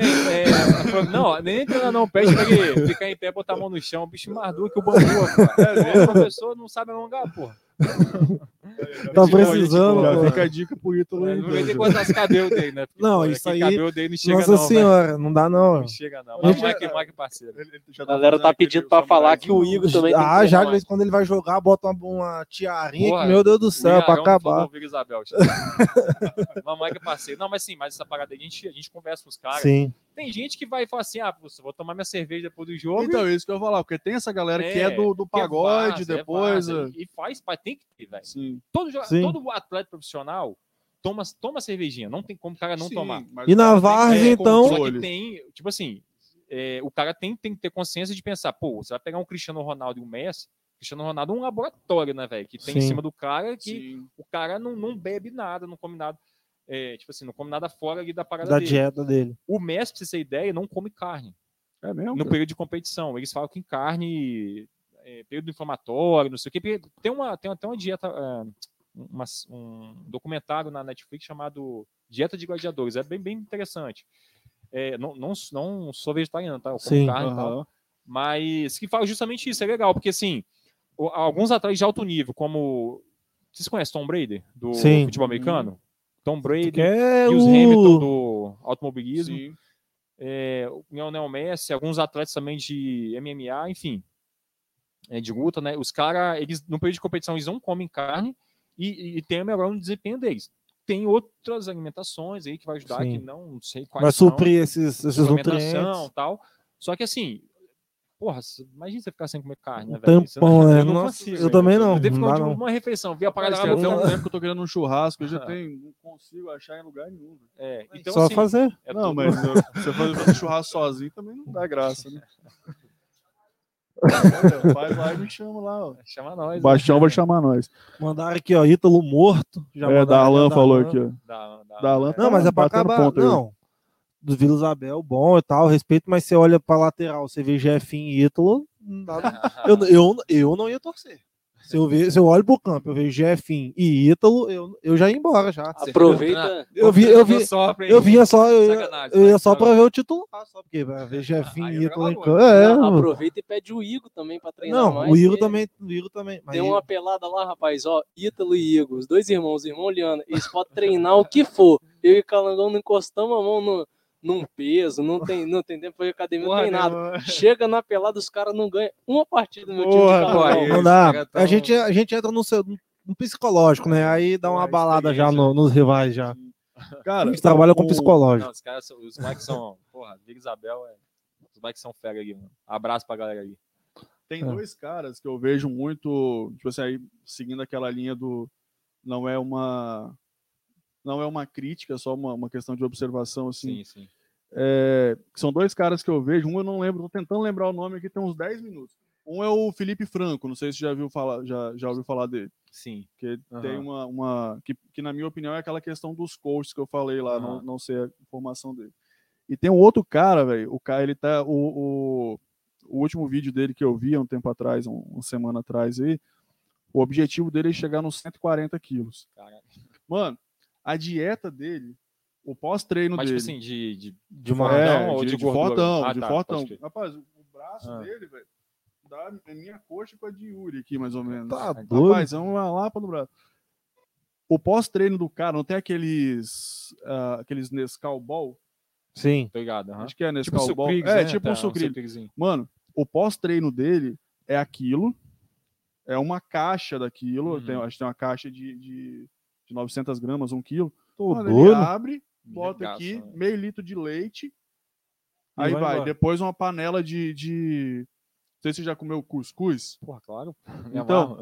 É, é, não, nem treinar não, pede pra ele ficar em pé, botar a mão no chão, o bicho mais duro que o bambu, pô. É, uma pessoa não sabe alongar, pô. Tá precisando, pô. fica a dica pro Ítalo aí. Não que os cabelos dele, né? Porque, Não, pô, isso aí- cabelo dele não chega Nossa não, velho. senhora, não dá não. Não chega não. Mas Mike, Mike parceiro. A galera fazendo tá pedindo pra falar que o. Igor também Ah, que já de vez em quando ele vai jogar, bota uma, uma tiarinha Porra, que, meu Deus do céu, é pra acabar. favor, Vila Isabel. Mas Mike é parceiro. Não, mas sim, mas essa parada aí, a gente, a gente conversa com os caras. Sim, Tem gente que vai falar assim, ah, pô, vou tomar minha cerveja depois do jogo. Então, isso que eu ia falar, porque tem essa galera que é do, do é pagode vaza, é depois. é- E, e faz, tem que ter, velho. Sim. Todo, Sim. todo atleta profissional toma, toma cervejinha. Não tem como o cara não Sim, tomar. E na várzea, ter então- Só que tem, tipo assim, é, o cara tem, tem que ter consciência de pensar, pô, você vai pegar um Cristiano Ronaldo e um Messi, Cristiano Ronaldo é um laboratório, né, velho? Que tem em Sim. cima do cara que Sim. o cara não, não bebe nada, não come nada. É, tipo assim, não come nada fora ali da parada Da dele. dieta dele. O Messi, pra você ter ideia, não come carne É mesmo? no cara? período de competição. Eles falam que em carne, é, período inflamatório, não sei o quê. Tem uma, tem até uma dieta, é, uma- um documentário na Netflix chamado Dieta de Gladiadores. É bem, bem interessante. É, não, não, não sou vegetariano, tá? Eu como Sim. carne e tal. Mas que fala justamente isso, é legal, porque assim, alguns atletas de alto nível, como. Vocês conhecem Tom Brady, do Sim. futebol americano? Tom Brady, é Lewis o... Hamilton do automobilismo, é, o Lionel Messi, alguns atletas também de MMA, enfim, é, de luta, né? Os caras, eles no período de competição, eles não comem carne e, e tem o melhor no desempenho deles. Tem outras alimentações aí que vai ajudar, Sim. que não, não sei quais Vai são suprir esses, esses nutrientes. tal. Só que assim, porra, imagina você ficar sem comer carne, né, Um velho? Você tampão, não- né? eu não Nossa, consigo, eu velho. também não, Eu devo não ficar não. uma refeição, vi a parada até assim, um tempo que eu tô querendo um churrasco, eu já tenho, não consigo achar em lugar nenhum. é, então, Só assim, fazer. é não, tudo- mas você fazer churrasco sozinho também não dá graça, né? Olha, Faz lá e me chama lá, ó. Chama nós. O Bastião vai chamar nós. Mandaram aqui, ó, Ítalo morto. Já É, Darlan falou Darlan. aqui, ó. Da, da, Darlan é, tá Não, mas é pra acabar. ponto aí. Do Vila Isabel, bom e tal, respeito, mas você olha pra lateral, você vê Jefinho e Ítalo, não dá- eu, eu, eu não ia torcer. Se eu, ver, se eu olho pro campo, eu vejo Jefinho e Ítalo, eu, eu já ia embora já. Aproveita. Eu vi, eu vi, eu vinha só, eu, ia- eu ia só pra ver o titular, só porque pra ver Jefinho Aí e é Ítalo em campo. É, aproveita e pede o Igor também pra treinar não, mais. o Igor também, o Igor também. mas Tem uma pelada lá, rapaz, ó, Ítalo e Igor, os dois irmãos, irmão Liana, eles podem treinar o que for. Eu e o Calangão não encostamos a mão no, num peso, não tem, não tem tempo de academia, não tem nada. Chega na pelada, os caras não ganham uma partida no meu time Porra, de Calangão. rapaz. Não Esse dá. A, gente, a gente entra no, seu- no psicológico, né? Aí dá uma Porra, balada já no- nos rivais já. Cara, A gente trabalha com o- psicológico. Não, os caras, são- os moleques são, porra, Vila Isabel, é, os moleques são fera ali, mano. Abraço pra galera ali. Tem É. dois caras que eu vejo muito, tipo assim, aí, seguindo aquela linha do não é uma não é uma crítica, só uma, uma questão de observação assim. Sim, sim. É, são dois caras que eu vejo, um eu não lembro, tô tentando lembrar o nome aqui, tem uns 10 minutos. Um é o Felipe Franco, não sei se já viu falar, já, já ouviu falar dele. Sim. Que tem Aham. uma, uma que, que, na minha opinião, é aquela questão dos coaches que eu falei lá, não, Aham. não sei a informação dele. E tem um outro cara, velho, o cara, ele tá, o, o, o último vídeo dele que eu vi há um tempo atrás, um- uma semana atrás aí, o objetivo dele é chegar nos 140 quilos. Caralho. Mano, a dieta dele, o pós-treino Mas, dele... tipo assim, de, de De uma. é, ou de, de de fortão, Ah, de tá, fortão. Rapaz, o, braço Ah. dele, velho, dá a minha coxa com a de Yuri aqui, mais ou menos. Tá doido. Rapaz, é uma lapa no braço. O pós-treino do cara não tem aqueles ah, aqueles Nescau Ball? Sim. tô ligado. aham. Acho que é Tipo Nescau Ball. sucrilhos, é, né? tipo Tá, um sucrilho. Mano, o pós-treino dele é aquilo, é uma caixa daquilo, Uhum. tem, acho que tem uma caixa de, de, de 900 gramas, um quilo. Tô ele abre, bota aqui, né? meio litro de leite, E aí vai vai. Depois uma panela de, de... Não sei se você já comeu cuscuz. Porra, claro. Então.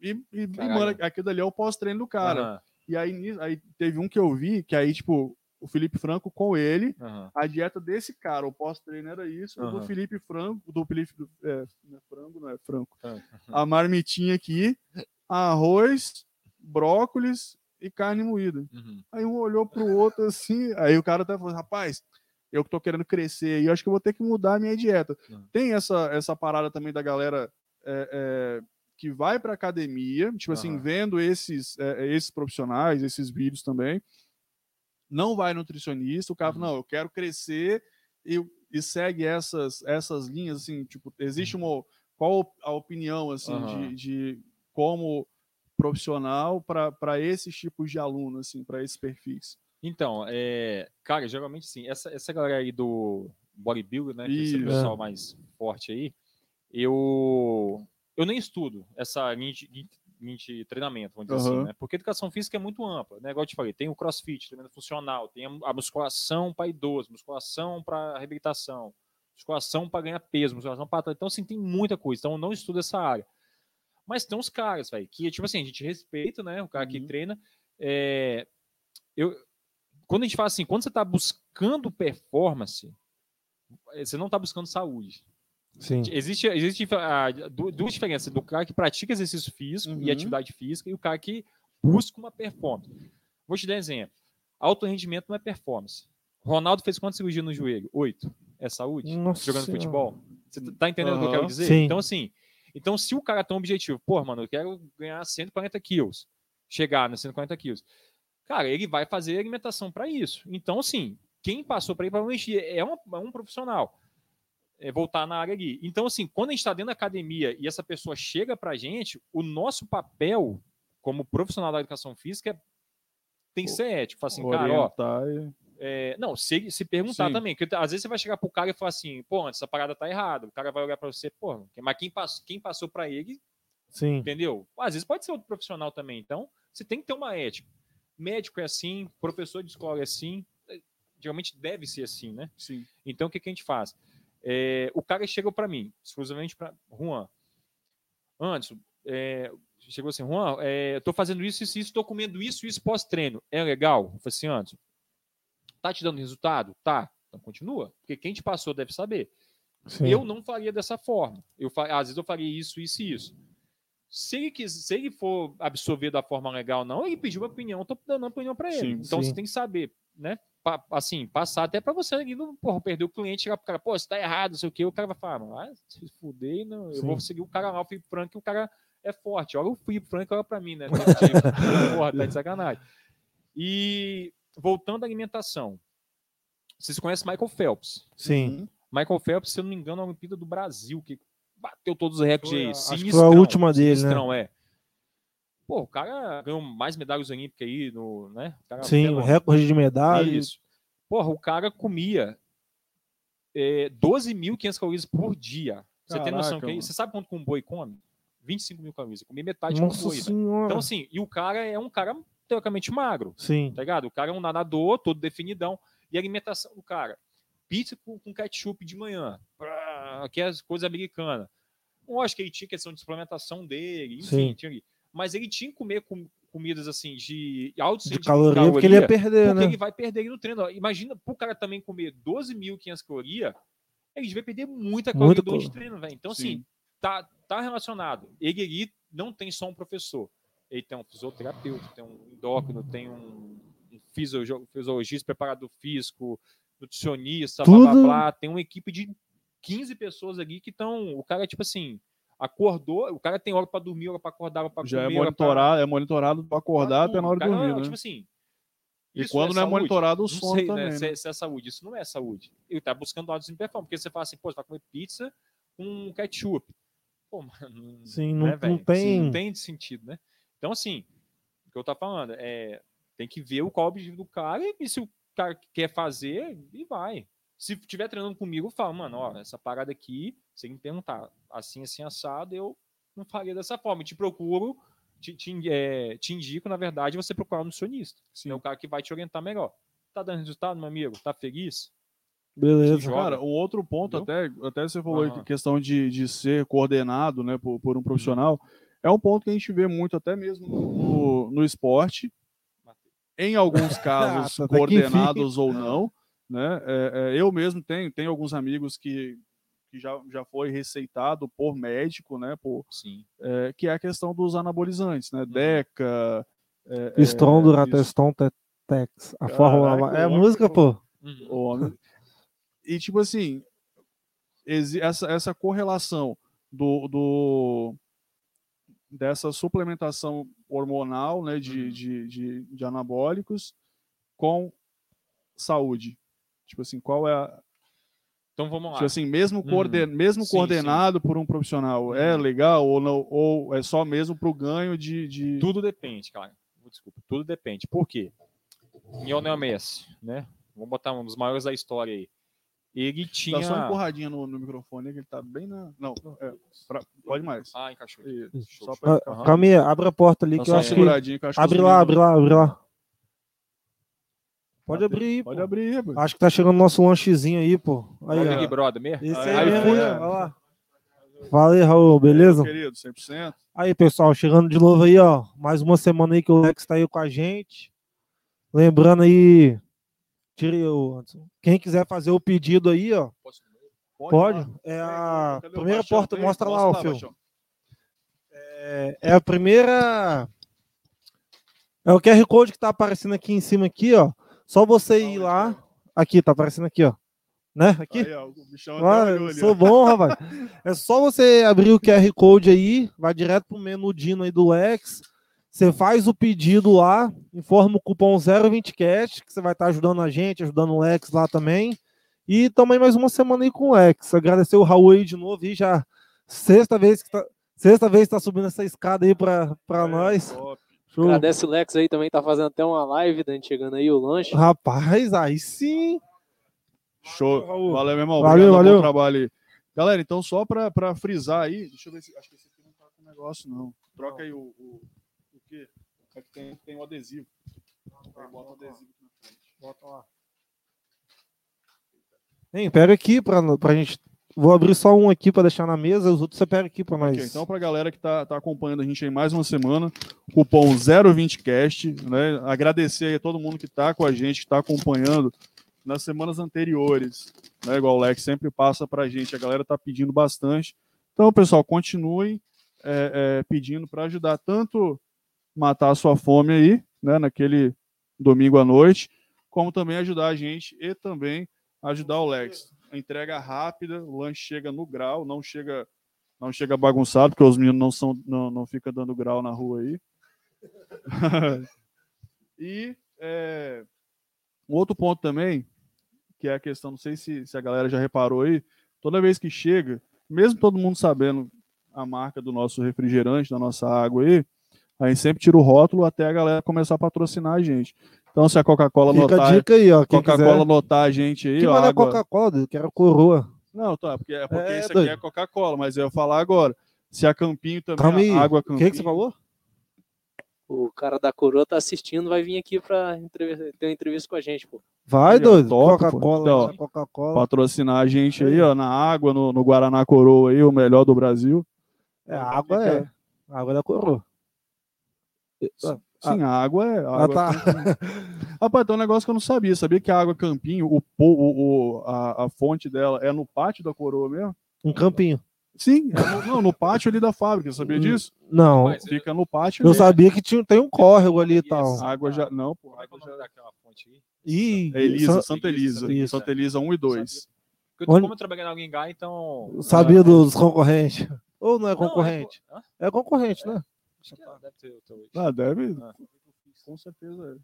E, e, e, mano, aquilo dali é o pós-treino do cara. Aham, E aí, aí teve um que eu vi, que aí, tipo, o Felipe Franco com ele, aham. a dieta desse cara, o pós-treino era isso, o do. Felipe Franco, do Felipe, é, não é frango, não é franco. Franco. A marmitinha aqui, arroz, brócolis e carne moída. Uhum. Aí um olhou pro outro assim, aí o cara tá falando, rapaz, eu que tô querendo crescer aí, eu acho que eu vou ter que mudar a minha dieta. Uhum. Tem essa, essa parada também da galera é, é, que vai pra academia, tipo assim, Aham. vendo esses, é, esses profissionais, esses vídeos também, não vai nutricionista, o cara fala, Uhum. não, eu quero crescer e, e segue essas, essas linhas, assim, tipo, existe uma, qual a opinião, assim, de, de como profissional para esses tipos de aluno, assim, para esses perfis. Então, é, cara, geralmente sim, essa, essa galera aí do bodybuilder, né, que é esse Isso. pessoal mais forte aí, eu eu nem estudo essa linha de, linha de treinamento, vamos dizer Aham. assim, né? Porque educação física é muito ampla, né? Igual eu te falei, tem o crossfit, treinamento funcional, tem a, a musculação para idoso, musculação para reabilitação, musculação para ganhar peso, musculação para Então, assim, tem muita coisa. Então, eu não estudo essa área. Mas tem uns caras, velho, que, tipo assim, a gente respeita, né? O cara que Uhum. treina. É, eu, quando a gente fala assim, quando você está buscando performance, você não está buscando saúde. Sim. Existe, existe du- duas diferenças do cara que pratica exercício físico Uhum. e atividade física e o cara que busca uma performance. Vou te dar um exemplo. Alto rendimento não é performance. Ronaldo fez quantas cirurgias no joelho? Oito. É saúde? Nossa Jogando Senhora. futebol? Você tá entendendo o que eu quero dizer? Sim. Então, assim, então se o cara tem um objetivo, pô, mano, eu quero ganhar 140 quilos, chegar nos 140 quilos, cara, ele vai fazer alimentação para isso. Então, assim, quem passou para ele provavelmente é é um profissional. É voltar na área ali. Então, assim, quando a gente está dentro da academia e essa pessoa chega para a gente, o nosso papel como profissional da educação física é- tem que ser ético. Assim, cara, ó, Orientar e- é, não, se, se perguntar Sim. também, porque às vezes você vai chegar pro cara e falar assim, pô, essa parada tá errada. O cara vai olhar para você, pô, mas quem passou, quem passou para ele, Sim. entendeu? Às vezes pode ser outro profissional também. Então, você tem que ter uma ética. Médico é assim, professor de escola é assim, é, geralmente deve ser assim, né? Sim. Então, o que, que a gente faz? É, o cara chegou para mim, exclusivamente para Juan. Antes, é, chegou assim, Juan, é, eu tô fazendo isso, isso, isso, tô comendo isso, isso pós-treino. É legal? Eu falei assim, antes, tá te dando resultado? Tá. Então continua, porque quem te passou deve saber. Sim. Eu não faria dessa forma. Eu, às vezes eu faria isso, isso e isso. Se ele, quis, se ele for absorver da forma legal não, ele pediu uma opinião, eu tô dando uma opinião para ele. Sim, então sim. você tem que saber, né? Pa- assim, passar até para você ali não porra, perder o cliente, chegar pro cara, pô, você tá errado, não sei o quê, o cara vai falar, "Mano, ah, se fuder, não, eu vou seguir o cara lá, o Felipe Frank, o cara é forte. Olha o Felipe Frank, olha para mim, né? Tipo, porra, tá de sacanagem. E voltando à alimentação, vocês conhecem Michael Phelps? Sim. Michael Phelps, se eu não me engano, é a Olimpíada do Brasil, que bateu todos os recordes Foi, aí. acho que foi a última dele, né? é. Pô, o cara ganhou mais medalhas olímpicas aí, no, né? O cara Sim, fenômeno. recorde de medalha. Isso. Porra, o cara comia é, 12.500 calorias por dia. Você tem noção Caraca, que é? Você sabe quanto que um boi come? 25 mil calorias. Eu comi metade de um boi. Então, assim, e o cara é um cara teoricamente magro Sim. tá ligado? O cara é um nadador, todo definidão. E a alimentação do cara, pizza com, com ketchup de manhã, prá, que é as coisas americanas. Lógico que ele tinha questão de suplementação dele, enfim, tinha. Mas ele tinha que comer com, comidas assim de alto De caloria, porque ele ia perder, porque né? ele vai perder ele no treino. Imagina, pro cara também comer 12.500 calorias, ele vai perder muita caloria durante o treino, velho. Então, Sim. assim, tá, tá relacionado. Ele ali não tem só um professor. Ele tem um fisioterapeuta, tem um endócrino, tem um, um fisio- fisiologista, preparador físico, nutricionista, blá, blá, Tudo- blá. Tem uma equipe de 15 pessoas ali que estão. O cara, tipo assim, acordou, o cara tem hora para dormir, hora para acordar, hora para Já é comer. hora pra- monitorado, é monitorado para acordar até na hora de dormir, né? Tipo assim. E quando não é saúde? monitorado, o Não sono sei, também. né, né? se, é- se é saúde. Isso não é saúde. Ele tá buscando altos em performance. Porque você fala assim, pô, você vai comer pizza com ketchup. Pô, mano. Sim, não, né, não tem. Não tem sentido, né? Então, assim, o que eu tô falando é. Tem que ver o qual é o objetivo do cara e se o cara quer fazer, e vai. Se estiver treinando comigo, eu falo, mano, ó, essa parada aqui, você me perguntar assim, assim, assado, eu não faria dessa forma. Eu te procuro, te, te, é, te indico, na verdade, você procurar um nutricionista. É o cara que vai te orientar melhor. Tá dando resultado, meu amigo? Tá feliz? Beleza. Cara, um outro ponto, até, até você falou que questão de, de ser coordenado né, por, por um profissional, é um ponto que a gente vê muito, até mesmo no, no esporte, em alguns casos enfim. coordenados ou não. Né? É, é, eu mesmo tenho, tenho alguns amigos que, que já, já foi receitado por médico, né, por, Sim. é, que é a questão dos anabolizantes, né? Deca. É, é, Durateston, Tetex. A Fórmula. Caraca, É homem, música, pô. Uhum. homem. E tipo assim, essa, essa correlação do, do dessa suplementação hormonal, né, de, Uhum. de, de, de anabólicos com saúde. Tipo assim, qual é a, Então vamos lá. tipo assim, mesmo, Uhum. coorden, mesmo Sim, coordenado por um profissional, é Uhum. legal ou não ou é só mesmo para o ganho de, de... Tudo depende, cara. Desculpa, tudo depende. Por quê? Lionel Messi, né? Vamos botar um dos maiores da história aí. Ele tinha. Dá só uma empurradinha no, no microfone que ele tá bem na. Não, é, pra- pode mais. Ah, encaixou. Isso, só pra Ah. Calma aí, abre a porta ali Dá que eu acho que. seguradinha que eu acho que Abre lá, abre lá, abre lá. Pode abrir aí, Pode pô. abrir, pô. Acho que tá chegando o nosso lanchezinho aí, pô. Aí, ó. Big Brother mesmo. Esse Aí, aí, aí, mesmo, é. olha lá. Fala aí, Raul, beleza? Querido, 100%. Aí, pessoal, chegando de novo aí, ó. Mais uma semana aí que o Lex tá aí com a gente. Lembrando aí Tire o Anderson. Quem quiser fazer o pedido aí, ó. Pode? lá. É a o primeira Baixão? porta. Mostra lá, ó, Fio. Baixão. É, é a primeira. É o QR Code que tá aparecendo aqui em cima aqui, ó. Só você ir lá. Aqui, tá aparecendo aqui, ó. Né? Aqui. Aí, ó, o bichão Ah, sou ó. bom, rapaz. É só você abrir o QR Code aí, vai direto pro menu Dino aí do Lex. Você faz o pedido lá, informa o cupom 020cast, que você vai estar ajudando a gente, ajudando o Lex lá também. E também mais uma semana aí com o Lex. Agradecer o Raul aí de novo e já sexta vez que tá, sexta vez que tá subindo essa escada aí pra, pra É, nós. top. Show. Agradece o Lex aí também, tá fazendo até uma live, né, chegando aí o lanche. Rapaz, aí sim. Show. Raul. Valeu, meu irmão. Valeu, Obrigado, valeu. Bom trabalho aí. Galera, então só pra, pra frisar aí, deixa eu ver se. Acho que esse aqui não tá com negócio, não. Troca aí o. O, quê? Aqui tem, tem o adesivo. Aí bota o adesivo aqui na frente. Bota lá. Hein, pega aqui pra, pra gente. Vou abrir só um aqui pra deixar na mesa, os outros você pega aqui pra nós. Ok, então, pra galera que tá, tá acompanhando a gente aí mais uma semana, cupom 020cast, né? Agradecer aí a todo mundo que tá com a gente, que tá acompanhando nas semanas anteriores, né? Igual o Lex sempre passa pra gente, a galera tá pedindo bastante. Então, pessoal, continuem é, é, pedindo para ajudar tanto matar a sua fome aí, né? Naquele domingo à noite, como também ajudar a gente e também ajudar o Lex. Entrega rápida, o lanche chega no grau, não chega não chega bagunçado, porque os meninos não são não, não fica dando grau na rua aí. e é, um outro ponto também, que é a questão, não sei se, se a galera já reparou aí, toda vez que chega, mesmo todo mundo sabendo a marca do nosso refrigerante, da nossa água aí, a gente sempre tira o rótulo até a galera começar a patrocinar a gente. Então, se a Coca-Cola Fica a notar, dica aí, ó. Coca-Cola notar a gente aí, Que ó, manda água- Coca-Cola, eu quero coroa. não, tá, porque, é porque É, isso aqui doido. é Coca-Cola, mas eu ia falar agora. Se a Campinho também, Calma aí. a água O Campinho. que, que você falou? O cara da coroa tá assistindo, vai vir aqui pra entrevista, ter uma entrevista com a gente, pô. Vai, doido. Coca-Cola, Então? Coca-Cola. Patrocinar a gente aí, ó, na água, no, no Guaraná Coroa aí, o melhor do Brasil. É, a água é. A água da coroa. Sim, a água é. a Ah, água tá. Campinho. Rapaz, tem um negócio que eu não sabia. Sabia que a água Campinho, o, o, o- a, a fonte dela é no pátio da coroa mesmo? Um campinho. Sim, é no, não, no pátio ali da fábrica, sabia Hum, disso? Não. Mas Fica no pátio Eu ali. sabia que tinha, tem um córrego ali e tal. A água já. Não, pô. Como é é o nome daquela fonte aí? Ih, É Elisa, Sa- Santa Elisa. Isso. Santa Elisa 1 e 2. Porque eu, Onde- como eu trabalhei na Guingá, então. sabia dos concorrentes. Ou não é Não, concorrente? Hã? É concorrente, né? Acho que deve ter o teu. Ah, deve. Ah. Com certeza.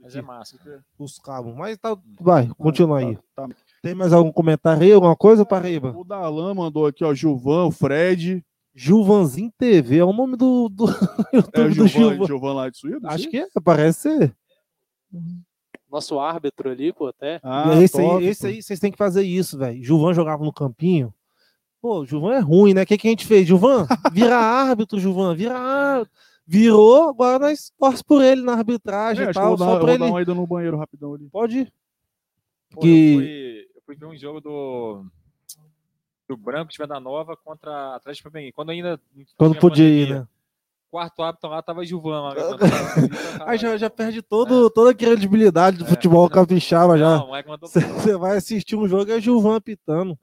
Mas é massa. Os cabos. Mas tá. Vai, continua aí. Tá, tá. Tem mais algum comentário aí? Alguma coisa, Paraíba? O Darlan mandou aqui, ó, Gilvan, o Fred. Gilvanzinho TV. É o nome do, do É YouTube o do Gilvan, Gilvan. Gilvan lá de Suído? Acho que é, parece ser. Nosso árbitro ali, pô, até. Ah, esse, top, aí, esse pô. aí, vocês têm que fazer isso, velho. Gilvan jogava no campinho. Pô, Gilvan é ruim, né? O que, que a gente fez? Gilvan, vira árbitro, Gilvan, vira árbitro. Virou, agora nós torce por ele na arbitragem É, e acho que eu tal, dar, só eu pra vou ele. dar uma ida no banheiro rapidão ali. Pode ir. Pô, Que- eu, fui, eu fui ver um jogo do. Do Branco de Venda Nova contra Atlético Paranaense. Quando ainda. Quando podia ir, né? Quarto árbitro lá tava Gilvan. Lá, Aí já, já perde todo, toda a credibilidade do É. futebol capixaba já. O Você vai assistir um jogo é Gilvan pitando.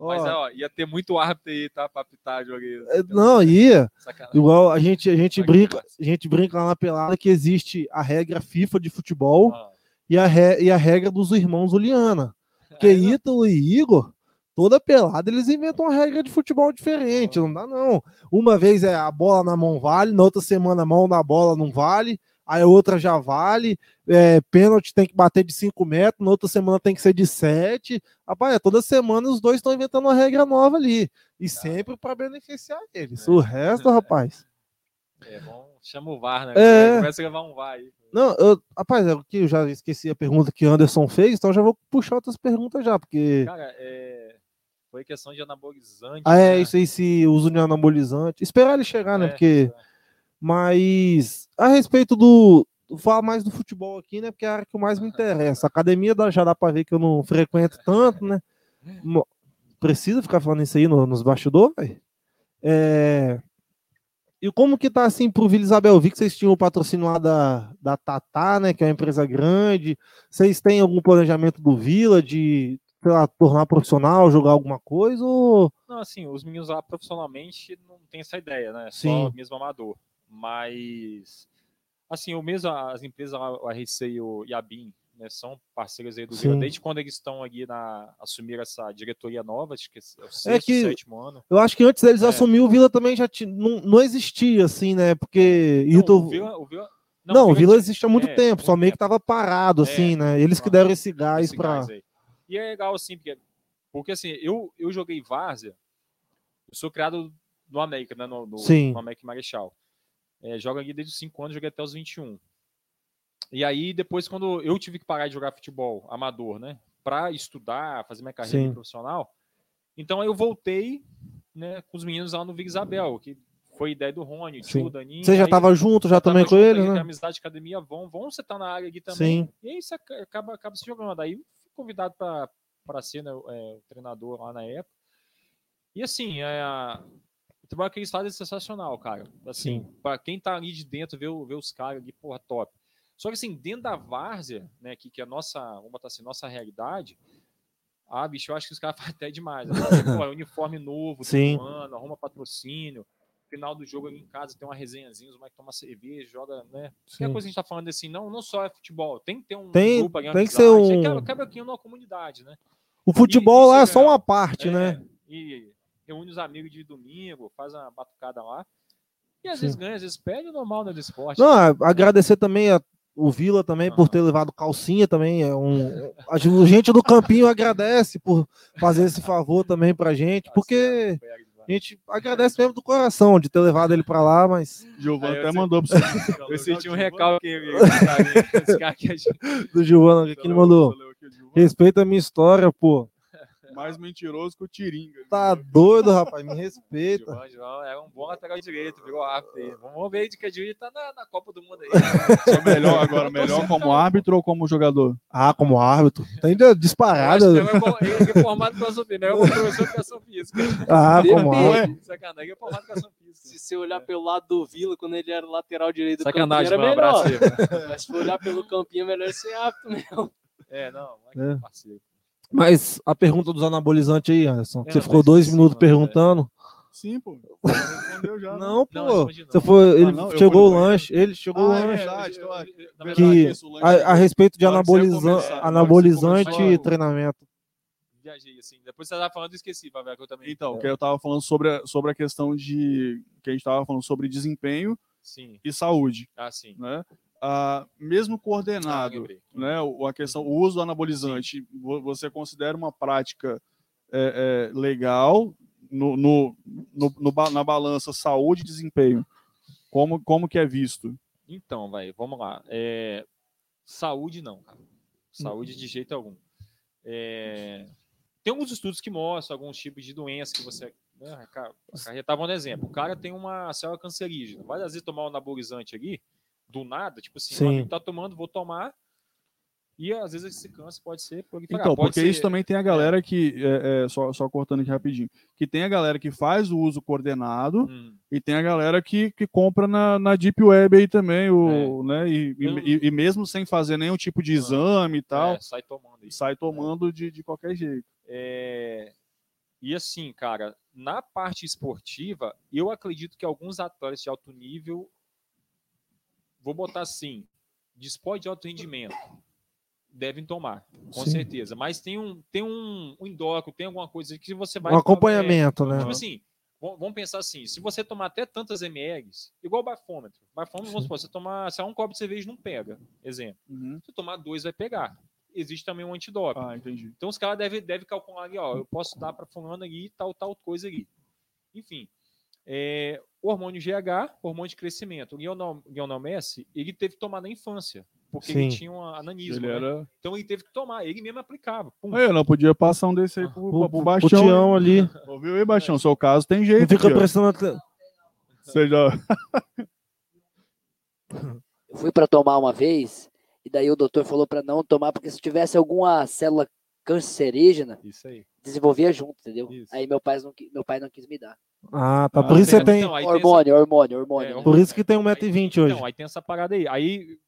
Mas Ó, ó, ia ter muito árbitro aí, tá? Pra apitar jogo aí. é, não, ia. Sacanagem. Igual a gente, a gente brinca, a gente brinca lá na pelada que existe a regra FIFA de futebol Ah, e a, re- e a regra dos irmãos Uliana. Porque não- Ítalo e Igor, toda pelada, eles inventam uma regra de futebol diferente. Não dá, não. Uma vez é a bola na mão vale, na outra semana a mão na bola não vale, aí a outra já vale. É, pênalti tem que bater de 5 metros, na outra semana tem que ser de 7. Rapaz, é, toda semana os dois estão inventando uma regra nova ali. E sempre para beneficiar eles. O resto, rapaz. É, bom, chama o VAR, né? É. Começa a levar um VAR aí. Não, eu, rapaz, é que eu já esqueci a pergunta que Anderson fez, então já vou puxar outras perguntas já, porque. Cara, é... foi questão de anabolizante. Ah, é, né? isso aí se usa de anabolizante. Esperar ele chegar, né? É, Porque. é. Mas a respeito do. Vou falar mais do futebol aqui, né? Porque é a área que mais me interessa. A academia já dá pra ver que eu não frequento tanto, né? Precisa ficar falando isso aí no- nos bastidores? É... E como que tá assim pro Vila Isabel? Vi que vocês tinham o patrocínio lá da, da Tatá, né? Que é uma empresa grande. Vocês têm algum planejamento do Vila de sei lá, tornar profissional, jogar alguma coisa? Ou... Não, assim, os meninos lá profissionalmente não tem essa ideia, né? Sim. Só mesmo amador. Mas, assim, o mesmo, as empresas, o RC e o Yabin, né, são parceiros aí do Vila, desde quando eles estão aqui na, assumir essa diretoria nova, acho que é o sexto, É que- sétimo ano. Eu acho que antes deles É. assumir o Vila também já ti- não, não existia, assim, né? Porque. Não, Ito- o Vila, o Vila, Não, o Vila existe há muito é, tempo, só meio que tempo. tava parado, É, assim, né? Eles que deram esse gás aí. E é legal, assim, porque, porque assim, eu, eu joguei Várzea, eu sou criado no América, né? No, no, Sim. no América Marechal. É, jogo aqui desde os 5 anos, joguei até os 21. E aí, depois, quando eu tive que parar de jogar futebol amador, né? Pra estudar, fazer minha carreira Sim. profissional, então aí eu voltei, né, com os meninos lá no Vig Isabel, que foi ideia do Rony, o Sim. tio, Daninho. Você já aí- tava junto já também com junto, eles, né? Amizade de academia, vão, vão, você tá na área aqui também. Sim. E aí você aca- acaba, acaba se jogando. Aí fui convidado para ser né, o- é, o treinador lá na época. E assim, é, a- o trabalho que eles fazem é sensacional, cara. Assim, para quem tá ali de dentro, ver, ver os caras ali, porra, top. Só que assim, dentro da várzea, né, que, que é a nossa, vamos botar assim, nossa realidade, ah, bicho, eu acho que os caras fazem até demais. Né? Pô, é uniforme novo, Sim. ano, arruma patrocínio. Final do jogo ali em casa tem uma resenhazinha, os moleques tomam cerveja, joga, né? Que coisa que a gente tá falando assim, não, não só é futebol, tem que ter um Tem- grupo ali, tem que ser um- Quebra, quebra aqui numa comunidade, né? O futebol isso lá é é só uma parte, É, né? E reúne os amigos de domingo, faz uma batucada lá. E às Sim. vezes ganha, às vezes perde, é normal né, do esporte. Não, agradecer também a, o Vila também por ter levado calcinha também. É um, a gente do Campinho agradece por fazer esse favor também pra gente, Tá porque vai. a gente agradece mesmo do coração de ter levado ele pra lá, mas Giovanni Aí até mandou pra você. Eu senti um recalque do Giovana aqui ele mandou. Respeita a minha história, pô. Mais mentiroso que o Tiringa. Tá doido, rapaz, me respeita. João, João é um bom lateral direito, virou árbitro aí. Vamos ver de que dia ele tá na, na Copa do Mundo aí. Só melhor agora, melhor como árbitro ou como jogador? Ah, como árbitro. Tá ainda Eu é é formado com a Sofia, né? Eu professor de educação física. Ah, como Depende. árbitro. Sacanagem, é formado com educação física. Se você olhar pelo lado do Vila, quando ele era lateral direito do Sacanagem, Campinho, era abraço melhor. aí, mano. Mas se for olhar pelo campinho, é melhor ser apto mesmo. É, não, É. é parceiro. Mas a pergunta dos anabolizantes aí, Anderson. É, você ficou dois esqueci, minutos mano, perguntando. Sim, pô. Respondeu já. né? Não, pô. Não. Você foi, ele Ah, não, eu chegou fui o lanche, ele chegou o Ah, é lanche. verdade, eu- é. Que isso, o lanche a, a chegou. respeito de anabolizan, começar, anabolizante e treinamento. Viajei, assim. Depois você tava falando, eu esqueci, Pavel, que eu também. Então, que eu tava falando sobre a, sobre a questão de. que a gente tava falando sobre desempenho Sim. e saúde, Ah, sim. né? Ah, mesmo Ah, coordenado, lembrei. né? O, a questão, o uso do anabolizante, vo- você considera uma prática é, é, legal no, no, no- no na balança saúde e desempenho? Como, como que é visto? Então, vai, vamos lá. É, Saúde, não, cara. Saúde de jeito algum. É, Tem alguns estudos que mostram alguns tipos de doença que você. Né, a Ca- a Carreira tá exemplo. O cara tem uma célula cancerígena. Vai às vezes tomar um anabolizante ali, do nada, tipo assim, Sim. tá tomando, vou tomar. E às vezes esse câncer pode ser proliferar. Então, pode porque ser- isso também tem a galera que, é, é, só, só cortando aqui rapidinho, que tem a galera que faz o uso coordenado Hum, e tem a galera que, que compra na, na Deep Web aí também, o, né, e, Eu- e- e mesmo sem fazer nenhum tipo de exame e tal, é, sai tomando sai tomando de, de qualquer jeito. É, E assim, cara, na parte esportiva, eu acredito que alguns atletas de alto nível, vou botar assim, de esporte de alto rendimento, devem tomar, com Sim. certeza. Mas tem um, tem um, um endócrino, tem alguma coisa que você vai. Um acompanhamento, é, né? Tipo assim, vamos pensar assim, se você tomar até tantas ml, igual o bafômetro. Bafômetro, vamos supor, você tomar, se é um copo de cerveja não pega, exemplo. Se tomar dois vai pegar. Existe também um antidoping. Ah, entendi. Então os caras devem deve calcular ali, ó, eu posso dar para fulano ali tal, tal coisa ali. Enfim, é, o hormônio GH, hormônio de crescimento. O Lionel, Lionel Messi, ele teve que tomar na infância, porque ele Sim. tinha um ananismo, Ele né? era. Então ele teve que tomar, ele mesmo aplicava. Pum. Eu não podia passar um desse aí pro, O, pro, o Baixão. Tião ali. Ouviu aí, Baixão? Seu caso tem Não jeito. fica Tião. prestando já- Eu fui para tomar uma vez e daí o doutor falou para não tomar porque se tivesse alguma célula cancerígena, Isso aí. desenvolvia junto, entendeu? Isso. Aí meu pai, não, meu pai não quis me dar. Ah, tá. Ah, Por isso você Então, tem. então, aí tem hormônio, hormônio, hormônio. É, né? Por isso que tem Aí- 1,20m hoje. Então, aí tem essa parada aí. Aí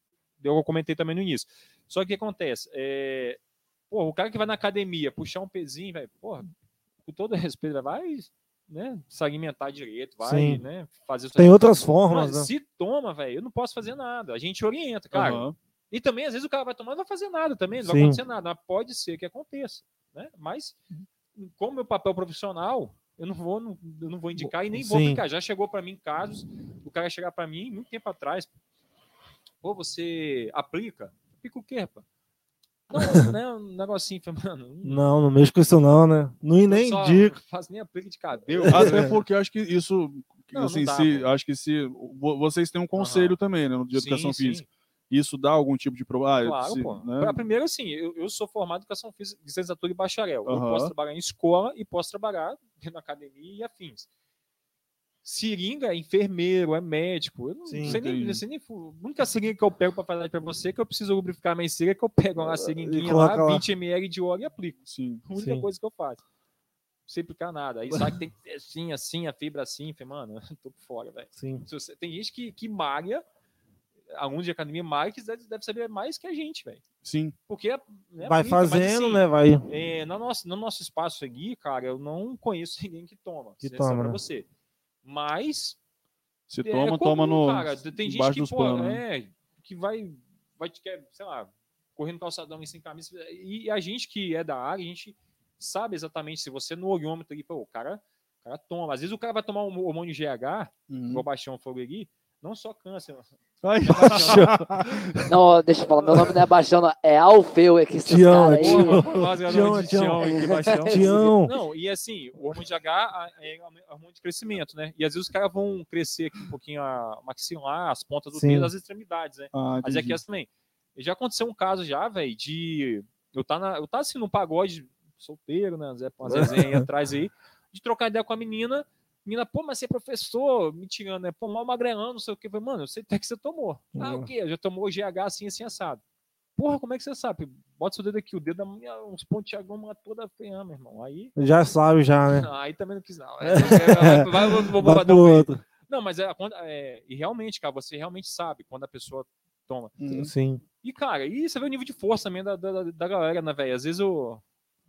eu comentei também no início. Só que o que acontece? É, porra, o cara que vai na academia puxar um pezinho, velho, porra, com todo respeito, vai né, se alimentar direito, vai Sim. né, fazer Tem outras Mas formas, né? se toma, velho, eu não posso fazer nada. A gente orienta, cara. Aham. E também, às vezes, o cara vai tomar e não vai fazer nada também, não Sim. vai acontecer nada. Mas pode ser que aconteça. Né? Mas, como meu papel profissional, eu não vou, não, eu não vou indicar e nem vou Sim. aplicar. Já chegou para mim casos, o cara chegar para mim muito tempo atrás. Pô, você aplica? Aplica o quê, rapaz? Não, né, um negocinho, mano. não- Não, não mexo com isso, não, né? Não e eu nem indico. faço nem aplique de cabelo. Até porque eu acho que isso, Não, não assim, dá, se, acho que se vo- vocês têm um conselho também, né, de educação Sim, sim. Isso dá algum tipo de problema? Claro, se, pô. né? Pra- Primeiro, assim, eu, eu sou formado em educação física, licenciatura e bacharel. Eu Aham. posso trabalhar em escola e posso trabalhar na academia e afins. Seringa é enfermeiro, é médico. Eu não Sim, sei nem, sei nem. única seringa que eu pego para falar para você que eu preciso lubrificar minha seringa, que eu pego uma seringuinha coloca lá, lá. 20 ml de óleo e aplico. Sim. A única Sim. coisa que eu faço. Sem aplicar nada. Aí sabe que tem assim, assim, a fibra assim. Mano, eu tô por fora, velho. Sim. Tem gente que, que malha, aluno de academia malha, que deve, deve saber mais que a gente, velho. Sim. Porque né, Vai fazendo, assim, né? Vai. é, no, nosso, no nosso espaço aqui, cara, eu não conheço ninguém que toma. Que só toma, pra né? você. Mas. Se é toma, comum, toma no, Cara, tem gente que, pô, panos. né? é, que vai, vai, te quer, sei lá, correndo calçadão e sem camisa. E a gente que é da área, a gente sabe exatamente se você no olhômetro ali, pô, o cara, o cara toma. Às vezes o cara vai tomar um hormônio GH, Uhum. vou baixar um fogo ali, não só câncer, Ai, Não, deixa eu falar, meu nome não é Baixão, não, é Alfeu, é que esses Tião, caras aí. Tião. Quase Tião, Tião. Baixão. Tião. Não, e assim, o hormônio de H é hormônio de crescimento, né? E às vezes os caras vão crescer aqui um pouquinho a maxilar, as pontas do Sim. dedo, as extremidades, né? Ah, Mas aqui essa também. E Já aconteceu um caso já, velho, de. Eu tá, na, eu tá assim num pagode solteiro, né? Zé, aí atrás aí, de trocar ideia com a menina. Menina, pô, mas você é professor, me tirando, né? Pô, mal magrelando, não sei o que. Eu falei, mano, eu sei até que você tomou. Ah, Hum. o quê? Já tomou GH assim, assim, assado. Porra, como é que você sabe? Bota seu dedo aqui, o dedo da minha, uns pontiagão uma toda feia, meu irmão. Aí, Já sabe, já, né? aí também não quis, não. É, vai, vai, vou, vou, Vai vou, outro. Não, mas é, quando- é, e realmente, cara, você realmente sabe quando a pessoa toma. Uhum. Sim. E, cara, e você vê o nível de força também da, da, da galera, né, velho? Às vezes o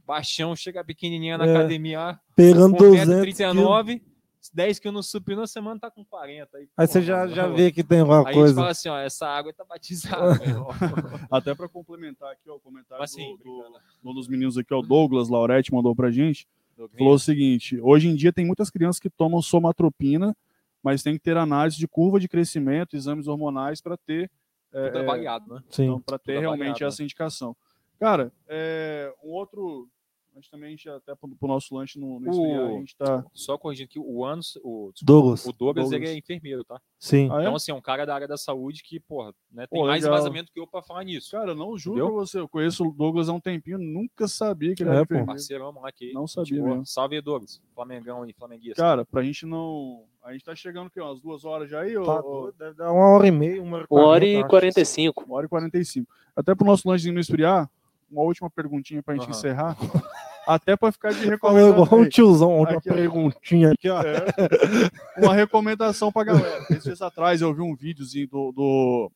baixão chega pequenininha na É. academia, Pegando com 200 quilos. 39, 10 quilos no supino, na semana tá com 40. Aí, Aí você já, já vê que tem alguma Aí a gente coisa. fala assim, ó, essa água tá batizada. Até para complementar aqui, ó, o comentário assim, do, do, um dos meninos aqui, ó, o Douglas Lauretti, mandou pra gente. Falou o seguinte: hoje em dia tem muitas crianças que tomam somatropina, mas tem que ter análise de curva de crescimento, exames hormonais para ter, é, Tudo é é, variado, né? Sim. então, para ter tudo realmente avaliado, essa indicação. Cara, é, um outro. Mas também a gente até pro, pro nosso lanche no, no esfriar, a O- gente tá. Só corrigindo aqui, o Anos, o, desculpa, Douglas. o Douglas, Douglas. ele é enfermeiro, tá? Sim. Ah, é? Então, assim, é um cara da área da saúde que, porra, né, tem Pô, mais legal. vazamento que eu pra falar nisso. Cara, não juro Entendeu? pra você, eu conheço o Douglas há um tempinho, nunca sabia que ele É, era pô. enfermeiro. Parceirão lá aqui. Não sabia boa. mesmo. Salve, Douglas. Flamengão e flamenguista. Cara, pra gente não. A gente tá chegando aqui, umas duas horas já aí, ou, Tá doido, deve dar uma hora e meia, uma hora e hora e. 45. Uma hora e 45. Até pro nosso lanchezinho não esfriar, uma última perguntinha pra gente Aham. encerrar. Até pra ficar de Falou recomendação. igual um tiozão, uma Aqui, perguntinha aqui, ó. É. uma recomendação pra galera. Esses dias atrás eu vi um videozinho do. do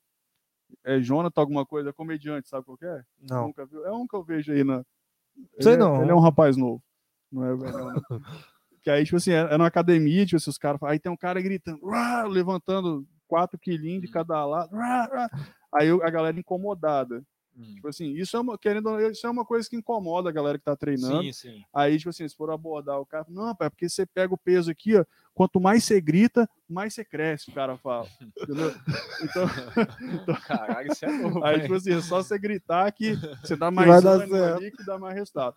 é Jonathan, alguma coisa, é comediante, sabe qual que é? Não. Nunca viu? É um que eu vejo aí na. Sei ele, é- não. Ele é um rapaz novo. Não é velho, não. Que aí, tipo assim, é, é numa academia, tipo assim, os caras. Aí tem um cara gritando, levantando 4 quilinhos de cada lado. Aí a galera incomodada. Hum. Tipo assim, isso é uma, querendo, isso é uma coisa que incomoda a galera que tá treinando. Sim, sim. Aí, tipo assim, se for abordar o cara, não, pai, porque você pega o peso aqui, ó, quanto mais você grita, mais você cresce, o cara fala. Entendeu? Então, Caralho, isso é louco. aí, tipo assim, é só você gritar que você dá mais ali que dá mais resultado.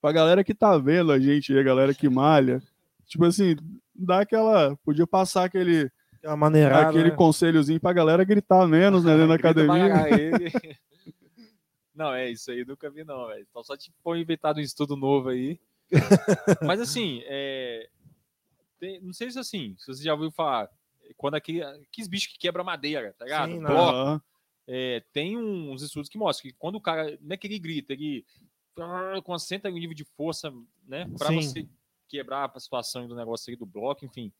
Pra galera que tá vendo a gente aí, a galera que malha, tipo assim, dá aquela. Podia passar aquele, É uma maneirada, aquele né? conselhozinho pra galera gritar menos, né, dentro da academia. Não, é isso aí, nunca vi, não, velho. Então só tipo foi inventado um estudo novo aí. Mas assim, é... tem- não sei se assim, se você já ouviu falar, quando aquele, aqueles bichos que quebra madeira, tá ligado? Sim. Bloco, Aham. é, tem uns estudos que mostram que quando o cara, não é que ele grita, ele ah, concentra o nível de força, né? Pra Sim. você quebrar a situação do negócio aí do bloco, enfim.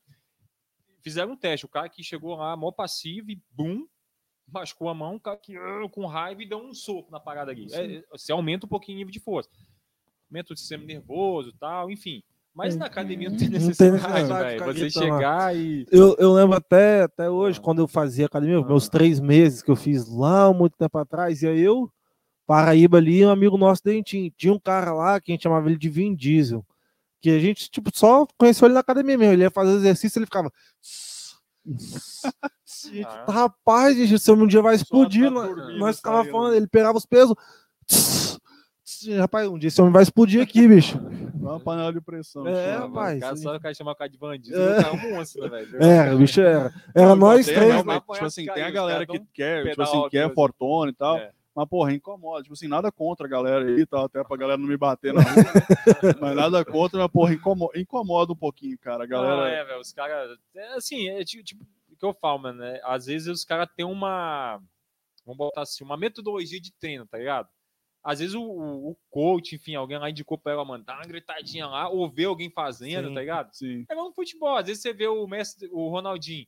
Fizeram um teste, o cara que chegou lá, mó passivo e bum, machucou a mão, o cara que ah, com raiva e deu um soco na parada ali. É, você aumenta um pouquinho o nível de força. Aumenta o sistema nervoso e tal, enfim. Mas na academia não tem Não tem necessidade, necessidade ficar Você lá. chegar e. Eu, eu lembro até, até hoje, Ah. quando eu fazia academia, meus Ah. três meses que eu fiz lá muito tempo atrás, ia eu, Paraíba ali, um amigo nosso dentinho. Tinha um cara lá que a gente chamava ele de Vin Diesel. Que a gente, tipo, só conheceu ele na academia mesmo. Ele ia fazer exercício, ele ficava. Gente, Ah. Rapaz, gente, esse homem um dia vai explodir. tá nós- dormindo, Nós ficava saindo. falando, ele pegava os pesos. Rapaz, um dia esse homem vai explodir aqui, bicho. Uma panela de pressão. É, só. rapaz. o cara, só o cara chamar o cara de bandido, É. o cara é um monstro, né, velho? É, bicho era. Era Não, nós três. Tipo assim, tem a galera que quer, tipo assim, quer assim. fortuna e tal. É. Mas, porra, incomoda. Tipo assim, nada contra a galera aí, tá? até pra galera não me bater na rua. né? mas nada contra, mas, porra, incomoda, incomoda um pouquinho, cara. A galera. Não, é, velho, os caras. É, assim, é tipo, tipo o que eu falo, mano, né? Às vezes os caras têm uma. Vamos botar assim, uma metodologia de treino, tá ligado? Às vezes o, o, o coach, enfim, alguém lá indicou pra ela, mano, dá uma gritadinha lá, ou ver alguém fazendo, Sim. tá ligado? Sim. É igual no futebol, às vezes você vê o mestre, o Ronaldinho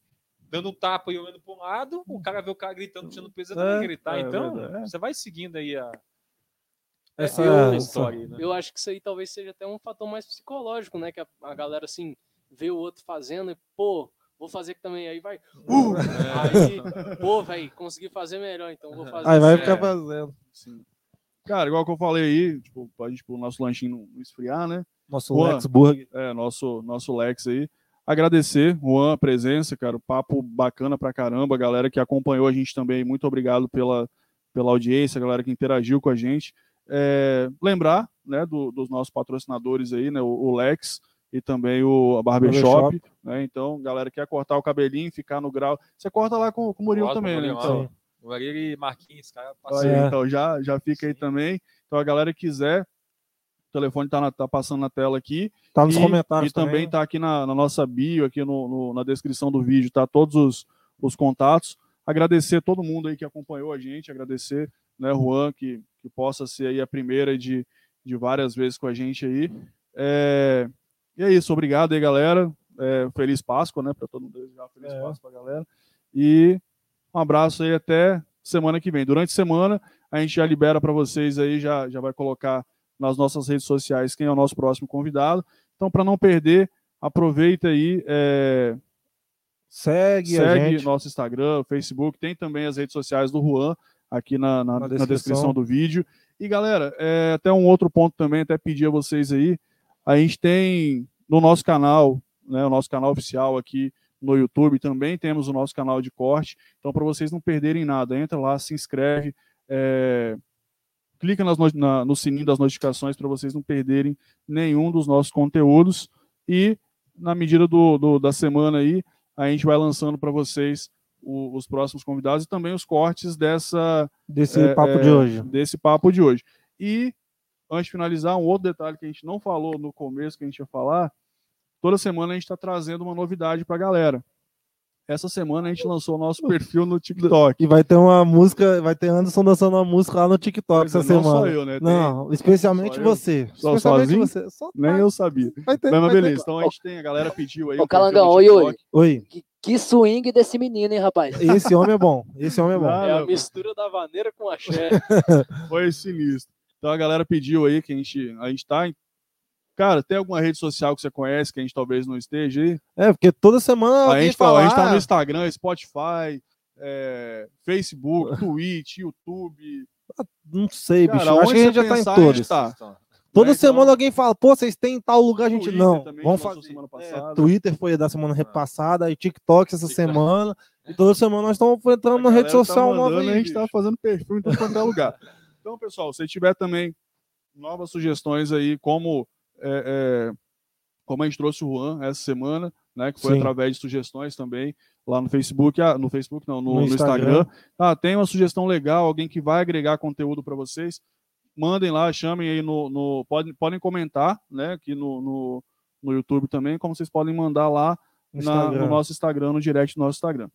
dando um tapa e olhando pra um lado, o cara vê o cara gritando, puxando o peso, É, é, gritar. é então, verdade. você vai seguindo aí a, Essa, a essa- história. né? Eu acho que isso aí talvez seja até um fator mais psicológico, né? Que a, a galera, assim, vê o outro fazendo e, pô, vou fazer aqui também. Aí vai, uh! Aí, pô, velho, consegui fazer melhor, então vou fazer. Aí vai ficar fazendo. Sim. Cara, igual que eu falei aí, tipo, pra gente, pro nosso lanchinho não- não esfriar, né? Nosso Juan. Lex Burger. É, nosso, nosso Lex aí. Agradecer, Juan, a presença, cara. o Papo bacana pra caramba. A galera que acompanhou a gente também, muito obrigado pela, pela audiência, a galera que interagiu com a gente. É, lembrar né, do- dos nossos patrocinadores aí, né? O, o Lex e também o a Barbershop. Né, então, galera que quer cortar o cabelinho, ficar no grau. Você corta lá com, com o Murilo também, né? Murilo, Então. O Ariel e Marquinhos, cara, Aí. É. Então já, já fica aí Sim. também. Então a galera que quiser, o telefone tá, na- tá passando na tela aqui. Tá nos e, comentários E também também. tá aqui na, na nossa bio, aqui no, no- na descrição do vídeo, tá todos os, os contatos. Agradecer todo mundo aí que acompanhou a gente, agradecer, né, Juan, que, que possa ser aí a primeira de, de várias vezes com a gente aí. É, e é isso, obrigado aí, galera. É, feliz Páscoa, né, para todo mundo desejar feliz É. Páscoa galera. E um abraço aí até semana que vem. Durante a semana, a gente já libera para vocês aí, já, já vai colocar nas nossas redes sociais quem é o nosso próximo convidado. Então, para não perder, aproveita aí, é, Segue, segue nosso Instagram, Facebook, tem também as redes sociais do Juan aqui na, na- Na na descrição. descrição. do vídeo. E galera, é, até um outro ponto também, até pedir a vocês aí, a gente tem no nosso canal, né, o nosso canal oficial aqui no YouTube, também temos o nosso canal de corte. Então, para vocês não perderem nada, entra lá, se inscreve, é, clica nas no, na- no sininho das notificações para vocês não perderem nenhum dos nossos conteúdos. E na medida do, do- da semana aí, a gente vai lançando para vocês o- os próximos convidados e também os cortes dessa Desse é, papo é, de hoje. desse papo de hoje. E antes de finalizar, um outro detalhe que a gente não falou no começo que a gente ia falar, toda semana a gente está trazendo uma novidade para a galera. Essa semana a gente lançou o nosso perfil no TikTok. E vai ter uma música, vai ter Anderson dançando uma música lá no TikTok essa não semana. só eu, né? Tem- Não, especialmente Só eu? você. Só especialmente sozinho? você. Só Nem tá. eu sabia. Vai ter, Mas, vai beleza, ter- então a gente tem, a galera pediu aí. Ô, Calangão, oi, oi. Oi, Que, que swing desse menino, hein, rapaz? esse homem é bom. Esse homem é bom. Ah, É a mistura da vaneira com axé. Foi sinistro. Então a galera pediu aí que a gente, a gente tá em... Cara, tem alguma rede social que você conhece que a gente talvez não esteja aí? É, porque toda semana A gente, tá, fala, a gente tá "Ah, no Instagram, Spotify, é, Facebook, Twitch, YouTube. Não sei, Cara, bicho. Acho onde que a gente já tá em todos. gente tá. Então, Toda então- semana alguém fala, pô, vocês têm em tal lugar, a gente Twitter não. também, Vamos fazer. semana É, passada. Twitter foi da semana repassada, e TikTok essa TikTok. semana. E toda semana nós estamos entrando na rede tá social nova mandando, aí, A gente tá bicho. fazendo perfil em tudo quanto é lugar. Então, pessoal, se tiver também novas sugestões aí, como, é, é, como a gente trouxe o Juan essa semana, né? Que foi Sim. através de sugestões também lá no Facebook, ah, no Facebook não, no, No no Instagram. Instagram. Ah, tem uma sugestão legal, alguém que vai agregar conteúdo para vocês. Mandem lá, chamem aí no. no podem, podem comentar, né? Aqui no, no, no YouTube também, como vocês podem mandar lá na- Instagram. no nosso Instagram, no direct do nosso Instagram.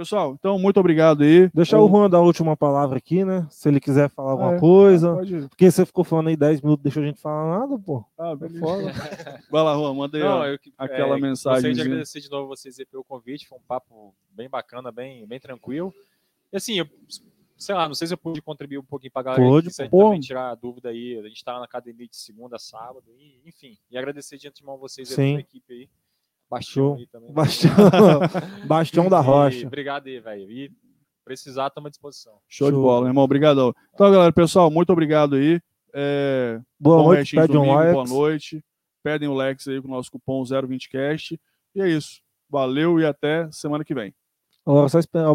Pessoal, então, muito obrigado aí. Deixar o Juan dar a última palavra aqui, né? Se ele quiser falar alguma É, coisa. Pode ir. Porque você ficou falando aí 10 minutos, deixou a gente falar nada, pô. Ah, É beleza. foda. Vai lá, Juan, manda aí. Não, ó. eu, que- aquela Gostaria mensagenzinha. de agradecer de novo vocês aí pelo convite. Foi um papo bem bacana, bem, bem tranquilo. E assim, eu, sei lá, não sei se eu pude contribuir um pouquinho pra galera Pode, a pô. também tirar a dúvida aí. A gente tá na academia de segunda a sábado. E, enfim, e agradecer de antemão vocês toda a equipe aí. Bastião Show. aí também. Bastião, Bastião da E Rocha. Obrigado aí, velho. E precisar, estamos à disposição. Show, de Show. bola, irmão. Obrigadão. Então, galera, pessoal, muito obrigado aí. É, Boa bom noite, de pede um domingo, like. boa noite. Pedem o Lex aí com o nosso cupom 020cast. E é isso. Valeu e até semana que vem. Agora só esperar